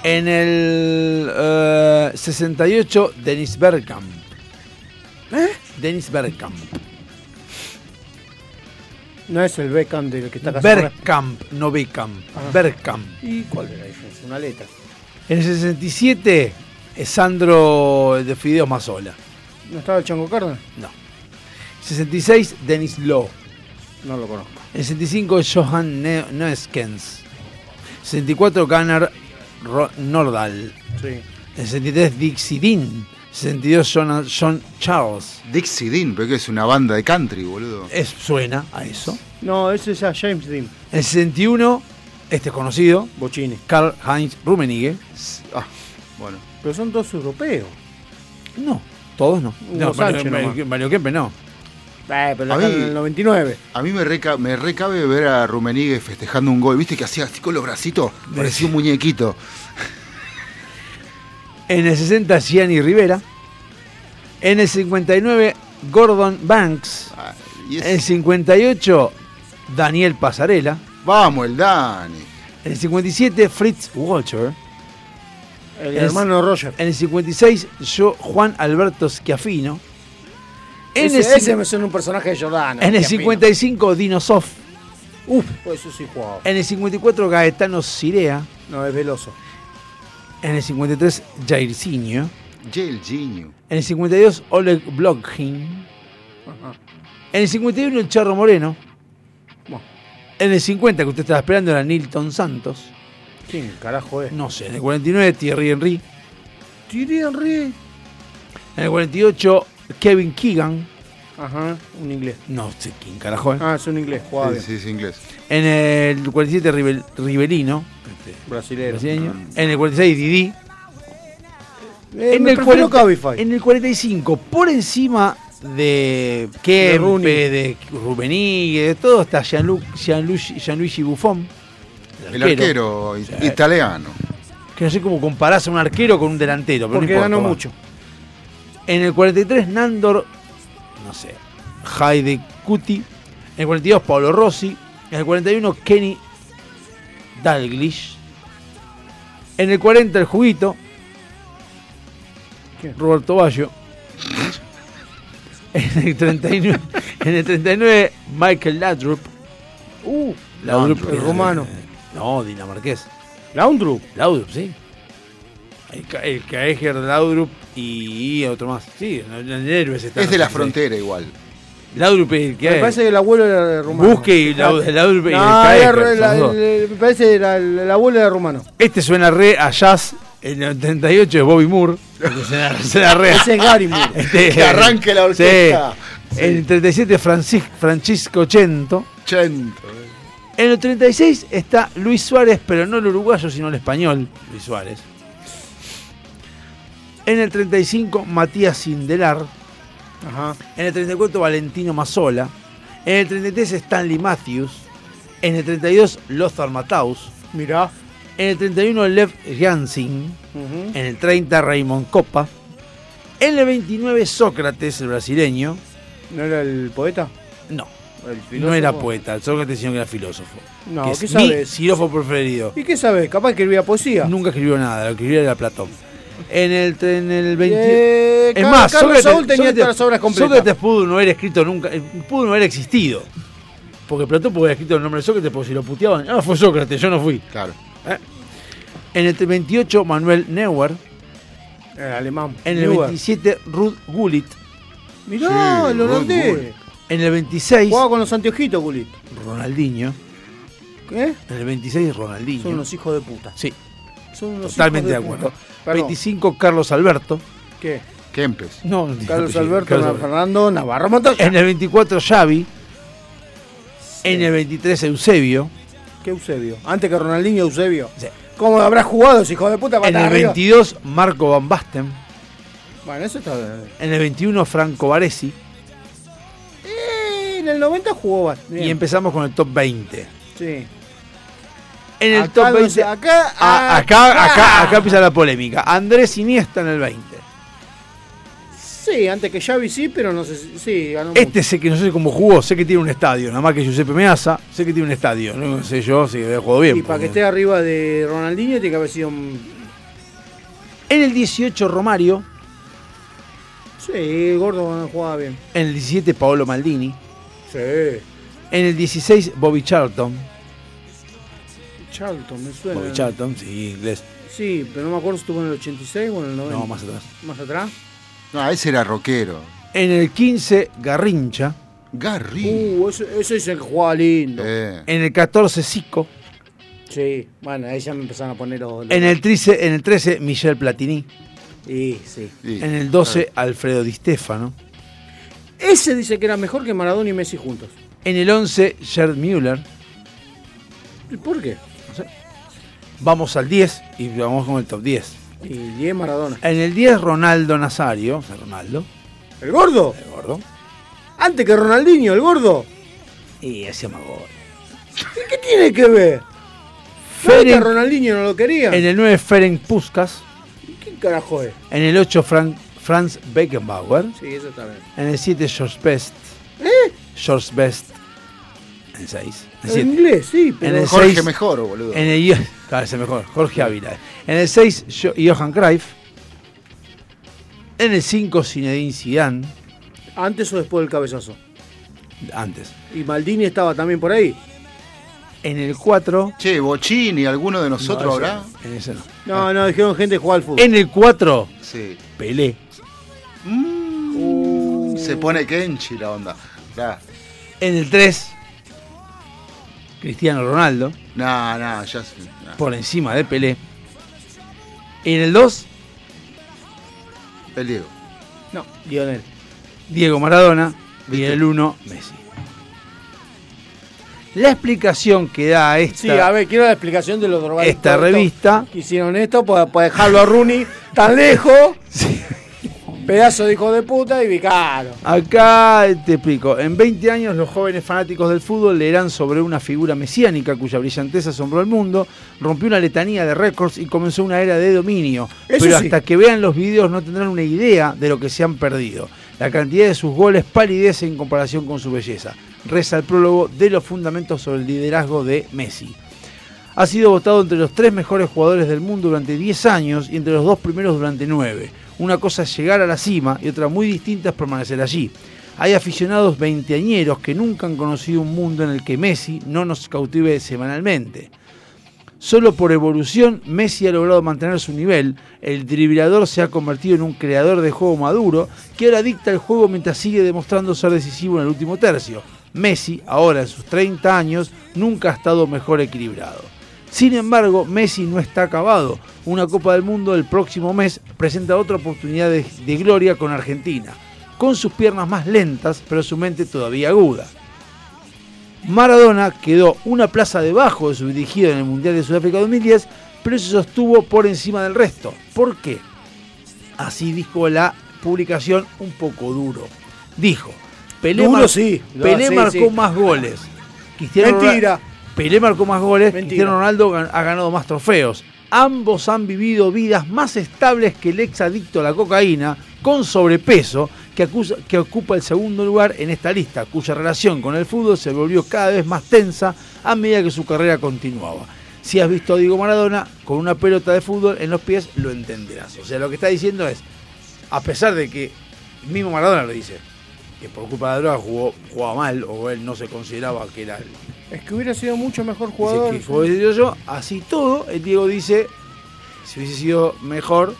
Speaker 1: En el eh, 68, Dennis Bergkamp.
Speaker 3: ¿Eh?
Speaker 1: Dennis Bergkamp.
Speaker 3: No es el Beckham del que está casado.
Speaker 1: Bergkamp, no Beckham.
Speaker 3: Ah.
Speaker 1: Bergkamp.
Speaker 3: ¿Y cuál es la diferencia? Una letra.
Speaker 1: En el 67, es Sandro de Fideos Mazola.
Speaker 3: ¿No estaba el Chango Cárdenas?
Speaker 1: No. 66, Dennis Lowe.
Speaker 3: No lo conozco.
Speaker 1: En el 65, Johan Ne- Neeskens. 64, Gunnar Ro- Nordahl.
Speaker 3: Sí.
Speaker 1: En el 63, Dixie Dean. 62, John, John Charles.
Speaker 2: Dixie Dean, pero que es una banda de country, boludo.
Speaker 1: Es, suena a eso.
Speaker 3: No, ese es a James Dean.
Speaker 1: En el 61, este es conocido,
Speaker 3: Bochini.
Speaker 1: Karl Heinz Rummenigge.
Speaker 2: Ah, bueno.
Speaker 3: Pero son todos europeos.
Speaker 1: No, todos no.
Speaker 3: Hugo
Speaker 1: no
Speaker 3: Sánchez
Speaker 1: Mario. Mario Kempe no.
Speaker 3: Eh, pero
Speaker 2: A mí-
Speaker 3: en el 99.
Speaker 2: A mí me, reca- me recabe ver a Rumenigue festejando un gol. ¿Viste que hacía así con los bracitos? Parecía un muñequito.
Speaker 1: En el 60, Gianni Rivera. En el 59, Gordon Banks.
Speaker 2: Ah,
Speaker 1: En el 58, Daniel Pasarela.
Speaker 2: Vamos, el Dani.
Speaker 1: En el 57, Fritz Walter.
Speaker 3: El
Speaker 1: En
Speaker 3: hermano de Roger.
Speaker 1: En el 56, yo, Juan Alberto Schiaffino. En
Speaker 3: ese,
Speaker 1: el,
Speaker 3: ese me suena un personaje de Jordana.
Speaker 1: en el
Speaker 3: Schiaffino.
Speaker 1: 55, Dino Soft.
Speaker 3: Uf, pues eso sí jugaba.
Speaker 1: En el 54, Gaetano Cirea.
Speaker 3: No, es veloso.
Speaker 1: En el 53, Jairzinho.
Speaker 2: Jail Genio.
Speaker 1: En el 52, Oleg Blokhin. En el 51, el Charro Moreno. En el 50, que usted estaba esperando, era Nilton Santos.
Speaker 3: ¿Quién carajo es?
Speaker 1: No sé. En el 49, Thierry Henry.
Speaker 3: Thierry Henry.
Speaker 1: En el 48, Kevin Keegan.
Speaker 3: Ajá, un inglés.
Speaker 1: No sé quién carajo es.
Speaker 3: Ah, es un inglés, jugaba
Speaker 2: Sí, sí, es inglés.
Speaker 1: En el 47, Rivel- Rivelino.
Speaker 3: Brasilero.
Speaker 1: brasileño. En el 46, Didi.
Speaker 3: Eh,
Speaker 1: en, el
Speaker 3: prefiero
Speaker 1: 40
Speaker 3: Cabify.
Speaker 1: en el 45, por encima de Kempe,
Speaker 3: Rooney.
Speaker 1: de Rummenigge, de todo, está Gianlu- Gianluigi, Gianluigi Buffon.
Speaker 2: El arquero italiano.
Speaker 1: Que no sé cómo comparás a un arquero con un delantero. Pero
Speaker 3: Porque
Speaker 1: no importa,
Speaker 3: ganó
Speaker 1: va.
Speaker 3: mucho.
Speaker 1: En el 43, Nandor, no sé, Haide Cuti. En el 42, Paolo Rossi. En el 41, Kenny Dalglish. En el 40, el Juguito. Roberto Ballo. En el 39, en el 39 Michael Laudrup.
Speaker 3: Uh,
Speaker 1: Laudrup,
Speaker 3: el rumano.
Speaker 1: No, dinamarqués.
Speaker 3: Laundrup.
Speaker 1: Laudrup, sí. El, el Kaeger Laudrup y otro más. Sí, el, el héroe está,
Speaker 2: Es de la frontera igual.
Speaker 1: Laudrup y el
Speaker 3: Me
Speaker 1: Kaeger.
Speaker 3: parece que el abuelo era rumano.
Speaker 1: Busque y Laudrup y el
Speaker 3: No,
Speaker 1: Kaeger,
Speaker 3: la- me parece que era el, el abuelo era rumano.
Speaker 1: Este suena re a jazz. En el 38 es Bobby Moore. Este suena, suena re a-
Speaker 3: Ese es Gary Moore.
Speaker 1: Este-
Speaker 2: Que arranque la orquesta.
Speaker 1: Sí. En el 37 Francis- Francisco Chento.
Speaker 2: Chento.
Speaker 1: En el 36 está Luis Suárez, pero no el uruguayo, sino el español, Luis Suárez. En el 35 Matías Sindelar.
Speaker 3: Ajá.
Speaker 1: En el 34 Valentino Mazzola. En el 33 Stanley Matthews. En el 32 Lothar Matthaus.
Speaker 3: Mirá.
Speaker 1: En el 31 Lev Jansin.
Speaker 3: Ujú.
Speaker 1: En el 30 Raymond Copa. En el 29 Sócrates, el brasileño.
Speaker 3: ¿No era el poeta?
Speaker 1: No,
Speaker 3: El
Speaker 1: no era poeta, Sócrates sino que era filósofo.
Speaker 3: No,
Speaker 1: que
Speaker 3: ¿qué
Speaker 1: es mi
Speaker 3: sabes?
Speaker 1: filósofo preferido.
Speaker 3: ¿Y qué sabes? Capaz que escribía poesía.
Speaker 1: Nunca escribió nada, lo que escribió era Platón. En el, en el 20...
Speaker 3: Eh,
Speaker 1: es
Speaker 3: Car-
Speaker 1: más,
Speaker 3: Carlos
Speaker 1: Sócrates,
Speaker 3: Saúl tenía
Speaker 1: Sócrates-
Speaker 3: todas las obras completas.
Speaker 1: Sócrates pudo no haber escrito nunca, eh, pudo no haber existido. Porque Platón pudo haber escrito el nombre de Sócrates, porque si lo puteaban, ah, fue Sócrates, yo no fui.
Speaker 2: Claro.
Speaker 1: En el 28, Manuel Neuer.
Speaker 3: El alemán.
Speaker 1: En el
Speaker 3: Neuer.
Speaker 1: 27, Ruth Gullit.
Speaker 3: Mirá,
Speaker 2: Sí,
Speaker 3: el holandés.
Speaker 1: En el 26,
Speaker 3: Jugaba con los anteojitos, Gullit.
Speaker 1: Ronaldinho.
Speaker 3: ¿Qué?
Speaker 1: En el 26, Ronaldinho.
Speaker 3: Son unos hijos de puta.
Speaker 1: Sí,
Speaker 3: Son unos
Speaker 1: totalmente de acuerdo.
Speaker 3: puta. Perdón.
Speaker 1: 25, Carlos Alberto.
Speaker 3: ¿Qué?
Speaker 2: Kempes.
Speaker 1: No,
Speaker 3: Carlos Alberto,
Speaker 1: Carlos.
Speaker 3: Fernando Navarro Montoya.
Speaker 1: En el 24, Xavi. En el 23, Eusebio.
Speaker 3: ¿Qué Eusebio? Antes que Ronaldinho, Eusebio.
Speaker 1: Sí.
Speaker 3: ¿Cómo habrá jugado ese hijo de puta?
Speaker 1: En el
Speaker 3: arriba?
Speaker 1: 22, Marco Van Basten.
Speaker 3: Bueno, eso está.
Speaker 1: En el 21, Franco Baresi.
Speaker 3: Eh, en el 90 jugó bastante.
Speaker 1: Y empezamos con el top 20.
Speaker 3: Sí.
Speaker 1: En el
Speaker 3: Acá
Speaker 1: top
Speaker 3: no
Speaker 1: 20.
Speaker 3: sé, acá,
Speaker 1: Ah, acá, acá, acá empieza la polémica. Andrés Iniesta en el 20.
Speaker 3: Sí, antes que Xavi sí, pero no sé si. Sí, ganó
Speaker 1: Este sé que no sé cómo jugó, sé que tiene un estadio, nada más que Giuseppe Meazza, sé que tiene un estadio, no sé yo si había jugado bien.
Speaker 3: Y para que esté arriba de Ronaldinho tiene que haber sido. un-
Speaker 1: En el 18 Romario,
Speaker 3: Sí, el gordo jugaba bien.
Speaker 1: en el 17 Paolo Maldini,
Speaker 3: Sí.
Speaker 1: en el 16 Bobby Charlton,
Speaker 3: Charlton, me suena.
Speaker 1: Bobby Charlton, sí, inglés,
Speaker 3: Sí, pero no me acuerdo si estuvo en el 86 o en el 90.
Speaker 1: no, más atrás.
Speaker 3: ¿Más atrás?
Speaker 2: No, ese era rockero.
Speaker 1: En el 15 Garrincha,
Speaker 2: Garry.
Speaker 3: Uh, ese, ese es el que jugaba lindo.
Speaker 2: Eh,
Speaker 1: en el 14 Zico,
Speaker 3: Sí, bueno, ahí ya me empezaron a poner los. los-
Speaker 1: en el 13, en el 13 Michel Platini,
Speaker 3: Y sí.
Speaker 1: En el 12, Alfredo Di Stefano.
Speaker 3: Ese dice que era mejor que Maradona y Messi juntos.
Speaker 1: En el 11, Gerd Müller.
Speaker 3: ¿Y por qué?
Speaker 1: Vamos al 10 y vamos con el top 10.
Speaker 3: Y 10 Maradona.
Speaker 1: En el 10, Ronaldo Nazario. O sea, Ronaldo.
Speaker 3: ¿El gordo?
Speaker 1: El gordo.
Speaker 3: Antes que Ronaldinho, el gordo.
Speaker 1: Y hacía más gol.
Speaker 3: ¿Qué tiene que ver?
Speaker 1: Ferenc-
Speaker 3: que Ronaldinho no lo quería.
Speaker 1: En el 9, Ferenc Puskas.
Speaker 3: ¿Qué carajo es?
Speaker 1: En el 8, Fran- Franz Beckenbauer.
Speaker 3: Sí, eso está bien.
Speaker 1: En el 7, George Best.
Speaker 3: ¿Eh?
Speaker 1: George Best. En el 6.
Speaker 3: En inglés, sí, pero-
Speaker 1: En el
Speaker 2: Jorge
Speaker 1: 6,
Speaker 2: mejor, boludo.
Speaker 1: En el, claro, ese mejor. Jorge Ávila. En el 6, Jo- Johan Cruyff. En el 5, Zinedine Zidane.
Speaker 3: ¿Antes o después del cabezazo?
Speaker 1: Antes.
Speaker 3: ¿Y Maldini estaba también por ahí?
Speaker 1: En el 4.
Speaker 2: Che, Bochini, ¿alguno de nosotros
Speaker 1: No, ese
Speaker 2: habrá?
Speaker 1: no, En ese no.
Speaker 3: No, no, dijeron gente jugaba al fútbol.
Speaker 1: En el 4,
Speaker 2: Sí.
Speaker 1: Pelé.
Speaker 2: Se pone Kenchi la onda. Claro.
Speaker 1: En el 3, Cristiano Ronaldo.
Speaker 2: No, no, ya sé. no.
Speaker 1: Por encima de Pelé. En el 2,
Speaker 2: El Diego.
Speaker 3: No, Lionel.
Speaker 1: Diego Maradona. Y en el 1, Messi. La explicación que da esta,
Speaker 3: Sí, a ver, quiero la explicación de los drogadictos.
Speaker 1: esta revista
Speaker 3: Que hicieron esto para, para dejarlo a Rooney tan lejos. Pedazo de hijo de puta y vicaro.
Speaker 1: Acá te explico. En 20 años los jóvenes fanáticos del fútbol leerán sobre una figura mesiánica cuya brillantez asombró al mundo, rompió una letanía de récords y comenzó una era de dominio.
Speaker 3: Eso
Speaker 1: Pero
Speaker 3: sí.
Speaker 1: hasta que vean los videos no tendrán una idea de lo que se han perdido. La cantidad de sus goles palidece en comparación con su belleza. Reza el prólogo de los fundamentos sobre el liderazgo de Messi. Ha sido votado entre los tres mejores jugadores del mundo durante 10 años y entre los dos primeros durante 9. Una cosa es llegar a la cima y otra muy distinta es permanecer allí. Hay aficionados veinteañeros que nunca han conocido un mundo en el que Messi no nos cautive semanalmente. Solo por evolución, Messi ha logrado mantener su nivel. El driblador se ha convertido en un creador de juego maduro que ahora dicta el juego mientras sigue demostrando ser decisivo en el último tercio. Messi, ahora en sus 30 años, nunca ha estado mejor equilibrado. Sin embargo, Messi no está acabado. Una Copa del Mundo el próximo mes presenta otra oportunidad de, de gloria con Argentina, con sus piernas más lentas, pero su mente todavía aguda. Maradona quedó una plaza debajo de su dirigido en el Mundial de Sudáfrica 2010, pero se sostuvo por encima del resto. ¿Por qué? Así dijo la publicación un poco duro. Dijo, Pelé,
Speaker 3: Duro
Speaker 1: mar-
Speaker 3: sí.
Speaker 1: Pelé
Speaker 3: Sí,
Speaker 1: marcó
Speaker 3: sí.
Speaker 1: más goles. Cristiano
Speaker 3: Mentira.
Speaker 1: Ronaldo- Pelé marcó más goles,
Speaker 3: Mentira.
Speaker 1: Cristiano Ronaldo ha ganado más trofeos. Ambos han vivido vidas más estables que el ex adicto a la cocaína, con sobrepeso, que, acusa- que ocupa el segundo lugar en esta lista, cuya relación con el fútbol se volvió cada vez más tensa a medida que su carrera continuaba. Si has visto a Diego Maradona con una pelota de fútbol en los pies, lo entenderás. O sea, lo que está diciendo es, a pesar de que el mismo Maradona lo dice, que por culpa de la droga jugó, jugaba mal, o él no se consideraba que era el,
Speaker 3: Es que hubiera sido mucho mejor
Speaker 1: Dice
Speaker 3: jugador.
Speaker 1: que, como digo yo, así todo, el Diego dice, si hubiese sido mejor,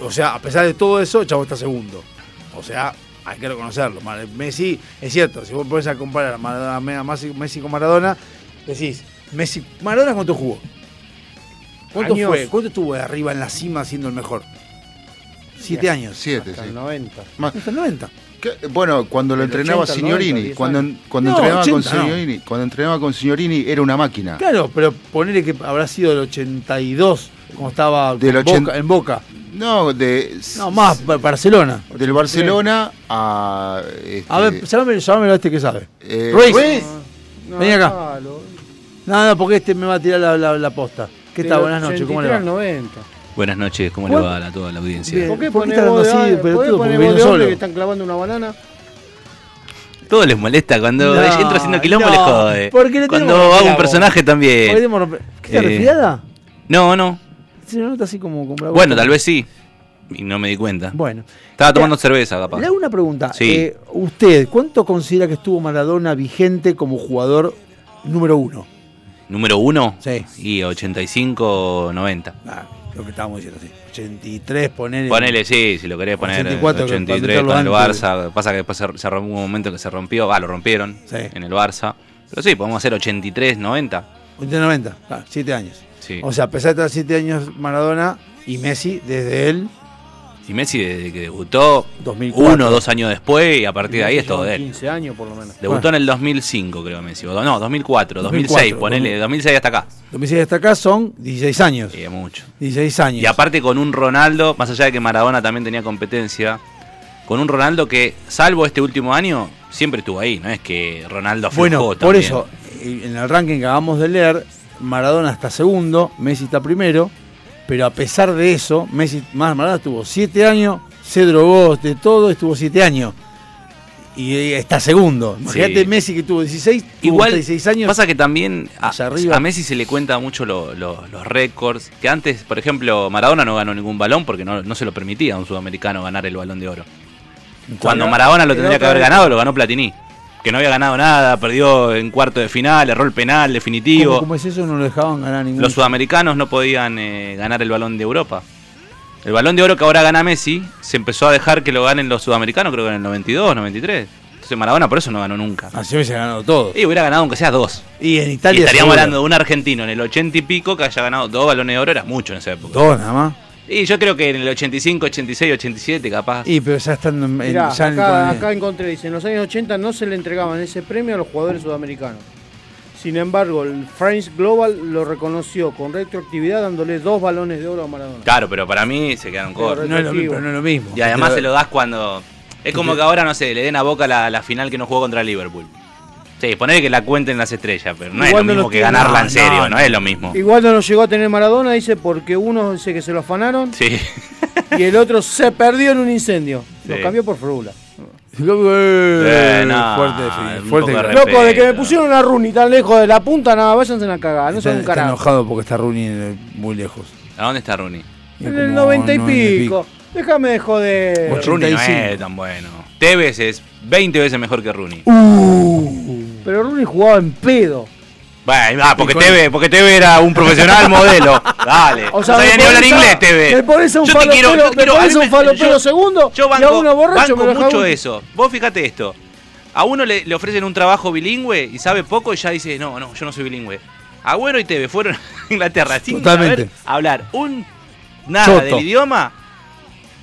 Speaker 1: o sea, a pesar de todo eso, el Chavo está segundo. O sea, hay que reconocerlo. Messi, es cierto, si vos podés comparar a Maradona- a Messi, Messi con Maradona, decís, Messi, Maradona cuánto jugó? ¿Cuánto
Speaker 3: Años.
Speaker 1: fue? ¿Cuánto estuvo de arriba en la cima siendo el mejor? Siete años.
Speaker 2: Siete,
Speaker 3: Hasta
Speaker 2: sí.
Speaker 3: el 90.
Speaker 1: Hasta el 90.
Speaker 2: ¿Qué? Bueno, cuando lo entrenaba
Speaker 3: 80 al
Speaker 2: Signorini,
Speaker 3: 90, 10
Speaker 2: cuando, cuando
Speaker 1: No,
Speaker 2: entrenaba con
Speaker 1: 80 no.
Speaker 2: Signorini, cuando entrenaba con Signorini era una máquina.
Speaker 1: Claro, pero ponele que habrá sido el 82, como estaba
Speaker 2: Del
Speaker 1: con
Speaker 2: 80
Speaker 1: Boca- en Boca.
Speaker 2: No, de
Speaker 1: No, más, Ba- Barcelona.
Speaker 2: del Barcelona a este,
Speaker 1: A ver, llámame, llámame a este que sabe.
Speaker 2: eh,
Speaker 1: Ruiz.
Speaker 2: Ruiz.
Speaker 3: No,
Speaker 1: Vení acá.
Speaker 3: dalo.
Speaker 1: No, no, porque este me va a tirar la, la- la posta. ¿Qué tal? Buenas noches, ¿cómo le
Speaker 3: 83 al
Speaker 1: va?
Speaker 3: 90.
Speaker 13: Buenas noches, ¿cómo le va a toda la audiencia?
Speaker 1: Bien.
Speaker 3: ¿Por qué
Speaker 1: ¿Por qué
Speaker 3: ponés
Speaker 1: están
Speaker 3: voz de,
Speaker 1: así,
Speaker 3: ¿por qué
Speaker 1: pelotudo?
Speaker 3: ponés
Speaker 1: Porque vino solo.
Speaker 3: que están clavando una banana?
Speaker 13: Todo les molesta cuando
Speaker 1: No,
Speaker 13: entro haciendo quilombo
Speaker 1: no,
Speaker 13: les jode.
Speaker 1: porque le
Speaker 13: Cuando hago un personaje también.
Speaker 1: tenemos ¿Qué está
Speaker 13: Eh,
Speaker 1: resfriada?
Speaker 13: No, no.
Speaker 1: Se nota así como con
Speaker 13: Bueno, tal vez sí. Y no me di cuenta.
Speaker 1: Bueno.
Speaker 13: Estaba tomando cerveza, capaz.
Speaker 1: Le hago una pregunta.
Speaker 13: Sí.
Speaker 1: Eh, ¿Usted cuánto considera que estuvo Maradona vigente como jugador número uno?
Speaker 13: Número uno.
Speaker 1: Sí.
Speaker 13: Y 85, 90.
Speaker 1: Ah, lo que estábamos diciendo, sí. 83, ponele.
Speaker 13: Ponele, sí, si lo querés poner.
Speaker 1: 84, que
Speaker 13: 83
Speaker 1: para
Speaker 13: con el Barça. Pasa que después se, se rompió un momento que se rompió. Ah, lo rompieron
Speaker 1: Sí.
Speaker 13: en el Barça. Pero sí, podemos hacer 83, 90.
Speaker 1: 90, claro, 7 años.
Speaker 13: Sí.
Speaker 1: O sea, a pesar de estar 7 años Maradona y Messi, desde él
Speaker 13: Y Messi desde que debutó,
Speaker 3: 2004.
Speaker 13: uno o dos años después, y a partir de ahí es todo de él.
Speaker 3: 15 años por lo menos.
Speaker 13: Debutó en el 2005, creo Messi. No, 2004, 2006,
Speaker 1: 2004,
Speaker 13: ponele, de 2006 hasta acá.
Speaker 1: 2006 hasta acá son 16 años.
Speaker 13: Sí, es mucho.
Speaker 1: 16 años.
Speaker 13: Y aparte con un Ronaldo, más allá de que Maradona también tenía competencia, con un Ronaldo que, salvo este último año, siempre estuvo ahí. No es que Ronaldo aflojó
Speaker 1: Bueno, por
Speaker 13: también.
Speaker 1: eso, en el ranking que acabamos de leer, Maradona está segundo, Messi está primero, pero a pesar de eso, Messi más Maradona estuvo 7 años, se drogó de todo, estuvo 7 años. Y está segundo. Imagínate
Speaker 13: Sí.
Speaker 1: Messi que tuvo 16, tuvo
Speaker 13: Igual
Speaker 1: 16 años.
Speaker 13: pasa que también a, a Messi se le cuenta mucho lo- lo- los récords. Que antes, por ejemplo, Maradona no ganó ningún balón porque no, no se lo permitía a un sudamericano ganar el balón de oro. Cuando Maradona lo tendría que haber ganado, lo ganó Platini. Que no había ganado nada, perdió en cuarto de final, erró el penal definitivo.
Speaker 1: ¿Cómo, cómo es eso? No lo dejaban ganar ningún.
Speaker 13: Los sudamericanos no podían eh, ganar el balón de Europa. El balón de oro que ahora gana Messi se empezó a dejar que lo ganen los sudamericanos, creo que en el 92, 93. Entonces Maradona por eso no ganó nunca.
Speaker 1: Así hubiese ganado todo.
Speaker 13: Y hubiera ganado aunque sea dos.
Speaker 1: Y en
Speaker 13: Y
Speaker 1: Italia.
Speaker 13: estaríamos
Speaker 1: seguro.
Speaker 13: hablando de un argentino en el 80 y pico que haya ganado dos balones de oro, era mucho en esa época.
Speaker 1: Dos nada más.
Speaker 13: Y yo creo que en el 85, 86, 87 capaz.
Speaker 1: Y pero ya estando en.
Speaker 3: Mirá,
Speaker 1: ya en-
Speaker 3: acá, acá encontré, dice, en los años 80 no se le entregaban ese premio a los jugadores sudamericanos. Sin embargo, el France Global lo reconoció con retroactividad dándole dos balones de oro a Maradona.
Speaker 13: Claro, pero para mí se quedaron cortos.
Speaker 1: no, es lo, mismo, pero no es lo mismo.
Speaker 13: Y además
Speaker 1: Pero-
Speaker 13: se lo das cuando. Es como que ahora, no sé, le den a Boca la, la final que no jugó contra el Liverpool. Sí, poner que la cuenten las estrellas, pero no es lo
Speaker 3: no
Speaker 13: mismo
Speaker 3: lo
Speaker 13: que ganarla
Speaker 3: No,
Speaker 13: en serio,
Speaker 3: no,
Speaker 13: no, es lo mismo.
Speaker 3: Igual no lo llegó a tener Maradona, dice, porque uno dice que se lo afanaron
Speaker 13: Sí.
Speaker 3: y el otro se perdió en un incendio. Lo
Speaker 13: Sí.
Speaker 3: cambió por Frula.
Speaker 1: Eh,
Speaker 13: Eh, no,
Speaker 1: fuerte,
Speaker 13: un
Speaker 1: fuerte.
Speaker 13: de
Speaker 3: Loco, de que me pusieron a Rooney tan lejos de la punta, nada, váyanse a la cagada, no
Speaker 1: está,
Speaker 3: son un
Speaker 1: está
Speaker 3: carajo.
Speaker 1: enojado porque está Rooney eh, muy lejos.
Speaker 13: ¿A dónde está Rooney?
Speaker 3: En el 90 y
Speaker 1: 90 y
Speaker 3: pico. Déjame de joder.
Speaker 13: Rooney no
Speaker 1: 85.
Speaker 13: es tan bueno. Tevez es 20 veces mejor que Rooney.
Speaker 3: Pero Rooney jugaba en pedo.
Speaker 13: Bueno, ah, porque Tevez, porque Tevez era un profesional modelo. Dale.
Speaker 3: O sea,
Speaker 13: no sabía ni hablar inglés, Tevez.
Speaker 3: Me pones un
Speaker 13: Yo te quiero, yo te
Speaker 3: me
Speaker 13: quiero, a
Speaker 3: pones
Speaker 13: mí
Speaker 3: a un
Speaker 13: me-
Speaker 3: falopero
Speaker 13: yo-
Speaker 3: segundo
Speaker 13: Yo
Speaker 3: y a
Speaker 13: banco,
Speaker 3: uno borracho
Speaker 13: banco
Speaker 3: me lo
Speaker 13: mucho eso. Vos fíjate esto. A uno le, le ofrecen un trabajo bilingüe y sabe poco y ya dice, no, no, yo no soy bilingüe. Agüero y Tevez fueron a Inglaterra sin
Speaker 1: Totalmente.
Speaker 13: saber hablar un nada
Speaker 1: Choto.
Speaker 13: del idioma.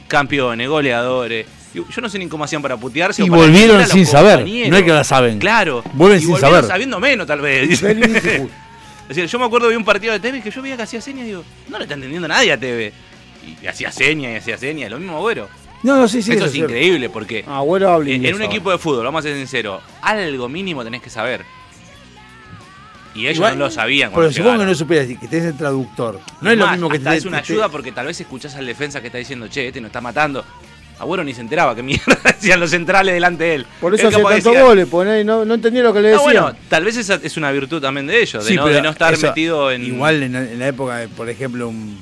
Speaker 13: Campeones, goleadores. Yo no sé ni cómo hacían para putearse.
Speaker 1: Y
Speaker 13: o para
Speaker 1: volvieron sin saber. No es que la saben.
Speaker 13: Claro.
Speaker 1: Vuelven
Speaker 13: y
Speaker 1: sin
Speaker 13: volvieron
Speaker 1: saber.
Speaker 13: sabiendo menos, tal vez. Es decir, yo me acuerdo de un partido de Tevez que yo veía que hacía señas y digo, no le está entendiendo nadie a Tevez. Y hacía señas y hacía señas, lo mismo Agüero.
Speaker 1: No, no, sí, sí.
Speaker 13: eso es increíble porque
Speaker 3: Agüero habla
Speaker 13: en, en un equipo de fútbol, vamos a ser sinceros, algo mínimo tenés que saber. Y ellos
Speaker 1: Igual-
Speaker 13: no lo sabían.
Speaker 1: Pero
Speaker 13: cuando
Speaker 1: supongo que
Speaker 13: llegaron.
Speaker 1: no supieras que tenés el traductor. No es lo
Speaker 13: más,
Speaker 1: mismo que te
Speaker 13: es una
Speaker 1: te-
Speaker 13: ayuda porque tal vez escuchás al defensa que está diciendo, che, este nos está matando. Agüero ni se enteraba que mierda decían los centrales delante de él.
Speaker 3: Por eso
Speaker 13: Él
Speaker 3: hace tantos goles, porque nadie- no, no entendía lo que le
Speaker 13: No,
Speaker 3: decía.
Speaker 13: bueno, tal vez esa es una virtud también de ellos, de,
Speaker 1: Sí,
Speaker 13: no,
Speaker 1: pero
Speaker 13: de no estar
Speaker 1: eso,
Speaker 13: metido en.
Speaker 1: Igual en, la- en la época, de, por ejemplo, un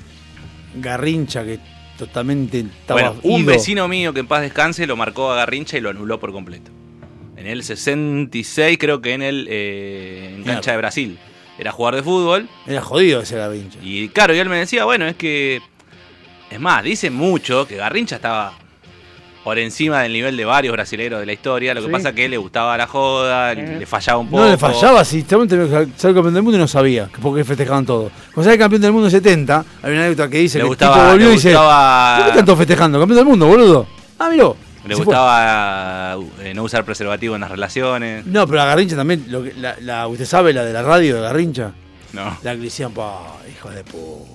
Speaker 1: Garrincha que totalmente estaba
Speaker 13: Bueno, un
Speaker 1: ido.
Speaker 13: vecino mío que en paz descanse lo marcó a Garrincha y lo anuló por completo. En el 66, creo que en el eh, en cancha de Brasil. Era jugador de fútbol.
Speaker 1: Era jodido ese Garrincha.
Speaker 13: Y claro, y él me decía, bueno, es que. Es más, dicen mucho que Garrincha estaba por encima del nivel de varios brasileños de la historia. Lo que
Speaker 1: Sí.
Speaker 13: pasa que él le gustaba la joda, le fallaba un poco.
Speaker 1: No le fallaba, si ser campeón del mundo y no sabía que por qué festejaban todo. Cuando sale campeón del mundo en 70, hay una anécdota que dice
Speaker 13: Le
Speaker 1: que
Speaker 13: gustaba-
Speaker 1: el tipo volvió
Speaker 13: le
Speaker 1: y dice:
Speaker 13: gustaba-
Speaker 1: ¿Por qué están todos festejando? Campeón del mundo, boludo. Ah, miró.
Speaker 13: Le gustaba eh, no usar preservativo en las relaciones.
Speaker 1: No, pero a Garrincha también, lo que- la, la- ¿usted sabe la de la radio de Garrincha?
Speaker 13: No.
Speaker 1: La que le decían, pa, hijo de puta.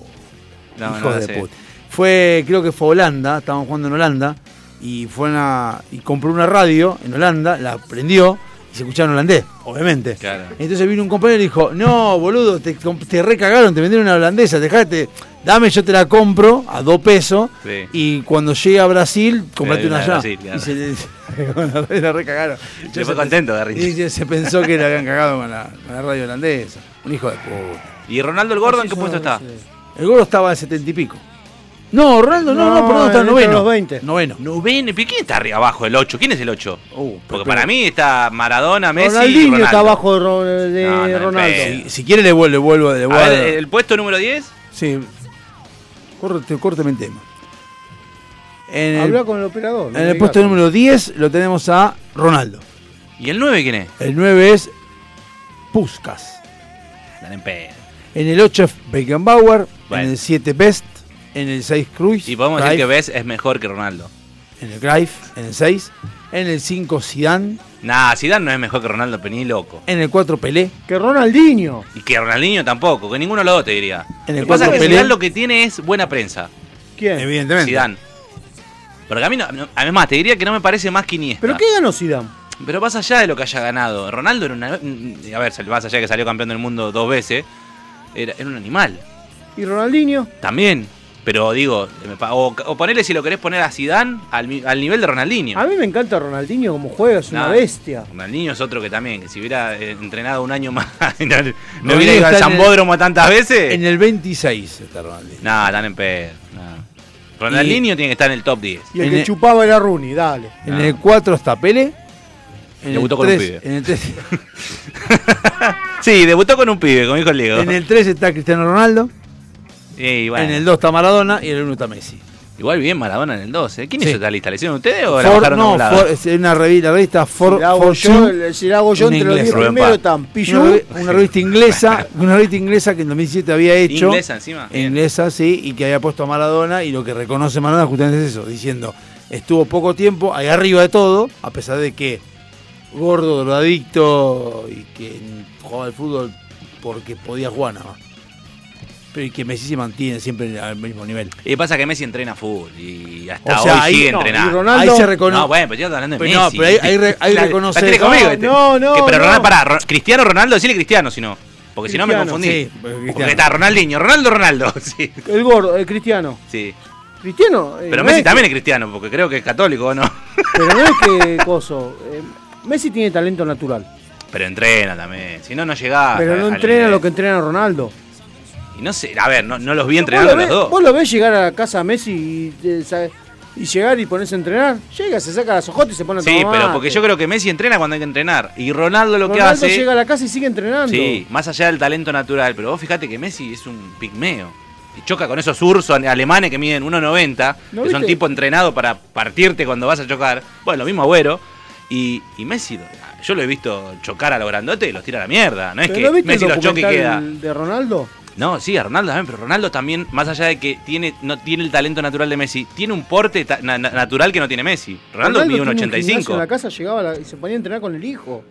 Speaker 13: No, no
Speaker 1: hijos
Speaker 13: la
Speaker 1: de puta. Fue, creo que fue Holanda, estaban jugando en Holanda, y fue una, y compró una radio en Holanda, la prendió y se escuchaba en holandés, obviamente.
Speaker 13: Claro.
Speaker 1: Entonces vino un compañero y dijo, no, boludo, te, te recagaron, te vendieron una holandesa, dejate, dame, yo te la compro a dos pesos,
Speaker 13: Sí.
Speaker 1: y cuando llegue a Brasil, comprate una
Speaker 13: de
Speaker 1: allá.
Speaker 13: Brasil, claro.
Speaker 1: Y se le, la la recagaron.
Speaker 13: Se fue contento, Garrincha.
Speaker 1: Y se- pensó que le habían cagado con la, con la radio holandesa. Un hijo de puta.
Speaker 13: ¿Y Ronaldo el Gordo en qué puesto está?
Speaker 1: El gordo estaba en setenta y pico. No, Ronaldo, no, no,
Speaker 3: No,
Speaker 1: perdón, está noveno.
Speaker 3: los 20.
Speaker 1: Noveno.
Speaker 13: Noveno. ¿Pero quién está arriba abajo? ¿El 8? ¿Quién es el 8? Porque
Speaker 1: pero-
Speaker 13: para mí está Maradona, Messi y
Speaker 3: Ronaldinho
Speaker 13: Ronaldo.
Speaker 3: está abajo de,
Speaker 13: No, no,
Speaker 3: Ronaldo.
Speaker 1: Si, si quiere le vuelvo, le vuelvo, le
Speaker 13: A
Speaker 1: vuelvo.
Speaker 13: ver, el puesto número 10.
Speaker 1: Sí. Corte, córteme el tema. En el,
Speaker 3: Habla con el operador.
Speaker 1: en el puesto número 10 lo tenemos a Ronaldo.
Speaker 13: ¿Y el 9 quién es?
Speaker 1: El 9 es Puskas.
Speaker 13: Están en pedo.
Speaker 1: En el 8 es Beckenbauer.
Speaker 13: Bueno.
Speaker 1: En el 7 Best. En el 6, Cruz.
Speaker 13: Y podemos decir que Bess es mejor que Ronaldo.
Speaker 1: En el Cruyff, en el 6. En el 5, Zidane.
Speaker 13: Nah, Zidane no es mejor que Ronaldo, pero ni loco.
Speaker 1: En el 4, Pelé.
Speaker 3: Que Ronaldinho.
Speaker 13: Y que Ronaldinho tampoco, que ninguno de los dos te diría.
Speaker 1: En el
Speaker 13: lo que pasa es que
Speaker 1: cuatro,
Speaker 13: Zidane lo que tiene es buena prensa.
Speaker 3: ¿Quién?
Speaker 1: Evidentemente.
Speaker 13: Zidane. Porque a mí, no, no- además, te diría que no me parece más que Iniesta.
Speaker 3: ¿Pero qué ganó Zidane?
Speaker 13: Pero más allá de lo que haya ganado, Ronaldo era una. A ver, más allá de que salió campeón del mundo dos veces, era, era un animal.
Speaker 3: ¿Y Ronaldinho?
Speaker 13: También. Pero digo, o, o ponele si lo querés poner a Zidane al, al nivel de Ronaldinho.
Speaker 3: A mí me encanta Ronaldinho como juega, es una bestia.
Speaker 13: Ronaldinho es otro que también, que si hubiera eh, entrenado un año más, no, hubiera ido al
Speaker 1: el-
Speaker 13: Zambódromo tantas veces.
Speaker 1: En el 26 está Ronaldinho.
Speaker 13: Nada, tan en pedo. Ronaldinho tiene que estar en el top 10.
Speaker 3: Y el
Speaker 1: En
Speaker 3: que
Speaker 1: el-
Speaker 3: chupaba era Rooney, dale.
Speaker 1: En el 4 está Pelé. En
Speaker 13: Debutó
Speaker 1: el
Speaker 13: con un
Speaker 1: 3,
Speaker 13: pibe.
Speaker 1: En el 3,
Speaker 13: Sí, debutó con un pibe, como dijo el Diego.
Speaker 1: en el 3 está Cristiano Ronaldo.
Speaker 13: Bueno,
Speaker 1: En el 2 está Maradona y en el 1 está Messi.
Speaker 13: Igual bien Maradona en el 12. ¿Quién
Speaker 1: Sí.
Speaker 13: hizo esta lista? ¿La hicieron ustedes o la bajaron de
Speaker 1: no,
Speaker 13: un lado?
Speaker 1: For- es una revista, la revista For,
Speaker 3: Si la hago yo, si la hago yo entre los
Speaker 1: inglesa.
Speaker 3: 10
Speaker 13: Rubén
Speaker 3: primeros están
Speaker 1: una, revi- una revista inglesa, una revista inglesa que en 2007 había hecho.
Speaker 13: Inglesa encima. Bien.
Speaker 1: Inglesa, sí, y que había puesto a Maradona y lo que reconoce Maradona justamente es eso, diciendo, estuvo poco tiempo ahí arriba de todo, a pesar de que gordo, drogadicto y que jugaba al fútbol porque podía jugar nada más. Pero y que Messi se mantiene siempre al mismo nivel.
Speaker 13: Y pasa que Messi entrena fútbol y hasta
Speaker 1: O sea,
Speaker 13: hoy
Speaker 1: ahí-
Speaker 13: sigue
Speaker 1: no,
Speaker 13: entrenando.
Speaker 1: y Ronaldo- Ahí se reconoce-
Speaker 13: No, bueno, pero yo estoy hablando de
Speaker 1: Pero no,
Speaker 13: Messi.
Speaker 1: pero ahí- ahí re- ahí
Speaker 13: La-
Speaker 1: reconoce-
Speaker 13: la tiene conmigo,
Speaker 1: No,
Speaker 13: este.
Speaker 3: no, no,
Speaker 13: Que- pero
Speaker 3: no.
Speaker 13: Ronaldo, pará, Cristiano Ronaldo, decirle Cristiano si no. Porque si no me confundí.
Speaker 1: sí, porque
Speaker 13: está Ronaldinho, Ronaldo, Ronaldo. Sí.
Speaker 3: El gordo, el cristiano.
Speaker 13: sí.
Speaker 3: Cristiano. eh,
Speaker 13: Pero
Speaker 3: no
Speaker 13: Messi
Speaker 3: es
Speaker 13: también
Speaker 3: que-
Speaker 13: es cristiano, porque creo que es católico, ¿o no?
Speaker 3: Pero no es que coso. eh, Messi tiene talento natural.
Speaker 13: Pero entrena también. Si no, no llegás.
Speaker 3: pero no entrena lo que entrena Ronaldo.
Speaker 13: Y no sé, a ver, no, no los vi
Speaker 3: ¿Vos
Speaker 13: entrenando
Speaker 3: lo,
Speaker 13: los dos.
Speaker 3: vos lo ves llegar a casa a Messi y, eh, y llegar y ponerse a entrenar? Llega, se saca las ojotas y se pone a
Speaker 13: Sí,
Speaker 3: tomar
Speaker 13: pero
Speaker 3: mate.
Speaker 13: porque yo creo que Messi entrena cuando hay que entrenar. Y Ronaldo lo que
Speaker 3: Ronaldo
Speaker 13: hace.
Speaker 3: llega a la casa y sigue entrenando.
Speaker 13: Sí, más allá del talento natural. Pero vos fíjate que Messi es un pigmeo. Y choca con esos ursos alemanes que miden 1,90,
Speaker 3: ¿No
Speaker 13: que son
Speaker 3: viste?
Speaker 13: tipo entrenados para partirte cuando vas a chocar. Bueno, lo mismo Agüero. Y, y Messi, yo lo he visto chocar a los grandotes y los tira a la mierda. No es
Speaker 3: ¿Pero
Speaker 13: que
Speaker 3: no viste
Speaker 13: Messi
Speaker 3: el
Speaker 13: los choque y queda.
Speaker 3: de Ronaldo?
Speaker 13: No, sí, a Ronaldo también, pero Ronaldo también, más allá de que tiene no tiene el talento natural de Messi, tiene un porte na- natural que no tiene Messi. Ronaldo, mide un
Speaker 3: tiene gimnasio
Speaker 13: 85.
Speaker 3: En la casa llegaba la- y se ponía a entrenar con el hijo.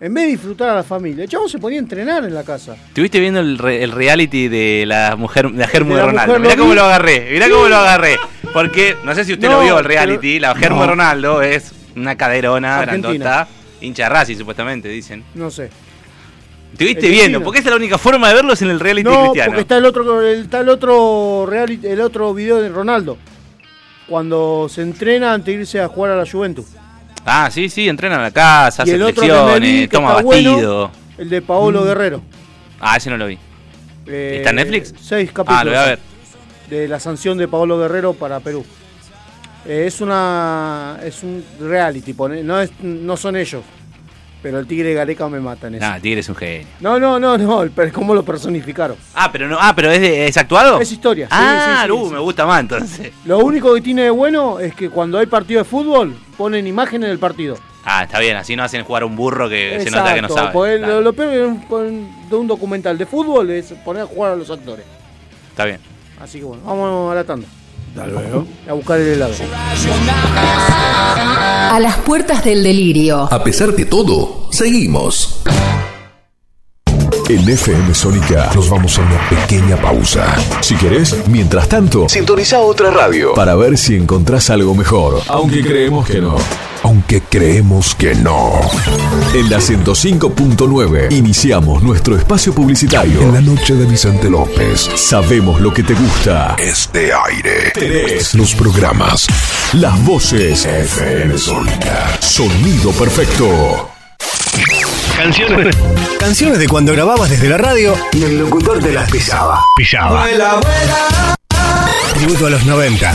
Speaker 3: En vez de disfrutar a la familia. El chavo se ponía a entrenar en la casa.
Speaker 13: Estuviste viendo el, re- el reality de la mujer de la Germu
Speaker 3: De
Speaker 13: de, Ronaldo. Mirá
Speaker 3: lo
Speaker 13: cómo
Speaker 3: vi.
Speaker 13: lo agarré, mirá cómo lo agarré. Porque, no sé si usted
Speaker 3: No,
Speaker 13: lo vio el reality, la Germu
Speaker 1: No.
Speaker 13: de Ronaldo es una caderona
Speaker 3: Argentina.
Speaker 13: grandota, hincha de Racing supuestamente, dicen.
Speaker 3: No sé.
Speaker 13: Estuviste viendo, porque esa es la única forma de verlos en el reality
Speaker 3: No,
Speaker 13: cristiano.
Speaker 3: porque está el otro, el, está el otro reality, el otro video de Ronaldo. Cuando se entrena antes de irse a jugar a la Juventus.
Speaker 13: Ah, sí, sí, entrena en la casa,
Speaker 3: y
Speaker 13: hace flexiones, toma batido.
Speaker 3: bueno, el de Paolo Guerrero.
Speaker 13: Ah, ese no lo vi.
Speaker 3: Eh,
Speaker 13: ¿Está en Netflix?
Speaker 3: Seis capítulos.
Speaker 13: Ah, lo voy a ver.
Speaker 3: De la sanción de Paolo Guerrero para Perú. Eh, es una es un reality, no es no son ellos. Pero el Tigre Gareca me mata en eso.
Speaker 13: Ah, Tigre es un genio.
Speaker 3: No, no, no, no, el per- cómo lo personificaron.
Speaker 13: Ah, pero no, ah, pero es, de- es actuado.
Speaker 3: Es historia.
Speaker 13: ah,
Speaker 3: sí, sí,
Speaker 13: uh,
Speaker 3: sí.
Speaker 13: me gusta más entonces.
Speaker 3: Lo único que tiene de bueno es que cuando hay partido de fútbol ponen imágenes del partido.
Speaker 13: Ah, está bien, así no hacen jugar a un burro que se nota que no
Speaker 3: Exacto,
Speaker 13: sabe. Claro,
Speaker 3: lo, peor de un, de un documental de fútbol es poner a jugar a los actores.
Speaker 13: Está bien.
Speaker 3: Así que bueno, vamos a la tanda.
Speaker 1: Hasta luego.
Speaker 3: A buscar el helado.
Speaker 11: A las puertas del delirio.
Speaker 10: A pesar de todo, seguimos.
Speaker 8: En FM Sónica nos vamos a una pequeña pausa. Si querés, mientras tanto, sintoniza otra radio para ver si encontrás algo mejor. Aunque creemos que no. Aunque creemos que no. En la 105.9 iniciamos nuestro espacio publicitario. En la noche de Vicente López. Sabemos lo que te gusta. Este aire. Tenés los programas. Las voces. FM Sónica. Sonido perfecto.
Speaker 14: Canciones. Canciones de cuando grababas desde la radio y el locutor te las pisaba. Pillaba. Tributo a los 90.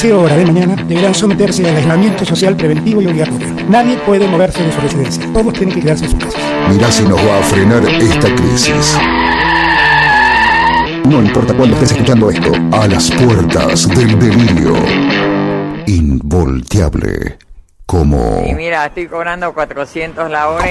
Speaker 15: 13 horas de mañana deberán someterse al aislamiento social preventivo y obligatorio. Nadie puede moverse de su residencia. Todos tienen que quedarse en sus casas.
Speaker 5: Mirá si nos va a frenar esta crisis. No importa cuándo estés escuchando esto, a las puertas del delirio. Involteable. Como.
Speaker 16: Y mira, estoy cobrando 400 la hora.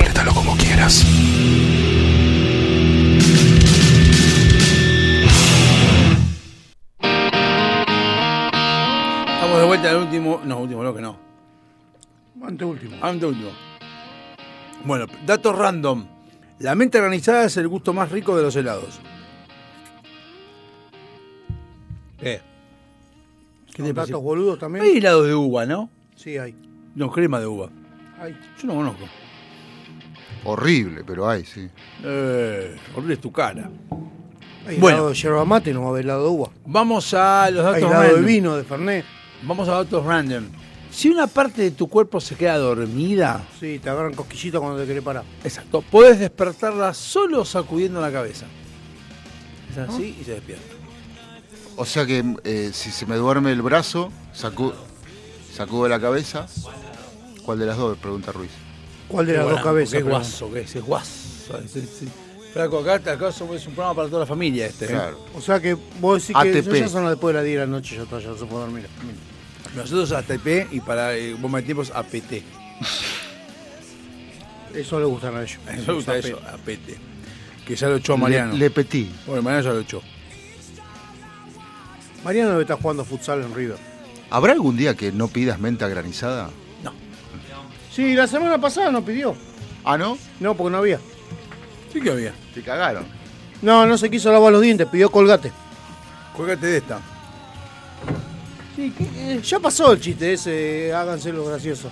Speaker 1: No, último bloque no.
Speaker 3: Anteúltimo.
Speaker 1: Anteúltimo. Bueno, datos random. La mente organizada es el gusto más rico de los helados. ¿Qué? ¿Qué te
Speaker 3: boludos también.
Speaker 1: Hay helado de uva, ¿no?
Speaker 3: Sí, hay.
Speaker 1: No, crema de uva.
Speaker 3: Hay.
Speaker 1: Yo no conozco.
Speaker 2: Horrible, pero hay, sí.
Speaker 1: Eh, horrible es tu cara.
Speaker 3: Hay
Speaker 1: Bueno.
Speaker 3: helado de yerba mate, no va a haber helado de uva.
Speaker 1: Vamos a los datos
Speaker 3: Hay helado de vino, de Fernet.
Speaker 1: Vamos a datos random. Si una parte de tu cuerpo se queda dormida,
Speaker 3: Sí, te agarran cosquillita cuando te querés parar.
Speaker 1: exacto, puedes despertarla solo sacudiendo la cabeza. Es así y se despierta.
Speaker 2: O sea que eh, si se me duerme el brazo, sacu- sacudo la cabeza. ¿Cuál de las dos? Pregunta Ruiz.
Speaker 3: ¿Cuál de las dos cabezas?
Speaker 1: Qué guaso, que es, es guaso. Flaco, acá, acá es un programa para toda la familia este. ¿eh?
Speaker 2: Claro.
Speaker 3: O sea que vos decís que
Speaker 1: ATP.
Speaker 3: ya son las después de las 10 de la noche, ya está, ya no se puede dormir.
Speaker 1: Nosotros ATP y para eh, vos metimos APT.
Speaker 3: Eso le gustan a ellos.
Speaker 1: Eso me gusta
Speaker 3: APT.
Speaker 1: eso, APT. Que ya lo echó Mariano.
Speaker 2: Le, le Petit.
Speaker 1: Bueno, Mariano ya lo echó.
Speaker 3: Mariano debe estar jugando futsal en River.
Speaker 2: ¿Habrá algún día que no pidas menta granizada?
Speaker 3: Sí, la semana pasada no pidió.
Speaker 2: ¿Ah, no?
Speaker 3: No, porque no había.
Speaker 1: Sí que había.
Speaker 2: Te cagaron.
Speaker 3: No, no se quiso lavar los dientes, pidió colgate.
Speaker 1: Colgate de esta.
Speaker 3: Sí, que, eh, ya pasó el chiste ese, háganse lo gracioso.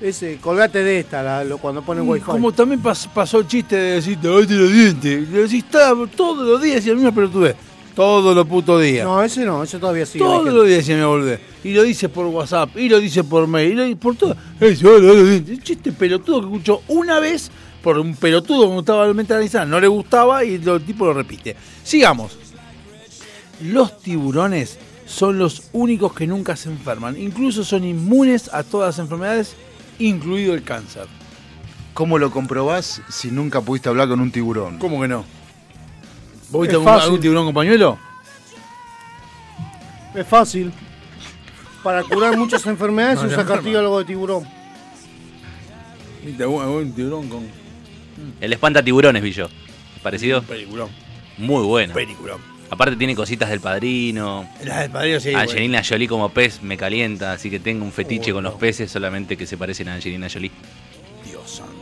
Speaker 3: Ese, colgate de esta, la- lo- cuando ponen wifi.
Speaker 1: Como también pas- pasó el chiste de decir, lavate los dientes. Le decís "Está todos los días y la misma pelotudez. Todos los putos días.
Speaker 3: No, ese no, ese todavía sigue.
Speaker 1: Todos los días se me volvé. Y lo dice por WhatsApp, y lo dice por mail, y lo dice por todo. Ese, "Ah, lavate los dientes". Un chiste pelotudo que escuchó una vez por un pelotudo que estaba mentalizado. No le gustaba y el tipo lo repite. Sigamos. Los tiburones son los únicos que nunca se enferman. Incluso son inmunes a todas las enfermedades, incluido el cáncer.
Speaker 2: ¿Cómo lo comprobás si nunca pudiste hablar con un tiburón?
Speaker 1: ¿Cómo que no? ¿Vos viste algún, algún tiburón con pañuelo?
Speaker 3: Es fácil. Para curar muchas enfermedades
Speaker 1: No,
Speaker 3: se
Speaker 1: se
Speaker 3: usa
Speaker 1: enferma.
Speaker 3: cartílago de tiburón.
Speaker 1: ¿Viste algún, algún tiburón con
Speaker 13: El espanta tiburones, vi yo. ¿Parecido?
Speaker 1: peliculón?
Speaker 13: Muy bueno.
Speaker 1: Peliculón.
Speaker 13: Aparte tiene cositas del padrino.
Speaker 1: La del padrino sí.
Speaker 13: Angelina Jolie como pez me calienta, así que tengo un fetiche
Speaker 1: Oh,
Speaker 13: con los peces, solamente que se parecen a Angelina Jolie.
Speaker 1: Dios santo.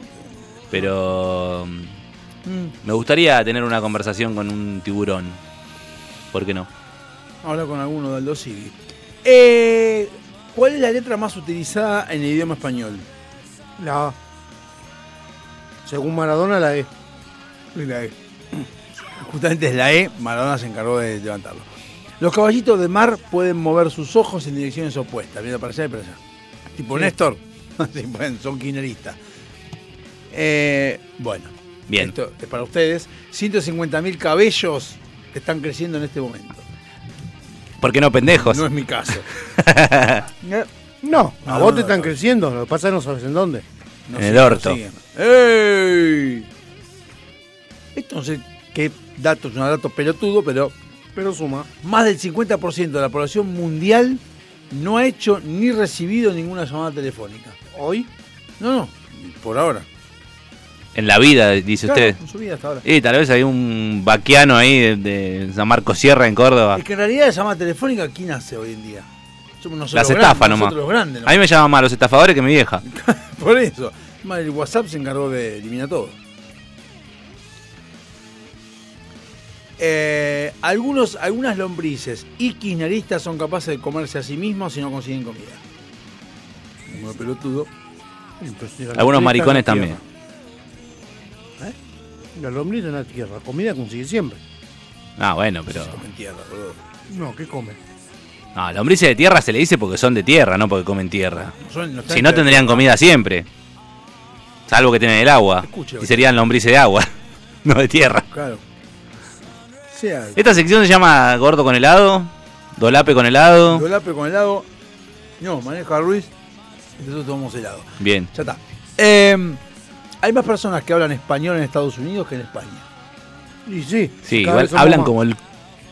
Speaker 13: Pero mm,
Speaker 1: Mm.
Speaker 13: me gustaría tener una conversación con un tiburón. ¿Por qué no?
Speaker 1: Habla con alguno de Aldo Civi. Eh, ¿Cuál es la letra más utilizada en el idioma español?
Speaker 3: La A. Según Maradona, la E.
Speaker 1: La E. Justamente es la E, Maradona se encargó de levantarlo. Los caballitos de mar pueden mover sus ojos en direcciones opuestas, viendo para allá y para allá. Tipo
Speaker 3: Sí.
Speaker 1: Néstor. Sí, son kirchneristas. Eh, bueno.
Speaker 13: Bien.
Speaker 1: Esto es para ustedes. 150.000 cabellos están creciendo en este momento.
Speaker 13: ¿Por qué no, pendejos?
Speaker 1: No es mi caso.
Speaker 3: No, a
Speaker 1: No,
Speaker 3: vos
Speaker 1: no,
Speaker 3: te están
Speaker 1: no.
Speaker 3: creciendo, lo que pasa es que no sabes en dónde.
Speaker 1: No
Speaker 13: En el orto.
Speaker 1: ¡Ey! Esto no sé qué dato, es un dato pelotudo, pero
Speaker 3: Pero suma.
Speaker 1: más del 50% de la población mundial no ha hecho ni recibido ninguna llamada telefónica.
Speaker 3: ¿Hoy?
Speaker 1: No, no, por ahora.
Speaker 13: En la vida, dice
Speaker 1: Claro,
Speaker 13: usted.
Speaker 1: en su vida hasta ahora.
Speaker 13: Y tal vez hay un vaquiano ahí de, de San Marcos Sierra en Córdoba.
Speaker 1: Es que en realidad la llamada telefónica, ¿quién hace hoy en día? Somos nosotros
Speaker 13: Las estafas nomás.
Speaker 1: nosotros los grandes,
Speaker 13: A mí me llaman más los estafadores que mi vieja.
Speaker 1: Por eso. Más el WhatsApp se encargó de eliminar todo. Eh, algunos, algunas lombrices y kirchneristas son capaces de comerse a sí mismos si no consiguen comida. Como el pelotudo.
Speaker 13: Algunos maricones también.
Speaker 3: La lombriz en la tierra, comida consigue siempre.
Speaker 13: Ah, bueno, pero.
Speaker 1: Comen tierra, boludo.
Speaker 3: No, ¿qué come?
Speaker 13: No, lombrices de tierra se le dice porque son de tierra, no porque comen tierra. Si no
Speaker 1: en
Speaker 13: tendrían comida siempre. Salvo que tienen el agua.
Speaker 1: Escuche,
Speaker 13: Y serían lombrices de agua, no de tierra.
Speaker 1: Claro. Sea,
Speaker 13: Esta sección se llama Gordo con helado. Dolape con helado.
Speaker 1: Dolape con helado. No, maneja Ruiz. Y nosotros tomamos helado.
Speaker 13: Bien.
Speaker 1: Ya está. Eh, hay más personas que hablan español en Estados Unidos que en España.
Speaker 3: Y sí.
Speaker 13: Sí, igual hablan
Speaker 3: más.
Speaker 13: como el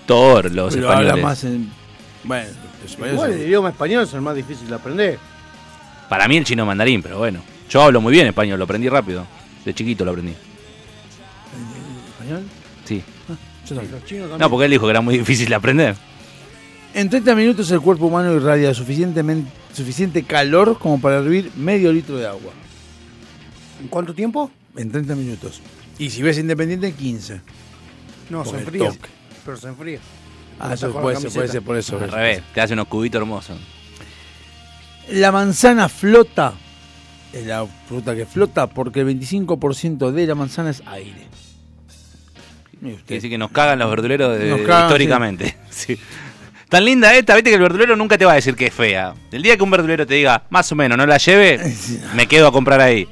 Speaker 13: Thor, los
Speaker 1: Pero hablan
Speaker 13: españoles.
Speaker 1: más en. Bueno,
Speaker 3: Igual el idioma español es el más difícil de aprender.
Speaker 13: Para mí el chino mandarín, pero bueno. Yo hablo muy bien español, lo aprendí rápido. De chiquito lo aprendí.
Speaker 1: ¿Español?
Speaker 13: Sí.
Speaker 1: Yo también.
Speaker 3: También.
Speaker 13: No, porque él dijo que era muy difícil de aprender.
Speaker 1: En 30 minutos el cuerpo humano irradia suficientemente, suficiente calor como para hervir medio litro de agua.
Speaker 3: ¿En cuánto tiempo?
Speaker 1: En 30 minutos. Y si ves Independiente, 15.
Speaker 3: No, se enfría. Pero se enfría.
Speaker 1: Ah, eso puede ser, puede ser por eso.
Speaker 13: Al revés, te hace unos cubitos hermosos.
Speaker 1: La manzana flota. Es la fruta que flota porque el 25% de la manzana es aire.
Speaker 13: Quiere decir que nos cagan los verduleros de-
Speaker 1: Nos cagan,
Speaker 13: históricamente. Sí. Tan linda esta, viste que el verdulero nunca te va a decir que es fea. El día que un verdulero te diga, más o menos, no la lleve, me quedo a comprar ahí.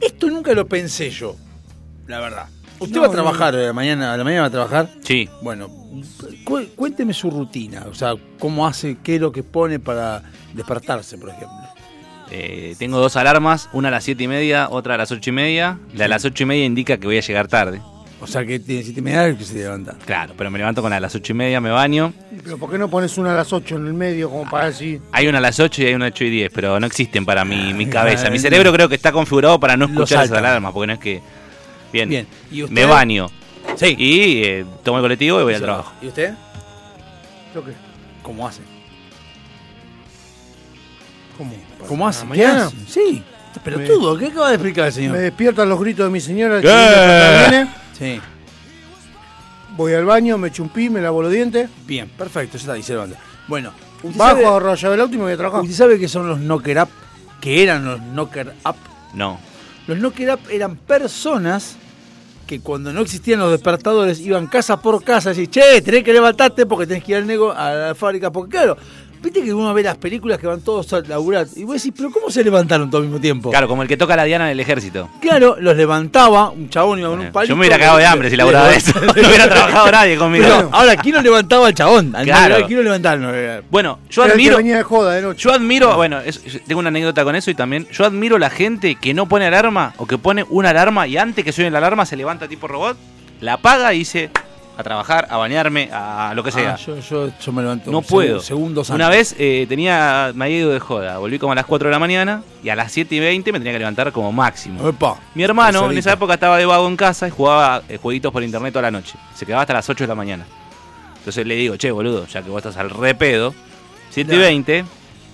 Speaker 1: Esto nunca lo pensé yo, la verdad. ¿Usted
Speaker 3: No,
Speaker 1: va a
Speaker 3: no.
Speaker 1: trabajar eh, mañana, a la mañana va a trabajar?
Speaker 13: Sí.
Speaker 1: Bueno, cu- cuénteme su rutina, o sea, cómo hace, qué es lo que pone para despertarse, por ejemplo.
Speaker 13: Eh, tengo dos alarmas, una a las siete y media, otra a las ocho y media. La de las ocho y media indica que voy a llegar tarde.
Speaker 1: O sea, que tiene siete y media que se levanta.
Speaker 13: Claro, pero me levanto con la de las ocho y media, me baño.
Speaker 3: Pero ¿por qué no pones una a las 8 en el medio como para decir?
Speaker 13: Hay una a las 8 y hay una a 8 y 10, pero no existen para mi, mi cabeza. Mi
Speaker 1: no.
Speaker 13: cerebro creo que está configurado para no escuchar esas alarmas, porque no es que... Bien,
Speaker 1: Bien. ¿Y usted?
Speaker 13: me baño.
Speaker 1: Sí.
Speaker 13: Y eh, tomo el colectivo y voy al trabajo.
Speaker 1: ¿Y usted?
Speaker 3: ¿Yo qué?
Speaker 1: ¿Cómo hace?
Speaker 3: ¿Cómo?
Speaker 1: ¿Cómo
Speaker 3: ¿A
Speaker 1: hace?
Speaker 3: la
Speaker 1: ¿Qué
Speaker 3: mañana?
Speaker 1: hace? Sí. Pero
Speaker 3: Me-
Speaker 1: todo, ¿qué acaba de explicar el
Speaker 3: Me
Speaker 1: señor?
Speaker 3: despiertan los gritos de mi señora. que viene,
Speaker 1: Sí.
Speaker 3: Voy al baño, me echo un pi, me lavo los dientes.
Speaker 1: Bien, perfecto, ya está, se levanta. Bueno, ¿usted
Speaker 3: Bajo, la llave del auto y me voy a trabajar.
Speaker 1: ¿usted sabe qué son los knocker up? Que eran los knocker up.
Speaker 13: No.
Speaker 1: Los knocker up eran personas que cuando no existían los despertadores iban casa por casa y che, tenés que levantarte porque tenés que ir al nego a la fábrica. Porque claro, viste que uno ve las películas que van todos a laburar y vos decís, pero ¿cómo se levantaron todo al mismo tiempo?
Speaker 13: Claro, como el que toca la diana del ejército.
Speaker 1: Claro, los levantaba, un chabón iba con un palito.
Speaker 13: Yo me hubiera cagado de hambre si laburaba de eso. No hubiera trabajado nadie conmigo.
Speaker 1: Pero, ahora, ¿quién lo levantaba al chabón? Al
Speaker 13: Claro.
Speaker 1: ¿Quién lo levantaba? al Navidad?
Speaker 13: Bueno, yo
Speaker 3: el
Speaker 13: admiro...
Speaker 3: venía de joda de noche.
Speaker 13: Yo admiro, bueno, es- tengo una anécdota con eso y también, yo admiro la gente que no pone alarma o que pone una alarma y antes que suene la alarma se levanta tipo robot, la apaga y dice a trabajar, a bañarme, a lo que sea.
Speaker 1: Ah, yo, yo, yo me levanto
Speaker 13: no puedo.
Speaker 1: segundos
Speaker 13: Una
Speaker 1: antes.
Speaker 13: vez eh, tenía, me había ido de joda, volví como a las 4 de la mañana y a las 7 y 20 me tenía que levantar como máximo.
Speaker 1: Epa,
Speaker 13: Mi hermano en esa época estaba de vago en casa y jugaba eh, jueguitos por internet toda la noche. Se quedaba hasta las 8 de la mañana. Entonces le digo, che, boludo, ya que vos estás al repedo, 7 y
Speaker 1: Claro.
Speaker 13: 20,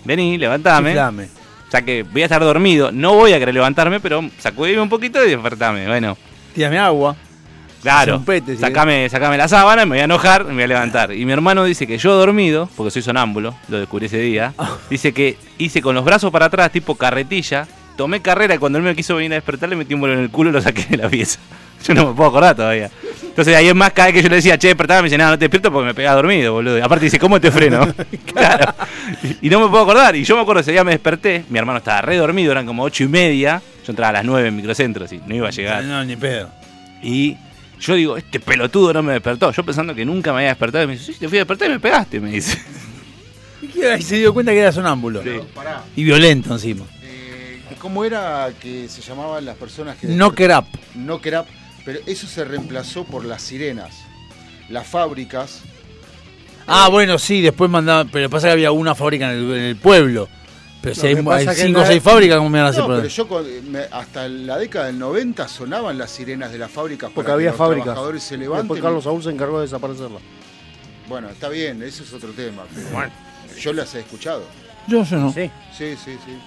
Speaker 13: vení, levantame.
Speaker 1: Chiflame.
Speaker 13: O sea que voy a estar dormido, no voy a querer levantarme, pero sacudime un poquito y despertame. Bueno,
Speaker 1: Tírame agua.
Speaker 13: Claro,
Speaker 1: pete,
Speaker 13: sacame, sacame la sábana, me voy a enojar, me voy a levantar. Y mi hermano dice que yo dormido, porque soy sonámbulo, lo descubrí ese día,
Speaker 1: Ah.
Speaker 13: dice que hice con los brazos para atrás, tipo carretilla, tomé carrera y cuando él me quiso venir a despertar le metí un vuelo en el culo y lo saqué de la pieza. Yo no me puedo acordar todavía. Entonces ahí es más, cada vez que yo le decía, che, despertame, me dice, no, no te despierto porque me pegaba dormido, boludo. Y aparte dice, ¿cómo te freno? claro. Y, y no me puedo acordar. Y yo me acuerdo ese día me desperté, mi hermano estaba re dormido, eran como ocho y media. Yo entraba a las nueve en microcentro, y no iba a llegar.
Speaker 1: No, ni pedo.
Speaker 13: Y yo digo, este pelotudo no me despertó. Yo pensando que nunca me había despertado. Y me dice, sí, te fui a despertar y me pegaste, me dice.
Speaker 1: ¿Y se dio cuenta que era sonámbulo.
Speaker 2: Pará.
Speaker 1: Y violento encima.
Speaker 2: Eh, ¿Cómo era que se llamaban las personas que...
Speaker 1: Knocker up.
Speaker 2: Knocker up. Pero eso se reemplazó por las sirenas. Las fábricas.
Speaker 1: Ah, bueno, sí, después mandaban. Pero pasa que había una fábrica en el, en el pueblo. Pero si hay,
Speaker 2: que pasa
Speaker 1: hay
Speaker 2: que
Speaker 1: cinco o
Speaker 2: no-
Speaker 1: seis fábricas, ¿cómo me van a hacer
Speaker 2: No,
Speaker 1: por
Speaker 2: pero yo con- me- hasta la década del 90 sonaban las sirenas de las fábricas
Speaker 3: Porque
Speaker 2: para
Speaker 3: había
Speaker 2: que los
Speaker 3: fábricas.
Speaker 2: trabajadores se levanten.
Speaker 3: Después Carlos Saúl se encargó de desaparecerla.
Speaker 2: Bueno, está bien, eso es otro tema. pero Yo las he escuchado.
Speaker 1: Yo, yo no.
Speaker 3: Sí.
Speaker 2: Sí, sí, sí.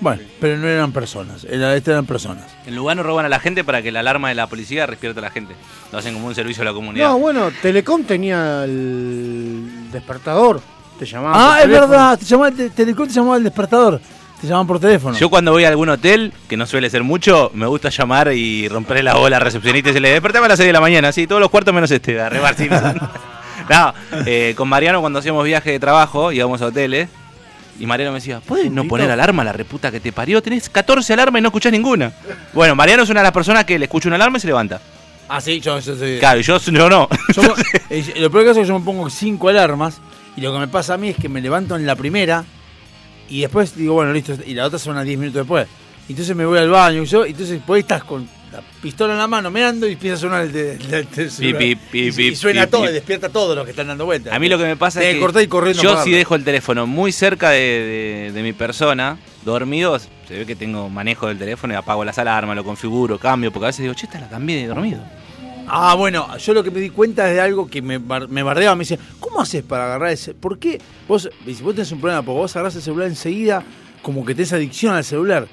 Speaker 1: Bueno, pero no eran personas. Era, estas eran personas.
Speaker 13: En Lugano roban a la gente para que la alarma de la policía despierte a la gente. Lo hacen como un servicio a la comunidad.
Speaker 3: No, bueno, Telecom tenía el despertador. Te llamaban.
Speaker 1: Ah,
Speaker 3: por
Speaker 1: es
Speaker 3: teléfono.
Speaker 1: verdad. Te llamaba, te, Telecom te llamaba el despertador. Te llamaban por teléfono.
Speaker 13: Yo cuando voy a algún hotel, que no suele ser mucho, me gusta llamar y romperle la bola al recepcionista y se le despertame a las 6 de la mañana, sí, todos los cuartos menos este, de Rebar no, eh, con Mariano cuando hacíamos viaje de trabajo, íbamos a hoteles, y Mariano me decía, ¿puedes no poner alarma la reputa que te parió? Tenés 14 alarmas y no escuchás ninguna. Bueno, Mariano es una de las personas que le escucha una alarma y se levanta.
Speaker 1: Ah, sí, yo, yo soy.
Speaker 13: Claro, y yo, yo no.
Speaker 1: Yo- eh, lo peor que es que yo me pongo cinco alarmas y lo que me pasa a mí es que me levanto en la primera y después digo, bueno, listo, y la otra suena 10 minutos después. Entonces me voy al baño y yo, entonces por ahí estás con la pistola en la mano mirando y empieza a sonar el, el el celular.
Speaker 13: Pi, pi,
Speaker 1: y,
Speaker 13: pi,
Speaker 1: y suena todo y despierta a todos los que están dando vueltas.
Speaker 13: A mí lo que me pasa es
Speaker 1: que y corriendo
Speaker 13: yo si dejo el teléfono muy cerca de, de- de mi persona, dormido, se ve que tengo manejo del teléfono y apago las alarmas, lo configuro, cambio, porque a veces digo, che, esta la cambié de dormido.
Speaker 1: Ah, bueno, yo lo que me di cuenta es de algo que me, me bardeaba. Me dice, ¿cómo haces para agarrar ese? ¿Por qué? Vos, si vos tenés un problema, porque vos agarrás el celular enseguida, como que tenés adicción al celular.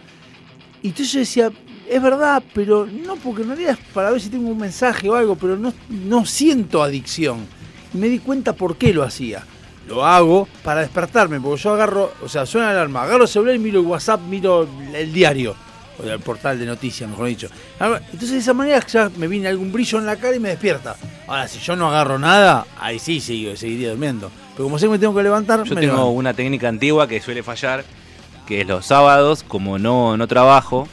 Speaker 1: Y entonces yo decía, es verdad, pero no, porque en realidad es para ver si tengo un mensaje o algo, pero no, no siento adicción. Y me di cuenta por qué lo hacía. Lo hago para despertarme, porque yo agarro, o sea, suena la alarma, agarro el celular y miro el WhatsApp, miro el diario, o el portal de noticias, mejor dicho. Entonces de esa manera ya me viene algún brillo en la cara y me despierta. Ahora, si yo no agarro nada, ahí sí sigo, seguiría durmiendo. Pero como sé que me tengo que levantar,
Speaker 13: Yo
Speaker 1: me
Speaker 13: tengo
Speaker 1: levanto.
Speaker 13: una técnica antigua que suele fallar, que es los sábados, como no, no trabajo,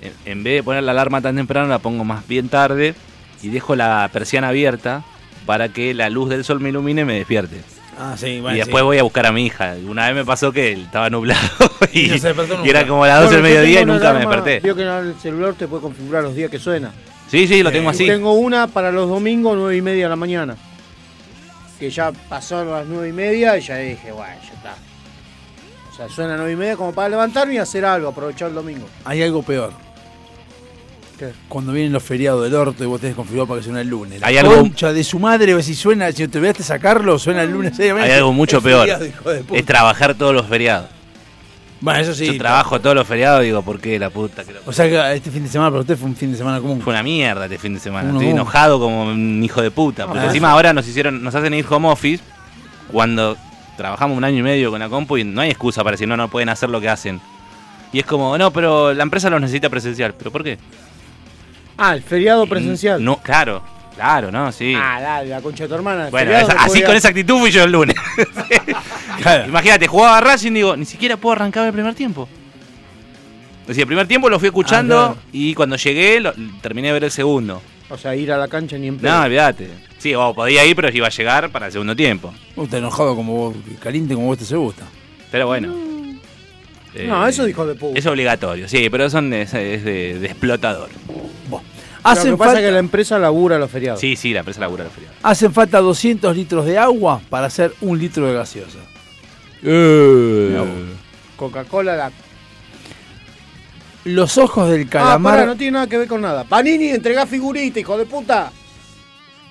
Speaker 13: en, en vez de poner la alarma tan temprano, la pongo más bien tarde y dejo la persiana abierta para que la luz del sol me ilumine y me despierte.
Speaker 1: Ah, sí, bueno,
Speaker 13: y después
Speaker 1: sí.
Speaker 13: voy a buscar a mi hija. Una vez me pasó que estaba nublado y,
Speaker 1: Y no se despertó
Speaker 13: y
Speaker 1: nunca.
Speaker 13: era como las 12
Speaker 3: Bueno,
Speaker 13: del mediodía y
Speaker 3: tengo
Speaker 13: nunca me desperté.
Speaker 3: Vio que en el celular te puede configurar los días que suena.
Speaker 13: Sí, sí, lo tengo
Speaker 3: Y
Speaker 13: así.
Speaker 3: Tengo una para los domingos, nueve y media de la mañana. Que ya pasaron las nueve y media y ya dije, bueno, ya está. O sea, suena a nueve y media como para levantarme y hacer algo, aprovechar el domingo.
Speaker 1: Hay algo peor.
Speaker 3: ¿Qué?
Speaker 1: Cuando vienen los feriados del orto y vos tenés configurado para que suene el lunes. La
Speaker 13: Hay algo-
Speaker 1: concha de su madre, si suena, si te olvidaste sacarlo, suena el lunes. seriamente.
Speaker 13: Hay algo mucho
Speaker 1: Es
Speaker 13: peor.
Speaker 1: feriado, hijo de puta.
Speaker 13: Es trabajar todos los feriados.
Speaker 1: Bueno, eso sí.
Speaker 13: Yo trabajo todos los feriados y digo, ¿por qué la puta? que lo-
Speaker 1: O sea que este fin de semana para usted fue un fin de semana común.
Speaker 13: Fue una mierda este fin de semana.
Speaker 1: Uno
Speaker 13: Estoy
Speaker 1: común.
Speaker 13: enojado como un hijo de puta. Porque
Speaker 1: Ah,
Speaker 13: encima ahora nos hicieron, nos hacen ir home office cuando trabajamos un año y medio con la compu y no hay excusa para decir no, no pueden hacer lo que hacen. Y es como, no, pero la empresa los necesita presencial. ¿Pero por qué?
Speaker 3: Ah, el feriado presencial.
Speaker 13: No, claro, claro, no, sí.
Speaker 3: Ah, dale, la concha de tu hermana.
Speaker 13: bueno,
Speaker 3: feriado
Speaker 13: esa-
Speaker 3: no
Speaker 13: así
Speaker 3: podía-
Speaker 13: con esa actitud fui yo el lunes. Imagínate, jugaba a Racing y digo, ni siquiera puedo arrancar el primer tiempo. Es decir, el primer tiempo lo fui escuchando
Speaker 3: Ah, claro.
Speaker 13: y cuando llegué lo- terminé de ver el segundo.
Speaker 3: O sea, ir a la cancha ni en pedo.
Speaker 13: No, olvídate. Sí, o podía ir, pero iba a llegar para el segundo tiempo.
Speaker 1: Vos estás enojado como vos, caliente como vos te se gusta.
Speaker 13: Pero bueno.
Speaker 3: No,
Speaker 13: Eh,
Speaker 3: eso dijo de puta.
Speaker 13: Es obligatorio, sí, pero son de, es de, de explotador.
Speaker 1: Hacen
Speaker 3: Lo que pasa
Speaker 1: falta-
Speaker 3: es que la empresa labura los feriados.
Speaker 13: Sí, sí, la empresa labura los feriados.
Speaker 1: Hacen falta 200 litros de agua para hacer un litro de gaseosa.
Speaker 3: Coca-Cola, la.
Speaker 1: Los ojos del
Speaker 3: Ah,
Speaker 1: calamar.
Speaker 3: no tiene nada que ver con nada. Panini, entregá figurita, hijo de puta.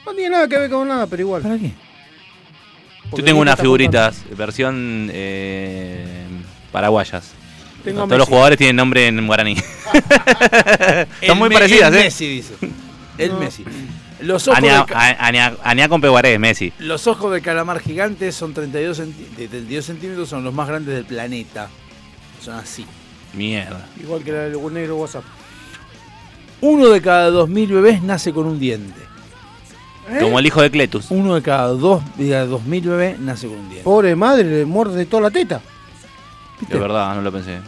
Speaker 3: No tiene nada que ver con nada, pero igual.
Speaker 1: ¿Para qué?
Speaker 13: Yo tengo unas figuritas, versión eh, paraguayas.
Speaker 3: Tengo
Speaker 13: Todos los jugadores tienen nombre en guaraní. Son muy parecidas,
Speaker 1: el
Speaker 13: ¿eh?
Speaker 1: Messi dice. El Messi. Los ojos,
Speaker 13: Añá,
Speaker 1: del ca-
Speaker 13: a- añá- añá con peguaré, Messi.
Speaker 1: los ojos del calamar gigante son 32, centi- de 32 centímetros, son los más grandes del planeta. Son así.
Speaker 13: Mierda.
Speaker 3: Igual que la del negro WhatsApp.
Speaker 1: Uno de cada 2.000 bebés nace con un diente.
Speaker 13: Como el hijo de Cletus.
Speaker 1: Uno de cada dos, de cada 2.000 bebés nace con un diente.
Speaker 3: Pobre madre, le muerde toda la teta.
Speaker 13: De verdad, no lo pensé.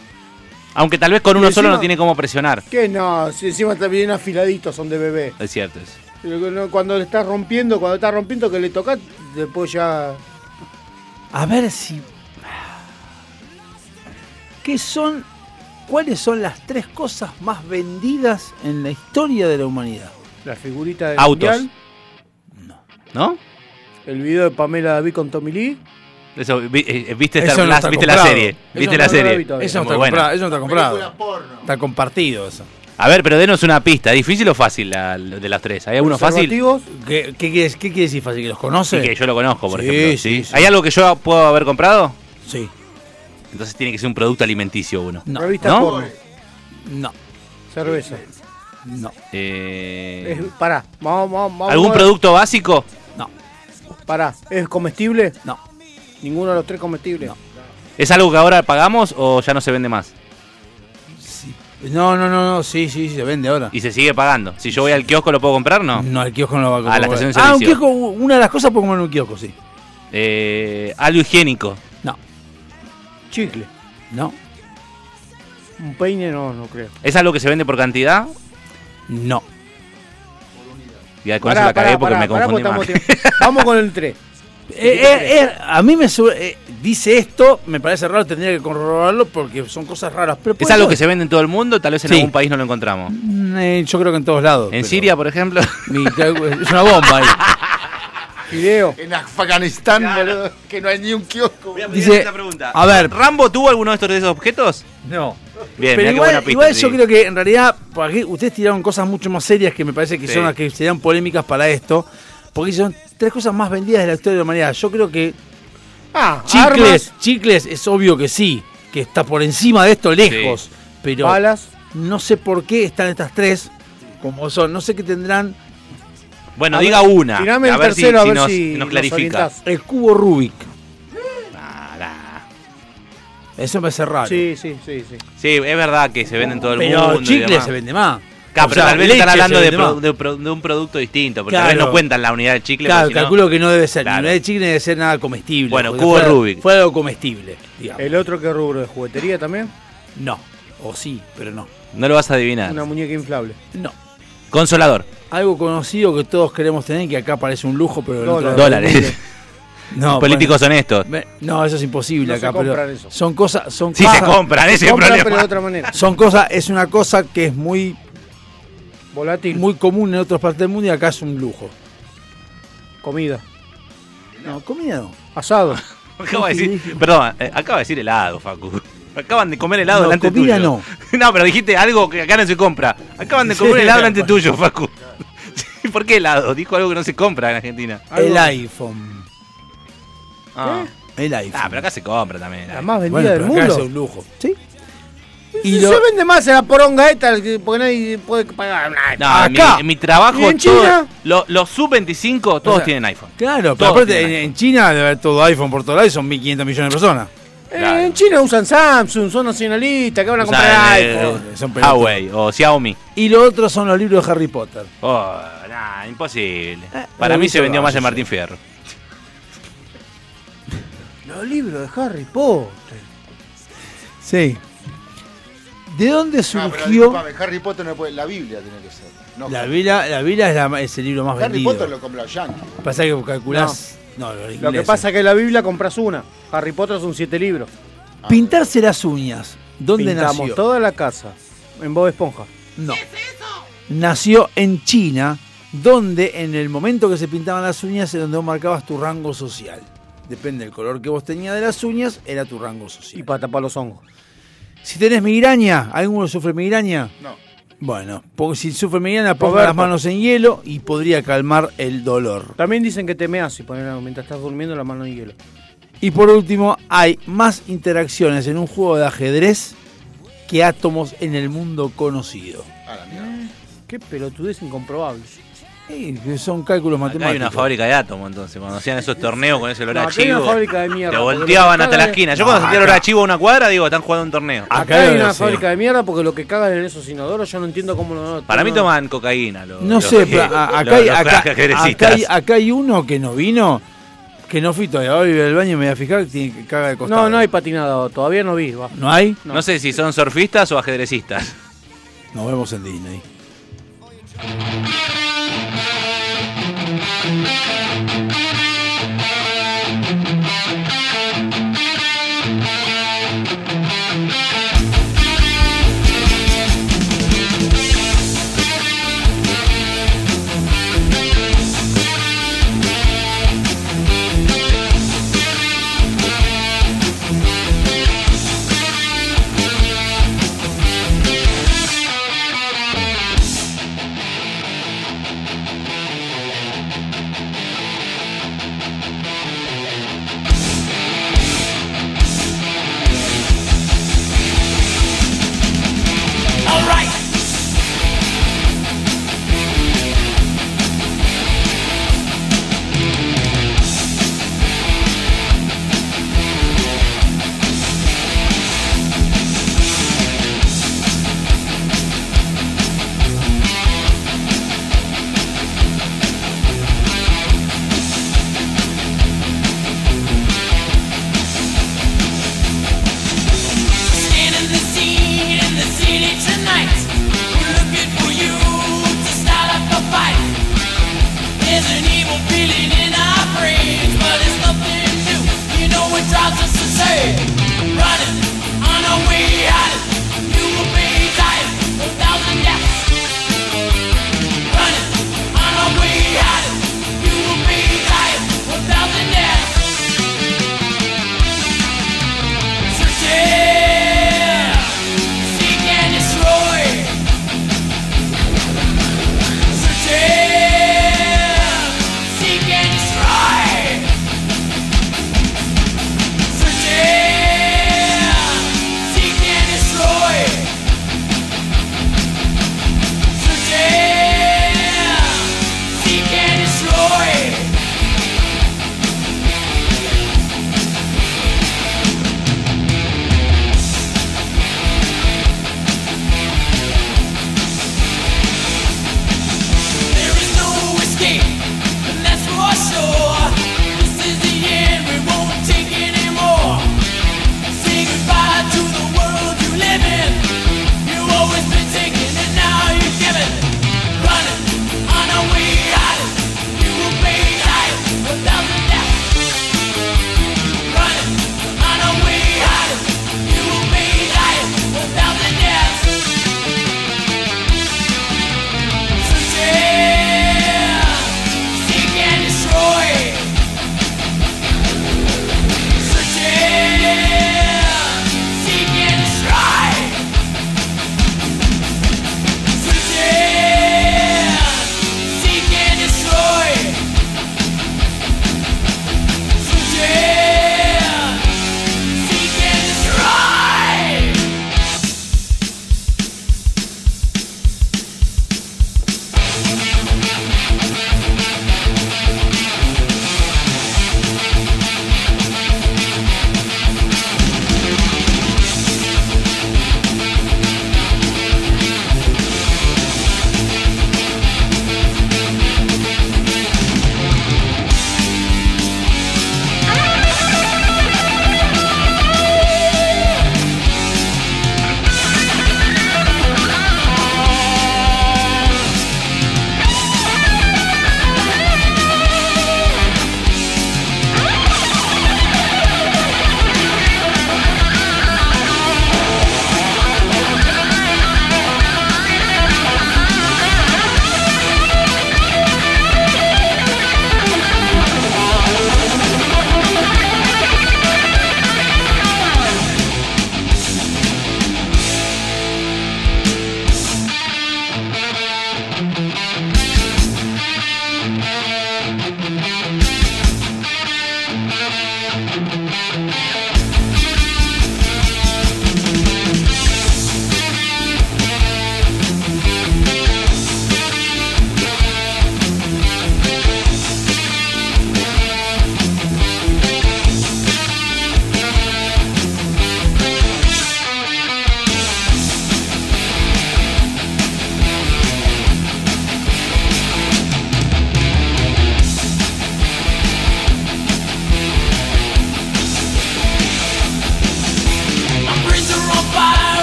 Speaker 13: Aunque tal vez con uno solo no tiene cómo presionar.
Speaker 3: Que no, si encima está bien afiladitos, son de bebé.
Speaker 13: Es cierto
Speaker 3: no, Cuando le estás rompiendo, cuando estás rompiendo que le tocas, después ya.
Speaker 1: A ver si. ¿Qué son. ¿Cuáles son las tres cosas más vendidas en la historia de la humanidad?
Speaker 3: La figurita del
Speaker 13: Autos.
Speaker 3: mundial,
Speaker 13: ¿No?
Speaker 3: el video de Pamela David con Tommy Lee.
Speaker 13: Eso, vi- eh, ¿Viste,
Speaker 1: Eso no
Speaker 13: la,
Speaker 1: está
Speaker 13: ¿viste la
Speaker 1: comprado.
Speaker 13: serie?
Speaker 1: Eso
Speaker 13: ¿Viste
Speaker 3: no
Speaker 13: la serie?
Speaker 1: Eso no está
Speaker 13: buena.
Speaker 1: comprado. Eso no está comprado. Está compartido eso.
Speaker 13: A ver, pero denos una pista. ¿Difícil o fácil la- de las tres? ¿Hay alguno fácil?
Speaker 1: ¿Qué, qué, quiere, qué quiere decir fácil? ¿Que los conoce?
Speaker 13: Sí, que yo lo conozco, por
Speaker 1: Sí,
Speaker 13: ejemplo.
Speaker 1: sí,
Speaker 13: ¿sí?
Speaker 1: sí.
Speaker 13: ¿Hay algo que yo puedo haber comprado?
Speaker 1: Sí.
Speaker 13: Entonces tiene que ser un producto alimenticio uno.
Speaker 1: No.
Speaker 3: revista
Speaker 13: ¿No?
Speaker 3: porno,
Speaker 1: No.
Speaker 3: cerveza.
Speaker 1: No.
Speaker 13: Eh,
Speaker 3: Es- pará, vamos, vamos, vamos
Speaker 13: ¿Algún producto básico?
Speaker 1: No.
Speaker 3: Pará, ¿es comestible?
Speaker 1: No.
Speaker 3: Ninguno de los tres comestibles.
Speaker 13: ¿Es algo que ahora pagamos o ya no se vende más?
Speaker 1: No, no, no, no. Sí, sí, se vende ahora.
Speaker 13: Y se sigue pagando. Si yo voy al kiosco, ¿lo puedo comprar? No.
Speaker 1: No, el kiosco no lo va a comprar.
Speaker 13: Ah, la estación de
Speaker 1: Ah, un
Speaker 13: servicio.
Speaker 1: kiosco, una de las cosas puedo comer en un kiosco, sí.
Speaker 13: Eh, algo higiénico.
Speaker 1: No.
Speaker 3: Chicle.
Speaker 1: No.
Speaker 3: Un peine no, no creo.
Speaker 13: ¿Es algo que se vende por cantidad?
Speaker 1: No.
Speaker 13: Y con
Speaker 3: Pará,
Speaker 13: eso la cagué
Speaker 3: pará,
Speaker 13: porque
Speaker 3: pará,
Speaker 13: me confundí más.
Speaker 3: Vamos con el 3.
Speaker 1: Eh, eh, eh, a mí me eh, dice esto, me parece raro, tendría que corroborarlo porque son cosas raras. Pero
Speaker 13: ¿Es algo
Speaker 1: ser.
Speaker 13: que se vende en todo el mundo? Tal vez en
Speaker 1: Sí.
Speaker 13: algún país no lo encontramos.
Speaker 1: Mm, eh, yo creo que en todos lados.
Speaker 13: En Siria, por ejemplo.
Speaker 1: Mi- es una bomba ahí.
Speaker 3: Video.
Speaker 2: En Afganistán, boludo, que no hay ni un kiosco.
Speaker 1: Dice,
Speaker 13: esta pregunta.
Speaker 1: a ver,
Speaker 13: ¿Rambo tuvo alguno de estos objetos?
Speaker 1: no.
Speaker 13: Bien,
Speaker 1: Pero igual,
Speaker 13: pista.
Speaker 1: igual
Speaker 13: sí.
Speaker 1: yo creo que en realidad, ustedes tiraron cosas mucho más serias que me parece que
Speaker 13: Sí.
Speaker 1: son las que serían polémicas para esto. Porque son tres cosas más vendidas de la historia de la humanidad. Yo creo que
Speaker 3: Ah,
Speaker 1: chicles,
Speaker 3: armas,
Speaker 1: chicles es obvio que sí, que está por encima de esto lejos. Pero
Speaker 3: balas.
Speaker 1: no sé por qué están estas tres como son. No sé qué tendrán.
Speaker 13: Bueno,
Speaker 3: A
Speaker 13: diga
Speaker 3: ver,
Speaker 13: una. a ver si-
Speaker 3: tercero, a
Speaker 13: si,
Speaker 3: ver
Speaker 13: nos,
Speaker 3: si
Speaker 13: nos clarifica.
Speaker 1: El cubo Rubik. Eso me parece raro.
Speaker 3: Sí, sí, sí, sí.
Speaker 13: Sí, es verdad que se vende en todo el
Speaker 1: pero
Speaker 13: mundo. y
Speaker 1: chicles se vende más.
Speaker 13: Claro, pero
Speaker 1: sea,
Speaker 13: tal vez están hablando
Speaker 1: se
Speaker 13: de,
Speaker 1: vende
Speaker 13: pro-
Speaker 1: más.
Speaker 13: de pro- de un producto distinto, porque tal vez
Speaker 1: Claro.
Speaker 13: no cuentan la unidad de chicle.
Speaker 1: Claro, calculo que no debe ser.
Speaker 13: Claro.
Speaker 1: Ni de chicle debe ser nada comestible.
Speaker 13: Bueno, cubo
Speaker 1: fuera-
Speaker 13: Rubik.
Speaker 1: Fue algo comestible, digamos.
Speaker 3: ¿El otro qué rubro de juguetería también?
Speaker 1: No. O sí, pero no.
Speaker 13: No lo vas a adivinar.
Speaker 3: Una muñeca inflable.
Speaker 1: No.
Speaker 13: Consolador.
Speaker 1: Algo conocido que todos queremos tener, que acá parece un lujo, pero
Speaker 13: Dólares.
Speaker 1: mundo- No,
Speaker 13: Políticos
Speaker 1: bueno,
Speaker 13: honestos.
Speaker 1: me- No, eso es imposible
Speaker 3: No se
Speaker 1: acá, pero
Speaker 3: compran eso.
Speaker 1: son cosas, son
Speaker 13: Sí
Speaker 1: cosas,
Speaker 13: se compran, ese es el
Speaker 3: Compran,
Speaker 13: problema.
Speaker 3: pero de otra manera.
Speaker 1: son cosas, es una cosa que es muy,
Speaker 3: Volátil.
Speaker 1: muy común en otras partes del mundo y acá es un lujo.
Speaker 3: Comida.
Speaker 1: No, comida no.
Speaker 3: Asado.
Speaker 13: Acaba de decir, perdón, eh, acaba de decir helado, Facu. Acaban de comer helado
Speaker 1: No,
Speaker 13: delante
Speaker 1: comida
Speaker 13: tuyo.
Speaker 1: no.
Speaker 13: No, pero dijiste algo que acá no se compra. Acaban de comer
Speaker 1: Sí,
Speaker 13: helado delante tuyo, Facu. ¿Por qué helado? Dijo algo que no se compra en Argentina.
Speaker 1: El iPhone.
Speaker 13: Ah.
Speaker 1: El iPhone.
Speaker 13: Ah, pero acá se compra también.
Speaker 3: La más vendida
Speaker 1: Bueno,
Speaker 3: del
Speaker 1: pero acá
Speaker 3: mundo.
Speaker 1: es un lujo. ¿Sí?
Speaker 3: Y se vende más en la poronga esta que- porque nadie puede pagar.
Speaker 13: No, mi-
Speaker 1: Acá.
Speaker 13: En, mi, trabajo,
Speaker 3: ¿Y en
Speaker 13: todo-
Speaker 3: China?
Speaker 13: lo- los sub-25 todos
Speaker 1: O sea,
Speaker 13: tienen iPhone.
Speaker 1: Claro, pero aparte en, en China debe haber todo iPhone por todos lados y son 1.500 millones de personas.
Speaker 3: Eh. En China usan Samsung, son nacionalistas, que van a
Speaker 13: O
Speaker 3: comprar
Speaker 13: sea, eh,
Speaker 3: iPhone.
Speaker 1: son.
Speaker 13: Huawei o Xiaomi.
Speaker 1: Y lo otro son los libros de Harry Potter.
Speaker 13: Oh, nah, imposible.
Speaker 1: Eh,
Speaker 13: Para mí se vendió más
Speaker 1: sí.
Speaker 13: Martín Fierro.
Speaker 3: Los libros de Harry Potter.
Speaker 1: Sí. ¿De dónde
Speaker 2: No, pero
Speaker 1: surgió?
Speaker 2: Harry Potter no puede. La Biblia tiene que ser. No,
Speaker 1: la Biblia, la Biblia es, la- es el libro más
Speaker 2: Harry
Speaker 1: vendido.
Speaker 2: Potter lo compró Yankee.
Speaker 1: Pasa que calculás. No, los
Speaker 3: Lo que pasa es que en la Biblia compras una. Harry Potter son siete libros.
Speaker 1: Pintarse las uñas. ¿Dónde
Speaker 3: Pintamos
Speaker 1: nació?
Speaker 3: toda la casa. En Bob Esponja.
Speaker 1: No. Nació en China, donde en el momento que se pintaban las uñas es donde vos marcabas tu rango social. Depende del color que vos tenías de las uñas, era tu rango
Speaker 3: Y
Speaker 1: social.
Speaker 3: para tapar los hongos.
Speaker 1: Si tenés migraña, ¿alguno sufre migraña?
Speaker 2: No.
Speaker 1: Bueno, porque si sufre migraña, ponga las manos en hielo y podría calmar el dolor.
Speaker 3: También dicen que te meas y poner mientras estás durmiendo la mano en hielo.
Speaker 1: Y por último, hay más interacciones en un juego de ajedrez que átomos en el mundo conocido.
Speaker 2: A la mierda.
Speaker 3: Qué pelotudez incomprobable.
Speaker 1: Sí, que son cálculos
Speaker 13: Acá
Speaker 1: matemáticos.
Speaker 13: hay una fábrica de átomos, entonces, cuando hacían esos torneos con ese olor
Speaker 3: No,
Speaker 13: a
Speaker 3: hay una
Speaker 13: chivo.
Speaker 3: fábrica de mierda,
Speaker 13: Te volteaban hasta la esquina.
Speaker 3: es-
Speaker 13: Yo cuando
Speaker 1: No,
Speaker 13: sentía el olor a chivo a una cuadra, digo, están jugando un torneo.
Speaker 1: Acá
Speaker 3: Acá hay una fábrica de mierda porque lo que cagan en esos inodoros yo no entiendo cómo no.
Speaker 13: Para mí
Speaker 3: no-
Speaker 13: toman cocaína. Los,
Speaker 1: No
Speaker 13: los
Speaker 1: sé,
Speaker 13: que-
Speaker 1: acá,
Speaker 13: los-
Speaker 1: hay, acá,
Speaker 13: ajedrecistas.
Speaker 1: acá hay- acá hay uno que no vino, que no fui todavía. Ahora iba al baño y me voy a fijar que tiene que caga de costado.
Speaker 3: No, no hay patinado, todavía no vi. va.
Speaker 1: ¿No hay?
Speaker 13: No sé si son surfistas o ajedrecistas.
Speaker 1: Nos vemos en Disney.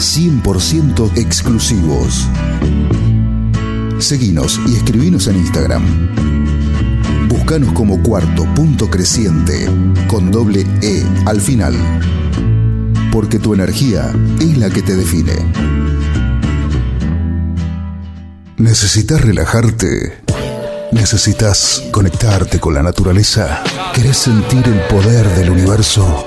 Speaker 2: 100% exclusivos. Seguinos y escribinos en Instagram. Búscanos como cuarto punto creciente con doble E al final. Porque tu energía es la que te define. ¿Necesitas relajarte? ¿Necesitas conectarte con la naturaleza? ¿Querés sentir el poder del universo?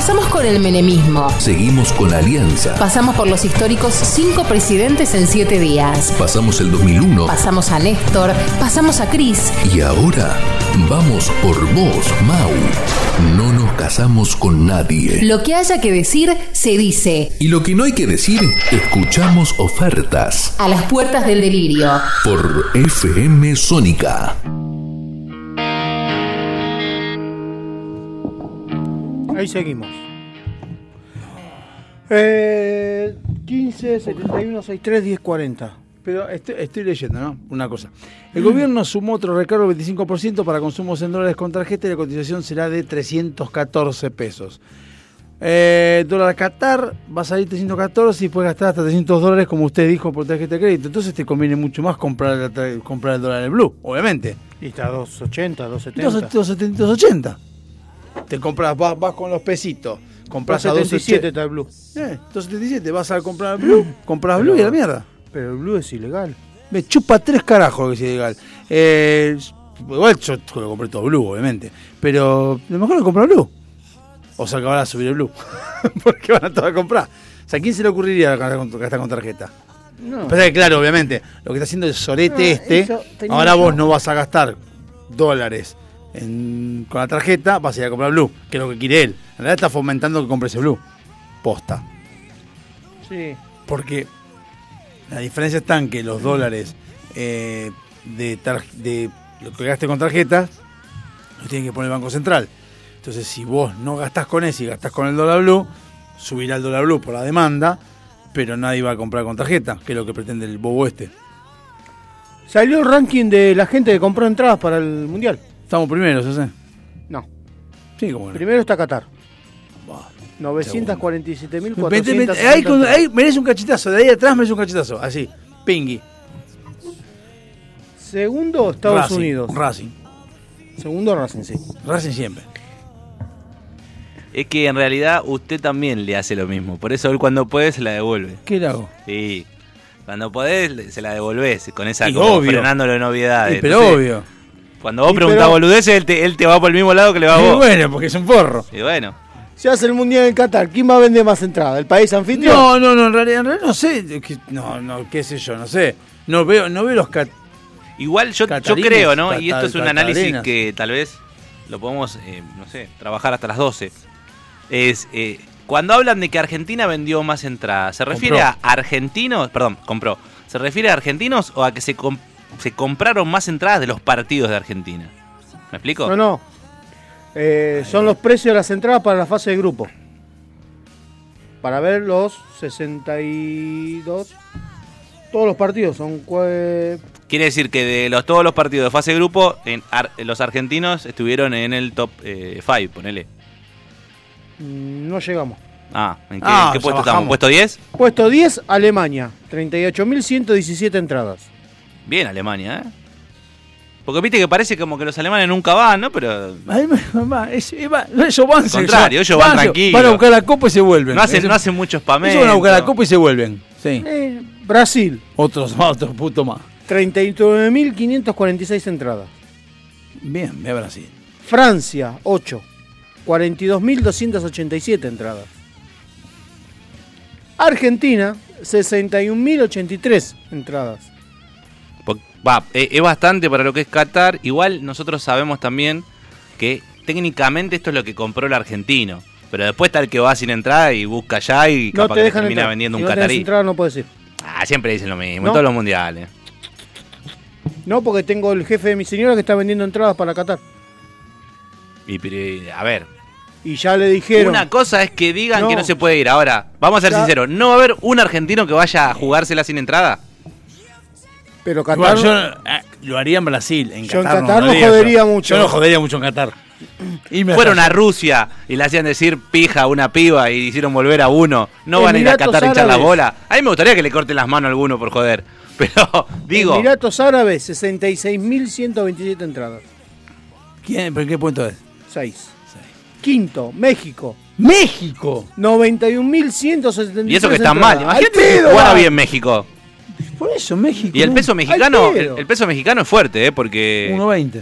Speaker 11: Empezamos con el menemismo.
Speaker 10: Seguimos con la alianza.
Speaker 11: Pasamos por los históricos cinco presidentes en siete días.
Speaker 10: Pasamos el 2001.
Speaker 11: Pasamos a Néstor, pasamos a Cris.
Speaker 10: Y ahora vamos por vos, Mau. No nos casamos con nadie.
Speaker 11: Lo que haya que decir, se dice.
Speaker 10: Y lo que no hay que decir, escuchamos ofertas.
Speaker 11: A las puertas del delirio.
Speaker 10: Por FM Sónica.
Speaker 3: Ahí seguimos. Eh, 15, 71, 63, 10, 40.
Speaker 1: Pero estoy, estoy leyendo, ¿no? Una cosa. El gobierno sumó otro recargo del 25% para consumos en dólares con tarjeta y la cotización será de 314 pesos. Eh, dólar Qatar va a salir 314 y puedes gastar hasta 300 dólares, como usted dijo, por tarjeta de crédito. Entonces te conviene mucho más comprar, comprar el dólar en blue, obviamente.
Speaker 3: Y está a 280, 270.
Speaker 1: 270, 280. Te compras, vas, vas con los pesitos. Compras a
Speaker 3: 277
Speaker 1: 277.
Speaker 3: está el blue.
Speaker 1: Eh, 277, vas a comprar blue, compras blue y a la mierda.
Speaker 3: Pero el blue es ilegal.
Speaker 1: Me chupa tres carajos que sea ilegal. Eh, igual yo lo compré todo blue, obviamente. Pero lo mejor es comprar blue. O sea que van a subir el blue. Porque van a todos a comprar. O sea, ¿a quién se le ocurriría gastar con, tarjeta?
Speaker 3: No.
Speaker 1: Pasa que, claro, obviamente, lo que está haciendo el sorete
Speaker 3: No,
Speaker 1: este,
Speaker 3: eso tenía
Speaker 1: ahora vos no vas a gastar dólares en- con la tarjeta, vas a ir a comprar blue, que es lo que quiere él. En realidad está fomentando que compres el blue. Posta.
Speaker 3: Sí.
Speaker 1: Porque la diferencia está en que los dólares eh, de, de lo que gaste con tarjeta los tiene que poner el Banco Central. Entonces, si vos no gastás con ese y gastás con el dólar blue, subirá el dólar blue por la demanda, pero nadie va a comprar con tarjeta, que es lo que pretende el bobo este.
Speaker 3: Salió el ranking de la gente que compró entradas para el mundial.
Speaker 1: Estamos primeros, ¿sí?
Speaker 3: No.
Speaker 1: Sí, como no.
Speaker 3: Primero está Qatar. 947.400.
Speaker 1: Vete, vete, ahí, merece un cachetazo, de ahí atrás merece un cachetazo, así, pingui.
Speaker 3: Segundo, Estados
Speaker 1: Racing,
Speaker 3: Unidos.
Speaker 1: Racing.
Speaker 3: Segundo, Racing, sí.
Speaker 1: Racing siempre.
Speaker 13: Es que en realidad usted también le hace lo mismo. Por eso él cuando puede se la devuelve.
Speaker 1: ¿Qué le hago?
Speaker 13: Sí. Cuando podés se la devolvés con esa
Speaker 1: Y
Speaker 13: como
Speaker 1: obvio.
Speaker 13: frenándolo de novedades.
Speaker 1: Sí, pero
Speaker 13: Entonces,
Speaker 1: obvio.
Speaker 13: Cuando vos
Speaker 3: Y
Speaker 13: preguntás
Speaker 3: pero-
Speaker 13: boludeces, él te, él te va por el mismo lado que le va a
Speaker 1: Y
Speaker 13: vos.
Speaker 1: bueno, porque es un forro.
Speaker 13: Y bueno.
Speaker 3: Se hace el mundial en Qatar. ¿Quién va a vender más entradas? ¿El país anfitrión?
Speaker 1: No, no, no, en realidad, en realidad no sé, no, no, qué sé yo, no sé. No veo, no veo los cat-
Speaker 13: Igual yo, yo creo, ¿no? Y esto es un análisis
Speaker 1: Catarinas.
Speaker 13: que tal vez lo podemos, eh, no sé, trabajar hasta las 12. Es, eh, cuando hablan de que Argentina vendió más entradas, ¿se refiere
Speaker 1: Compró.
Speaker 13: a argentinos? Perdón, compró. ¿Se refiere a argentinos o a que se, com- se compraron más entradas de los partidos de Argentina? ¿Me explico?
Speaker 3: No, no. Eh, son los precios de las entradas para la fase de grupo. Para ver los 62. Todos los partidos son.
Speaker 13: Quiere decir que de los, todos los partidos de fase de grupo, en ar- los argentinos estuvieron en el top 5, ponele.
Speaker 3: Mm, No llegamos.
Speaker 13: Ah, ¿en qué,
Speaker 1: Ah,
Speaker 13: en qué puesto estamos?
Speaker 1: bajamos.
Speaker 13: ¿Puesto 10?
Speaker 3: Puesto 10, Alemania. 38.117 entradas.
Speaker 13: Bien Alemania, ¿eh? Porque viste que parece como que los alemanes nunca van, ¿no? Pero
Speaker 1: Ay, mamá, es- ellos van,
Speaker 13: Al contrario, ellos van tranquilos.
Speaker 1: Van a buscar la copa y se vuelven.
Speaker 13: no hacen, no hacen mucho spamento.
Speaker 1: Ellos van a buscar la copa y se vuelven. Sí.
Speaker 3: Eh, Brasil.
Speaker 1: Otros más, otros puto más.
Speaker 3: 39.546 entradas.
Speaker 1: Bien, ve a Brasil.
Speaker 3: Francia, 8. 42.287 entradas. Argentina, 61.083 entradas.
Speaker 13: Va, eh, es bastante para lo que es Qatar. Igual nosotros sabemos también que técnicamente esto es lo que compró el argentino. Pero después está el que va sin entrada y busca allá y
Speaker 3: No
Speaker 13: capaz
Speaker 3: te
Speaker 13: que
Speaker 3: dejan
Speaker 13: termina
Speaker 3: entrar.
Speaker 13: vendiendo
Speaker 3: Si
Speaker 13: un catarí.
Speaker 3: entrada no puedes ir.
Speaker 13: Ah, siempre dicen lo mismo,
Speaker 3: No.
Speaker 13: en todos los mundiales.
Speaker 3: No, porque tengo el jefe de mi señora que está vendiendo entradas para Qatar.
Speaker 13: Y, pero, eh, a ver,
Speaker 3: Y ya le dijeron.
Speaker 13: una cosa es que digan
Speaker 3: No.
Speaker 13: que no se puede ir. Ahora, vamos a ser
Speaker 3: Ya-
Speaker 13: sinceros, ¿no va a haber un argentino que vaya a jugársela sin entrada?
Speaker 3: Pero Qatar.
Speaker 1: Igual yo eh, lo haría en Brasil. En
Speaker 3: Yo en
Speaker 1: Qatar,
Speaker 3: Qatar
Speaker 1: lo
Speaker 3: no
Speaker 1: haría,
Speaker 3: jodería
Speaker 1: pero
Speaker 3: mucho.
Speaker 1: Yo no jodería mucho en Qatar. Irme
Speaker 13: Fueron a Rusia y le hacían decir pija a una piba y hicieron volver a uno. No van a ir a
Speaker 3: Emiratos
Speaker 13: Qatar a hinchar la
Speaker 3: Árabes.
Speaker 13: bola. A mí me gustaría que le corten las manos a alguno por joder. Pero, digo,
Speaker 3: Emiratos Árabes, 66.127 entradas.
Speaker 1: ¿Quién? ¿Pero qué punto es?
Speaker 3: 6. Quinto, México.
Speaker 1: ¡México!
Speaker 3: 91.173
Speaker 13: y eso que está mal. Imagínate que jugara bien México.
Speaker 1: Por eso, México.
Speaker 13: Y el peso mexicano, el, el peso mexicano es fuerte, ¿eh? Porque
Speaker 1: 1.20.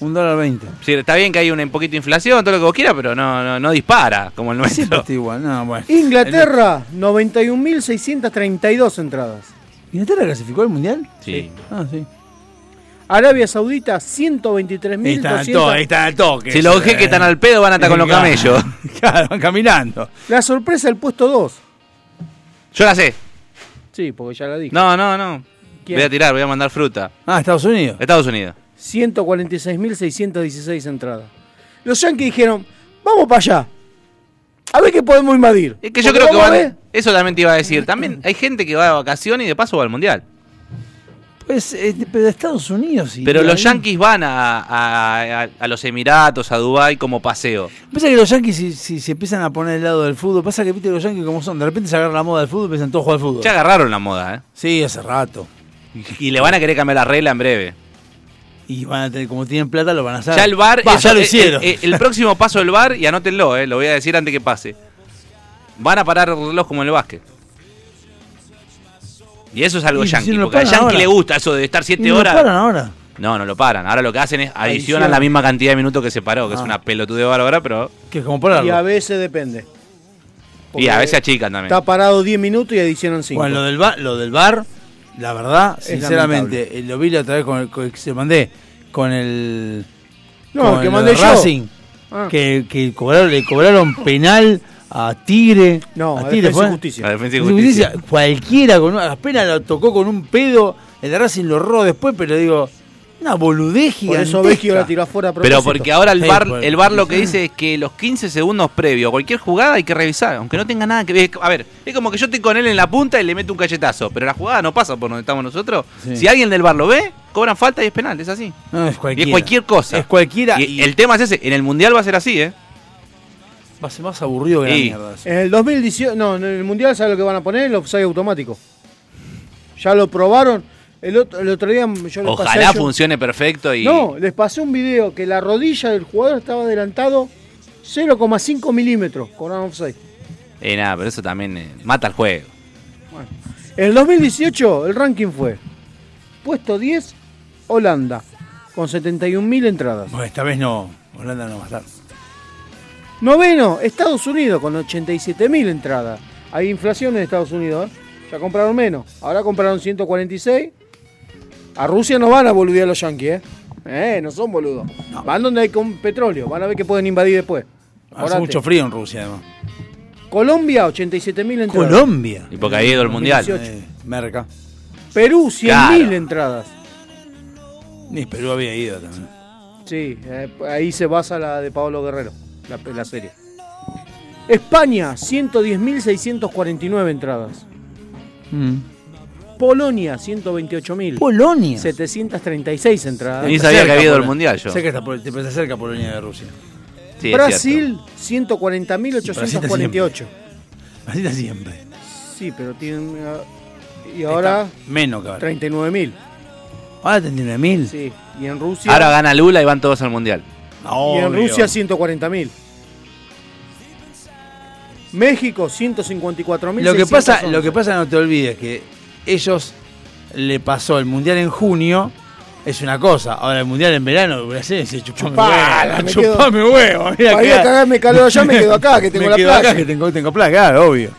Speaker 1: Un dólar 20.
Speaker 13: sí, está bien que hay un poquito de inflación, todo lo que vos quieras, pero no, no, no dispara como el
Speaker 1: Siempre
Speaker 13: nuestro.
Speaker 1: está igual. No, bueno.
Speaker 3: Inglaterra, 91.632 entradas.
Speaker 1: ¿Inglaterra clasificó al mundial?
Speaker 13: Sí.
Speaker 1: Ah, sí.
Speaker 3: Arabia Saudita,
Speaker 1: Ahí está al toque, ahí
Speaker 3: 123.200.
Speaker 1: está al toque.
Speaker 13: Si los jeques están al pedo, van a estar con los camellos.
Speaker 1: Claro, van caminando.
Speaker 3: La sorpresa, el puesto 2.
Speaker 13: Yo la sé.
Speaker 3: Sí, porque ya la dije.
Speaker 13: No, no, no.
Speaker 3: ¿Quién?
Speaker 13: Voy a tirar, voy a mandar fruta.
Speaker 1: Ah, Estados Unidos.
Speaker 13: Estados Unidos.
Speaker 3: 146.616 entradas. Los Yankees dijeron, vamos para allá. A ver qué podemos invadir.
Speaker 13: Es que yo creo que van. Eso también te iba a decir. También hay gente que va de vacaciones y de paso va al mundial.
Speaker 1: Pues, eh, pero de Estados Unidos. sí.
Speaker 13: Pero los
Speaker 1: Ahí-
Speaker 13: yankees van a, a- a- a los Emiratos, a Dubái como paseo.
Speaker 1: Pasa que los yankees, si, si se empiezan a poner del lado del fútbol, pasa que viste los yankees como son. De repente se agarra la moda del fútbol y empiezan todos a jugar al fútbol.
Speaker 13: Ya agarraron la moda, ¿eh?
Speaker 1: Sí, hace rato.
Speaker 13: Y le van a querer cambiar la regla en breve.
Speaker 1: Y van a tener, como tienen plata, lo van a hacer.
Speaker 13: Ya el bar,
Speaker 1: Va,
Speaker 13: eso-
Speaker 1: ya lo
Speaker 13: el-
Speaker 1: hicieron.
Speaker 13: El, el próximo paso del bar, y anótenlo, eh, lo voy a decir antes que pase. Van a parar el reloj como en el básquet. Y eso es algo
Speaker 1: Y si
Speaker 13: yankee,
Speaker 1: no lo
Speaker 13: porque al
Speaker 1: paran
Speaker 13: yankee
Speaker 1: ahora.
Speaker 13: le gusta eso de estar
Speaker 1: Y
Speaker 13: 7
Speaker 1: no
Speaker 13: horas.
Speaker 1: paran ahora.
Speaker 13: No, no lo paran. Ahora lo que hacen es adicionan la misma cantidad de minutos que se paró, que es
Speaker 1: Ah.
Speaker 13: una pelotude bárbara, pero.
Speaker 1: Que es como pararlo.
Speaker 3: Y a veces depende.
Speaker 13: Y a veces achican también.
Speaker 3: Está parado 10 minutos y adicionan 5.
Speaker 1: Bueno, lo del, bar, lo del bar, la verdad,
Speaker 3: Es
Speaker 1: sinceramente, eh, lo vi la otra vez con el, con el que se mandé, con el.
Speaker 3: No,
Speaker 1: con
Speaker 3: que
Speaker 1: lo
Speaker 3: mandé yo.
Speaker 1: Racing,
Speaker 3: Ah.
Speaker 1: que, que cobraron, le cobraron penal a Tigre.
Speaker 3: No,
Speaker 1: a
Speaker 3: a
Speaker 1: Tigre
Speaker 3: Defensa y. Justicia.
Speaker 13: A Defensa y Justicia.
Speaker 1: Justicia, cualquiera, con una, apenas lo tocó con un pedo, el de Racing lo erró después, pero digo, una boludez
Speaker 3: Por
Speaker 1: gigantesca.
Speaker 3: eso Vecchio la tiró afuera
Speaker 13: Pero porque ahora el bar,
Speaker 1: pues.
Speaker 13: el bar lo que dice es que los 15 segundos previos a cualquier jugada hay que revisar, aunque no tenga nada que ver. A ver, es como que yo estoy con él en la punta y le meto un cachetazo, pero la jugada no pasa por donde estamos nosotros.
Speaker 1: Sí.
Speaker 13: Si alguien del bar lo ve, cobran falta y es penal, es así.
Speaker 1: No, es
Speaker 13: Y es cualquier cosa.
Speaker 1: Es cualquiera.
Speaker 13: Y
Speaker 1: y-
Speaker 13: el tema es ese, en el mundial va a ser así, ¿eh?
Speaker 1: Va a ser más aburrido que la mierda. eso.
Speaker 3: En el 2018, no, en el Mundial, ¿sabes lo que van a poner? El offside automático. Ya lo probaron. El otro, el otro día yo les pasé a
Speaker 13: Ojalá
Speaker 3: ellos-
Speaker 13: funcione perfecto y.
Speaker 3: No, les pasé un video que la rodilla del jugador estaba adelantado 0,5 milímetros con un offside.
Speaker 13: Eh, nada, pero eso también eh, mata el juego.
Speaker 3: En el 2018 el ranking fue puesto 10 Holanda con 71.000 entradas.
Speaker 1: Bueno, esta vez no. Holanda no va a estar.
Speaker 3: Noveno Estados Unidos con 87.000 entradas. Hay inflación en Estados Unidos. ¿eh? Ya compraron menos. Ahora compraron 146. A Rusia no van a boludear los yanquis, ¿eh? Eh, no son boludos. Van donde hay con petróleo. Van a ver que pueden invadir después.
Speaker 1: Hace mucho frío en Rusia, además.
Speaker 3: Colombia, 87.000 entradas.
Speaker 1: Colombia.
Speaker 13: Y porque ha ido el mundial.
Speaker 3: 2018.
Speaker 1: Eh, merca.
Speaker 3: Perú, 100.000
Speaker 13: Claro.
Speaker 3: entradas.
Speaker 1: Ni Perú había ido también.
Speaker 3: Sí, eh, ahí se basa la de Pablo Guerrero, la, la serie. España, 110.649 entradas. Polonia, 128.000.
Speaker 1: Polonia.
Speaker 3: 736 entradas.
Speaker 13: Ni
Speaker 1: Está
Speaker 13: sabía que había ido al
Speaker 1: Polonia.
Speaker 13: mundial yo.
Speaker 1: Sé que está, por- te está cerca Polonia de Rusia.
Speaker 13: Sí,
Speaker 3: Brasil, 140.848.
Speaker 1: Así está siempre.
Speaker 3: Sí, pero tienen. eh, y ahora,
Speaker 1: Menos que ahora.
Speaker 3: 39.000.
Speaker 1: Ahora 39.000.
Speaker 3: Sí, y en Rusia.
Speaker 13: Ahora gana Lula y van todos al mundial.
Speaker 3: y en Rusia, 140.000. México, 154.000.
Speaker 1: Lo que pasa, lo que pasa no te olvides que ellos le pasó el mundial en junio es una cosa, ahora el mundial en verano Brasil se chupame
Speaker 3: Chupala,
Speaker 1: huevo,
Speaker 3: me
Speaker 1: chupame
Speaker 3: quedo-
Speaker 1: huevo, mira
Speaker 3: Para ir a cagarme calor allá, me quedo acá, que tengo
Speaker 1: me
Speaker 3: la
Speaker 1: quedo
Speaker 3: playa.
Speaker 1: acá que tengo, tengo playa, claro, obvio.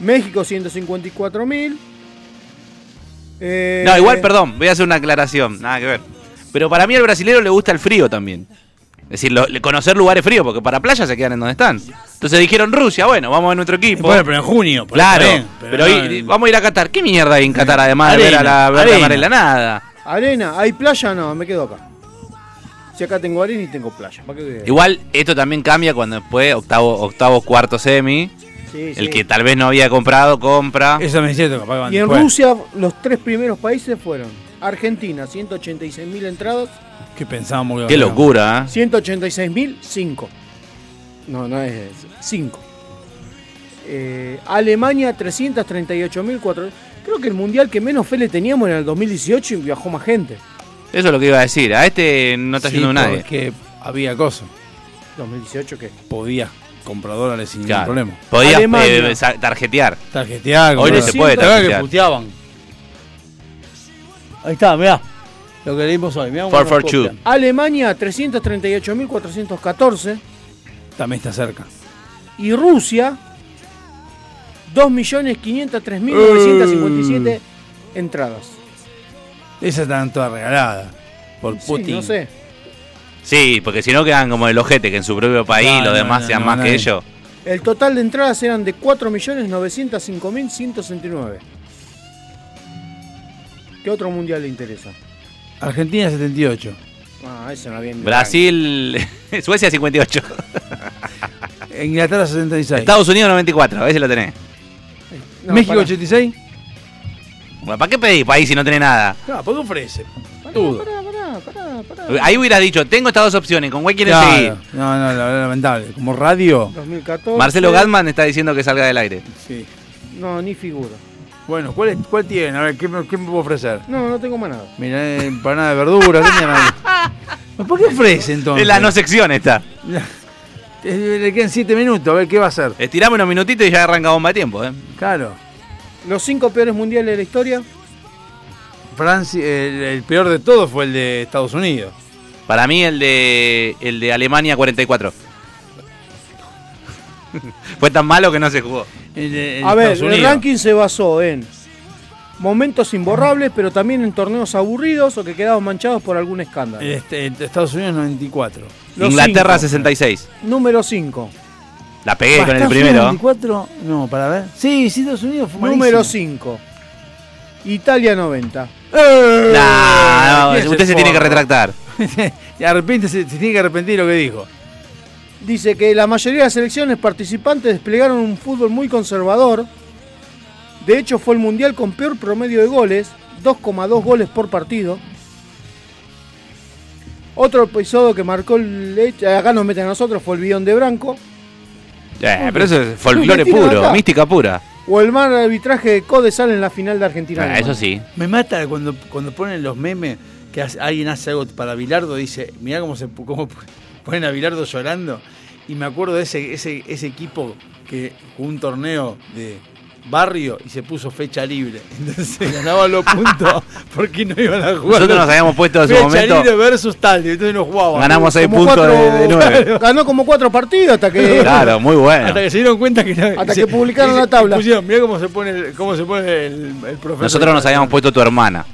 Speaker 3: México 154.000. Eh,
Speaker 13: No, igual, perdón, voy a hacer una aclaración, nada que ver. Pero para mí al brasilero le gusta el frío también. Es decir, lo- conocer lugares fríos, porque para playa se quedan en donde están. Entonces dijeron Rusia, bueno, vamos a nuestro equipo.
Speaker 1: Bueno, pero en junio, por
Speaker 13: claro,
Speaker 1: bien,
Speaker 13: pero,
Speaker 1: pero no
Speaker 13: y-
Speaker 1: en-
Speaker 13: vamos a ir a Qatar. ¿Qué mierda hay en Qatar además de ver a
Speaker 1: Arena,
Speaker 13: la verde
Speaker 1: arena.
Speaker 13: amarela? Nada.
Speaker 3: Arena, ¿hay playa? No, me quedo acá. Si acá tengo arena y tengo playa. ¿para qué?
Speaker 13: Igual esto también cambia cuando después octavo, octavo, cuarto semi.
Speaker 3: Sí,
Speaker 13: El
Speaker 3: sí.
Speaker 13: que tal vez no había comprado, compra.
Speaker 1: Eso me es cierto, capaz que van
Speaker 3: Y en. Rusia, los tres primeros países fueron Argentina, 186.000 entradas.
Speaker 1: ¿Qué pensábamos que
Speaker 13: Qué locura, ¿eh?
Speaker 3: 186.000, 5. No, no es 5. Alemania, 338.000, Creo que el mundial que menos fe le teníamos era el 2018 y viajó más gente.
Speaker 13: Eso es lo que iba a decir. A este no está
Speaker 1: Sí,
Speaker 13: yendo nadie.
Speaker 1: porque había cosas.
Speaker 3: 2018 qué?
Speaker 1: Podía comprar dólares sin
Speaker 13: Claro.
Speaker 1: ningún problema.
Speaker 13: Podías eh, tarjetear.
Speaker 1: Tarjetear,
Speaker 13: Hoy no se puede
Speaker 1: ¿Te acuerdas que
Speaker 13: tarjetear.
Speaker 1: puteaban? Ahí está, mirá. Lo que leímos hoy. Mirá copian.
Speaker 13: two.
Speaker 3: Alemania, 338.414.
Speaker 1: También está cerca.
Speaker 3: Y Rusia, 2.503.957 entradas.
Speaker 1: Esas están todas regaladas. Por
Speaker 3: Sí,
Speaker 1: Putin.
Speaker 3: no sé.
Speaker 13: Sí, porque si no quedan como el ojete que en su propio país
Speaker 1: No,
Speaker 13: los
Speaker 1: no,
Speaker 13: demás
Speaker 1: no,
Speaker 13: sean
Speaker 1: no,
Speaker 13: más
Speaker 1: no.
Speaker 13: que ellos.
Speaker 3: El total de entradas eran de 4.905.169. ¿Qué otro mundial le interesa?
Speaker 1: Argentina 78.
Speaker 3: Ah, eso no había ni-
Speaker 13: Brasil, Suecia 58.
Speaker 1: Inglaterra 76.
Speaker 13: Estados Unidos 94, a ver si lo tenés.
Speaker 3: No,
Speaker 1: México
Speaker 3: pará.
Speaker 1: 86.
Speaker 13: Bueno, ¿Para qué pedís país si no tenés nada?
Speaker 1: Claro, ¿por qué ofrece? Todo.
Speaker 3: Pará, pará, pará, pará.
Speaker 13: Ahí hubieras dicho, tengo estas dos opciones, ¿con cuál quieres
Speaker 1: Claro.
Speaker 13: seguir?
Speaker 1: No, no, la verdad, lamentable. Como radio.
Speaker 3: 2014.
Speaker 13: Marcelo Gatman está diciendo que salga del aire.
Speaker 1: Sí.
Speaker 3: No, ni figura.
Speaker 1: Bueno, ¿cuál, es, ¿cuál tienen? A ver, ¿qué, me- qué me puedo ofrecer?
Speaker 3: No, no tengo más nada.
Speaker 1: Mirá, empanada de verdura, ¿qué tienen ahí? ¿Por qué ofrece entonces?
Speaker 13: En la no sección está.
Speaker 1: Eh, Le quedan 7 minutos, a ver qué va a hacer.
Speaker 13: Estirame unos minutitos y ya arranca bomba de tiempo, ¿eh?
Speaker 1: Claro.
Speaker 3: Los cinco peores mundiales de la historia.
Speaker 1: Francia, el, el peor de todos fue el de Estados Unidos.
Speaker 13: Para mí el de el de Alemania 44. Fue tan malo que no se jugó.
Speaker 1: De- el
Speaker 3: A ver, el ranking se basó en momentos imborrables, pero también en torneos aburridos o que quedaban manchados por algún escándalo.
Speaker 1: Este, de Estados Unidos 94.
Speaker 3: Los
Speaker 13: Inglaterra
Speaker 3: cinco.
Speaker 13: 66.
Speaker 3: Número 5.
Speaker 13: La pegué con el
Speaker 1: ¿Estados Unidos
Speaker 13: primero.
Speaker 1: 94? No, para ver. Sí, sí, Estados Unidos fue
Speaker 3: Número
Speaker 1: malísimo.
Speaker 3: 5. Italia 90.
Speaker 1: ¡Eh!
Speaker 13: Nah,
Speaker 1: ¿Quién es
Speaker 13: usted se tiene que
Speaker 1: forro?
Speaker 13: retractar.
Speaker 1: y arrepiéntese, se tiene que arrepentir de lo que dijo.
Speaker 3: Dice que la mayoría de las selecciones participantes desplegaron un fútbol muy conservador. De hecho, fue el mundial con peor promedio de goles, 2,2 goles por partido. Otro episodio que marcó el hecho, acá nos meten a nosotros, fue el bidón de Branco.
Speaker 13: Eh, pero eso es folclore puro,
Speaker 3: acá.
Speaker 13: mística pura.
Speaker 3: O el mal arbitraje de Codesal en la final de Argentina.
Speaker 13: Ah, eso sí.
Speaker 1: Me mata cuando, cuando ponen los memes que alguien hace algo para Bilardo, dice, mirá cómo se cómo ponen a Bilardo llorando. Y me acuerdo de ese, ese, ese equipo que jugó un torneo de barrio y se puso fecha libre. Entonces ganaban los puntos porque no iban a jugar.
Speaker 13: Nosotros nos habíamos puesto en su
Speaker 1: fecha
Speaker 13: momento-
Speaker 1: libre versus tal, entonces no jugaban.
Speaker 13: Ganamos seis
Speaker 3: Como
Speaker 13: puntos de,
Speaker 3: cuatro-
Speaker 13: de nueve.
Speaker 3: Ganó como cuatro partidos hasta que.
Speaker 13: Claro, muy bueno.
Speaker 1: Hasta que se dieron cuenta que no-
Speaker 3: Hasta
Speaker 1: se-
Speaker 3: que publicaron
Speaker 1: se-
Speaker 3: la tabla.
Speaker 1: pusieron, mirá cómo se pone el, cómo se pone el, el profesor.
Speaker 13: Nosotros nos habíamos puesto tu hermana.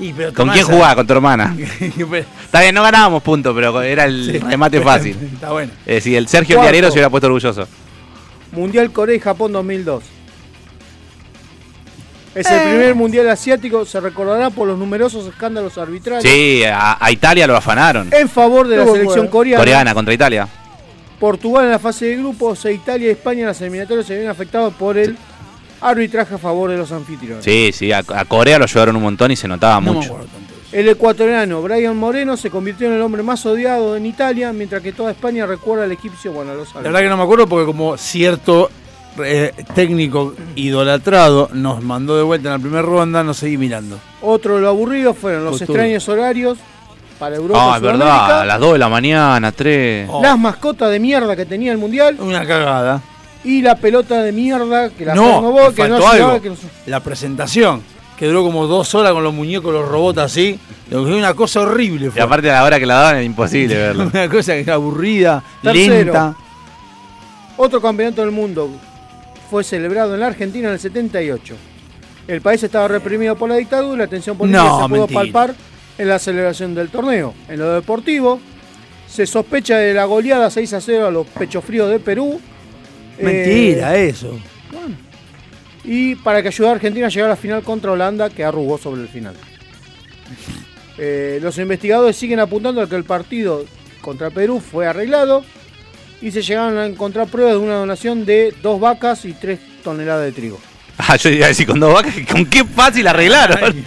Speaker 1: Y, pero
Speaker 13: ¿Con quién jugaba? Con tu hermana.
Speaker 1: Pero-
Speaker 13: Está bien, no ganábamos puntos, pero era el
Speaker 1: Sí.
Speaker 13: remate fácil.
Speaker 1: Está bueno.
Speaker 13: Es decir, el Sergio
Speaker 3: Cuarto.
Speaker 13: Diarero se hubiera puesto orgulloso.
Speaker 3: Mundial Corea y Japón 2002. Es
Speaker 13: Eh.
Speaker 3: el primer mundial asiático, se recordará por los numerosos escándalos arbitrales
Speaker 13: Sí, a, a Italia lo afanaron.
Speaker 3: en favor de la selección
Speaker 1: bueno.
Speaker 3: coreana.
Speaker 13: Coreana contra Italia.
Speaker 3: Portugal en la fase de grupos e Italia y España en las eliminatorias se ven afectados por el arbitraje a favor de los anfitriones.
Speaker 13: Sí, sí, a, a Corea lo llevaron un montón y se notaba mucho.
Speaker 3: El ecuatoriano Brian Moreno se convirtió en el hombre más odiado en Italia, mientras que toda España recuerda al egipcio, bueno, los
Speaker 1: La verdad que no me acuerdo porque como cierto eh, técnico idolatrado nos mandó de vuelta en la primera ronda, no seguí mirando.
Speaker 3: Otro de lo aburrido fueron los extraños horarios para Europa
Speaker 13: Ah, es verdad, a las 2 de la mañana, 3.
Speaker 3: las mascotas de mierda que tenía el mundial
Speaker 1: Una cagada.
Speaker 3: Y la pelota de mierda que la
Speaker 1: no,
Speaker 3: vos, que no ayudaba,
Speaker 1: algo.
Speaker 3: que no-
Speaker 1: La presentación, que duró como dos horas con los muñecos, los robots así. Lo que fue una cosa horrible.
Speaker 13: Y
Speaker 1: Fue.
Speaker 13: aparte a la hora que la daban era imposible verlo.
Speaker 1: una cosa que era aburrida,
Speaker 3: Tercero.
Speaker 1: lenta.
Speaker 3: Otro campeonato del mundo fue celebrado en la Argentina en el 78. El país estaba reprimido por la dictadura y la tensión política
Speaker 1: No,
Speaker 3: se pudo
Speaker 1: mentira.
Speaker 3: palpar en la celebración del torneo. En lo deportivo, se sospecha de la goleada 6 a 0 a los pechos fríos de Perú.
Speaker 1: Mentira,
Speaker 3: Eh,
Speaker 1: eso.
Speaker 3: y para que ayudara a Argentina a llegar a la final contra Holanda, que arrugó sobre el final. Eh, los investigadores siguen apuntando a que el partido contra Perú fue arreglado y se llegaron a encontrar pruebas de una donación de dos vacas y tres toneladas de trigo.
Speaker 13: Ah, yo iba a decir con dos vacas, ¿con qué fácil arreglaron?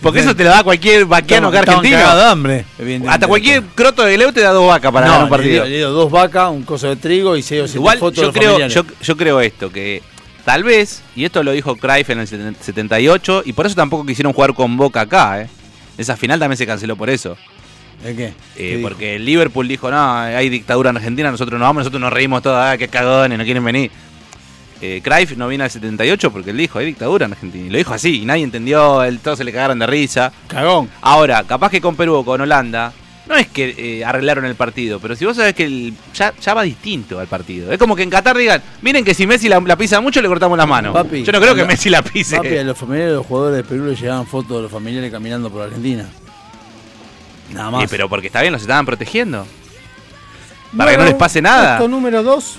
Speaker 13: Porque eso te lo da cualquier vaquiano
Speaker 1: Estaban
Speaker 13: argentino.
Speaker 1: de hambre.
Speaker 13: Hasta cualquier croto de Leu te da dos vacas para
Speaker 1: No,
Speaker 13: ganar un partido.
Speaker 1: Le, le dio dos vacas, un coso de trigo y seis o siete
Speaker 13: Igual
Speaker 1: fotos de
Speaker 13: yo
Speaker 1: los
Speaker 13: creo,
Speaker 1: familiares.
Speaker 13: yo, yo creo esto, que tal vez, y esto lo dijo Cruyff en el 78, y por eso tampoco quisieron jugar con Boca acá, ¿eh? Esa final también se canceló por eso.
Speaker 1: ¿De qué?
Speaker 13: Eh, porque Liverpool dijo, no, hay dictadura en Argentina, nosotros no vamos, nosotros nos reímos todos, ah, qué cagones, no quieren venir. Eh, Cruyff no vino al 78 porque él dijo, hay dictadura en Argentina. Y lo dijo así, y nadie entendió, el, todos se le cagaron de risa.
Speaker 1: Cagón.
Speaker 13: Ahora, capaz que con Perú o con Holanda, no es que eh, arreglaron el partido, pero si vos sabés que el- ya, ya va distinto al partido. Es como que en Qatar digan, miren que si Messi la, la pisa mucho le cortamos las manos.
Speaker 1: Papi,
Speaker 13: Yo no creo que
Speaker 1: la-
Speaker 13: Messi la pise.
Speaker 1: Papi, a los familiares de los jugadores de Perú le llegaban fotos de los familiares caminando por Argentina. Nada más.
Speaker 13: Eh, pero porque está bien, los estaban protegiendo. Para que no les pase nada.
Speaker 3: Número 2,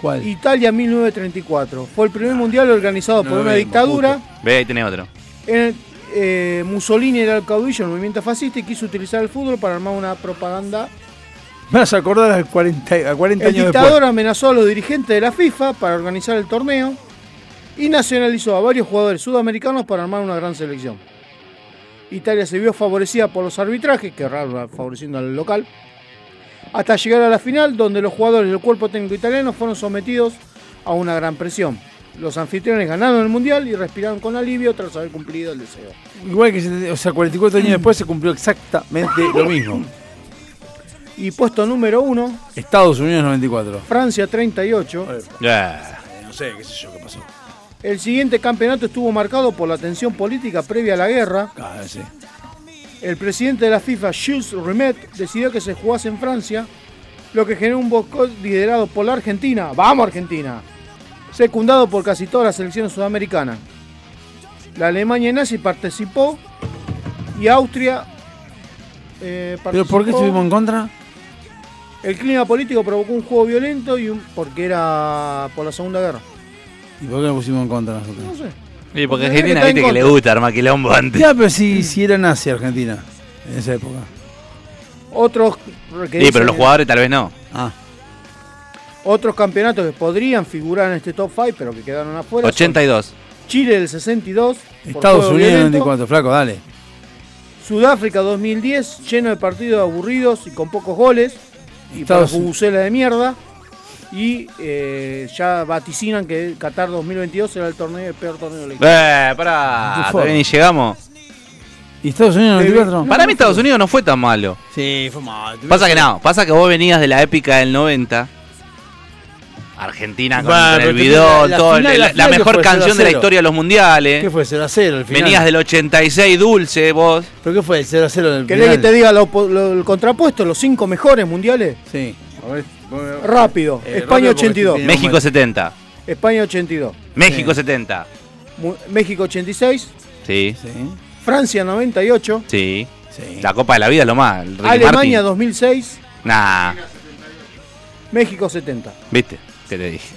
Speaker 1: ¿Cuál?
Speaker 3: Italia 1934. Fue el primer mundial organizado
Speaker 1: No
Speaker 3: por una
Speaker 1: vimos,
Speaker 3: dictadura.
Speaker 13: Ve, ahí tenés otro.
Speaker 3: En el- eh, Mussolini era el caudillo del movimiento fascista y quiso utilizar el fútbol para armar una propaganda.
Speaker 1: Me vas a acordar a 40, a 40
Speaker 3: El
Speaker 1: años
Speaker 3: dictador
Speaker 1: después.
Speaker 3: amenazó a los dirigentes de la FIFA para organizar el torneo y nacionalizó a varios jugadores sudamericanos para armar una gran selección. Italia se vio favorecida por los arbitrajes, que raro favoreciendo al local, hasta llegar a la final donde los jugadores del cuerpo técnico italiano fueron sometidos a una gran presión. Los anfitriones ganaron el mundial y respiraron con alivio tras haber cumplido el deseo.
Speaker 1: Igual que, o sea, 44 años después se cumplió exactamente lo mismo.
Speaker 3: Y puesto número uno,
Speaker 1: Estados Unidos 94.
Speaker 3: Francia 38.
Speaker 13: Ya.
Speaker 1: No sé, qué sé yo qué pasó.
Speaker 3: El siguiente campeonato estuvo marcado por la tensión política previa a la guerra.
Speaker 1: Ah, sí.
Speaker 3: El presidente de la FIFA, Jules Rimet, decidió que se jugase en Francia, lo que generó un boicot liderado por la Argentina. ¡Vamos, Argentina! Secundado por casi todas las selecciones sudamericanas. La Alemania nazi participó y Austria. eh,
Speaker 1: ¿Pero por qué
Speaker 3: participó.
Speaker 1: estuvimos en contra?
Speaker 3: El clima político provocó un juego violento y un, porque era por la Segunda Guerra.
Speaker 1: ¿Y por qué nos pusimos en contra nosotros?
Speaker 3: No sé.
Speaker 13: Sí, porque Argentina viste que le gusta armar quilombo antes.
Speaker 1: Ya, pero si, si era nazi Argentina en esa época.
Speaker 3: Otros, que
Speaker 13: Sí, pero los jugadores tal vez no.
Speaker 1: Ah.
Speaker 3: otros campeonatos que podrían figurar en este top 5, pero que quedaron afuera. son
Speaker 13: 82.
Speaker 3: Chile del 62. por
Speaker 1: Estados Unidos
Speaker 3: violento.
Speaker 1: 94, flaco, dale.
Speaker 3: Sudáfrica 2010, lleno de partidos aburridos y con pocos goles. y
Speaker 1: Estados-
Speaker 3: para de mierda. Y eh, ya vaticinan que Qatar 2022 será el torneo el peor torneo de la historia.
Speaker 13: Eh, pará, todavía ni llegamos.
Speaker 1: ¿Y Estados Unidos 94?
Speaker 13: Para mí Estados Unidos no fue tan malo.
Speaker 1: Sí, fue mal.
Speaker 13: Pasa que no, pasa que vos venías de la épica del 90. Argentina con,
Speaker 1: Bueno,
Speaker 13: el bidón,
Speaker 1: la
Speaker 13: todo,
Speaker 1: final-
Speaker 13: la,
Speaker 1: la
Speaker 13: la
Speaker 1: final que
Speaker 13: mejor canción
Speaker 1: 0
Speaker 13: de la
Speaker 1: a 0.
Speaker 13: historia de los mundiales.
Speaker 1: ¿Qué fue? 0 a 0 el final.
Speaker 13: Venías del 86 dulce, vos.
Speaker 1: ¿Pero qué fue? El 0 a 0 del
Speaker 3: ¿Querés
Speaker 1: final.
Speaker 3: que te diga lo, lo- el contrapuesto? Los cinco mejores mundiales.
Speaker 1: Sí.
Speaker 3: Rápido.
Speaker 1: Eh,
Speaker 3: España
Speaker 1: rápido porque
Speaker 3: 82.
Speaker 1: tiene
Speaker 13: México 70.
Speaker 3: España 82.
Speaker 13: México 70.
Speaker 3: Mu- México 86.
Speaker 13: Sí.
Speaker 3: Francia 98.
Speaker 13: Sí. La Copa de la Vida es lo más.
Speaker 3: Alemania
Speaker 13: Martin.
Speaker 3: 2006.
Speaker 13: Nah,
Speaker 3: México 70.
Speaker 13: ¿viste? ¿Qué te dije?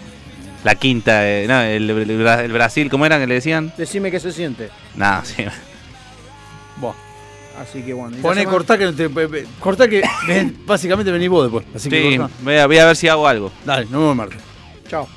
Speaker 13: La quinta, eh, no, el, el- el Bra- el Brasil, ¿cómo era que le decían?
Speaker 3: Decime qué se siente.
Speaker 13: Nah, sí.
Speaker 3: Así que bueno.
Speaker 1: Poné
Speaker 3: semana-
Speaker 1: cortá que no te. pe- pe- Cortá que ven- básicamente venís vos después. Así que
Speaker 13: Sí,
Speaker 1: cortá.
Speaker 13: voy a, voy a ver si hago algo.
Speaker 1: Dale, nos vemos martes.
Speaker 3: Chao.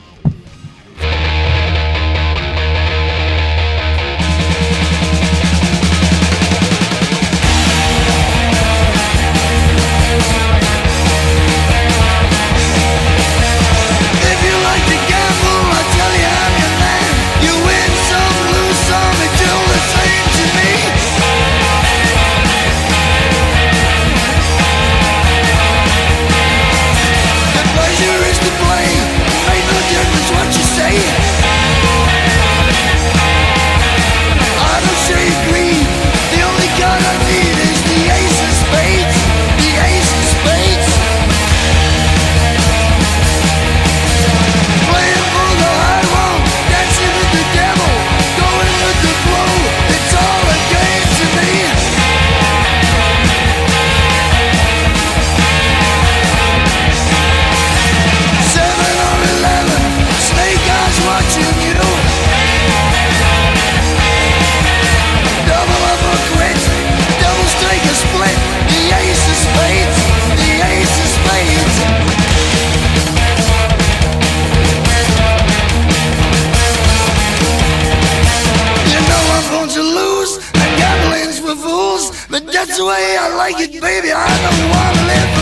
Speaker 5: Like it, baby. I don't want to live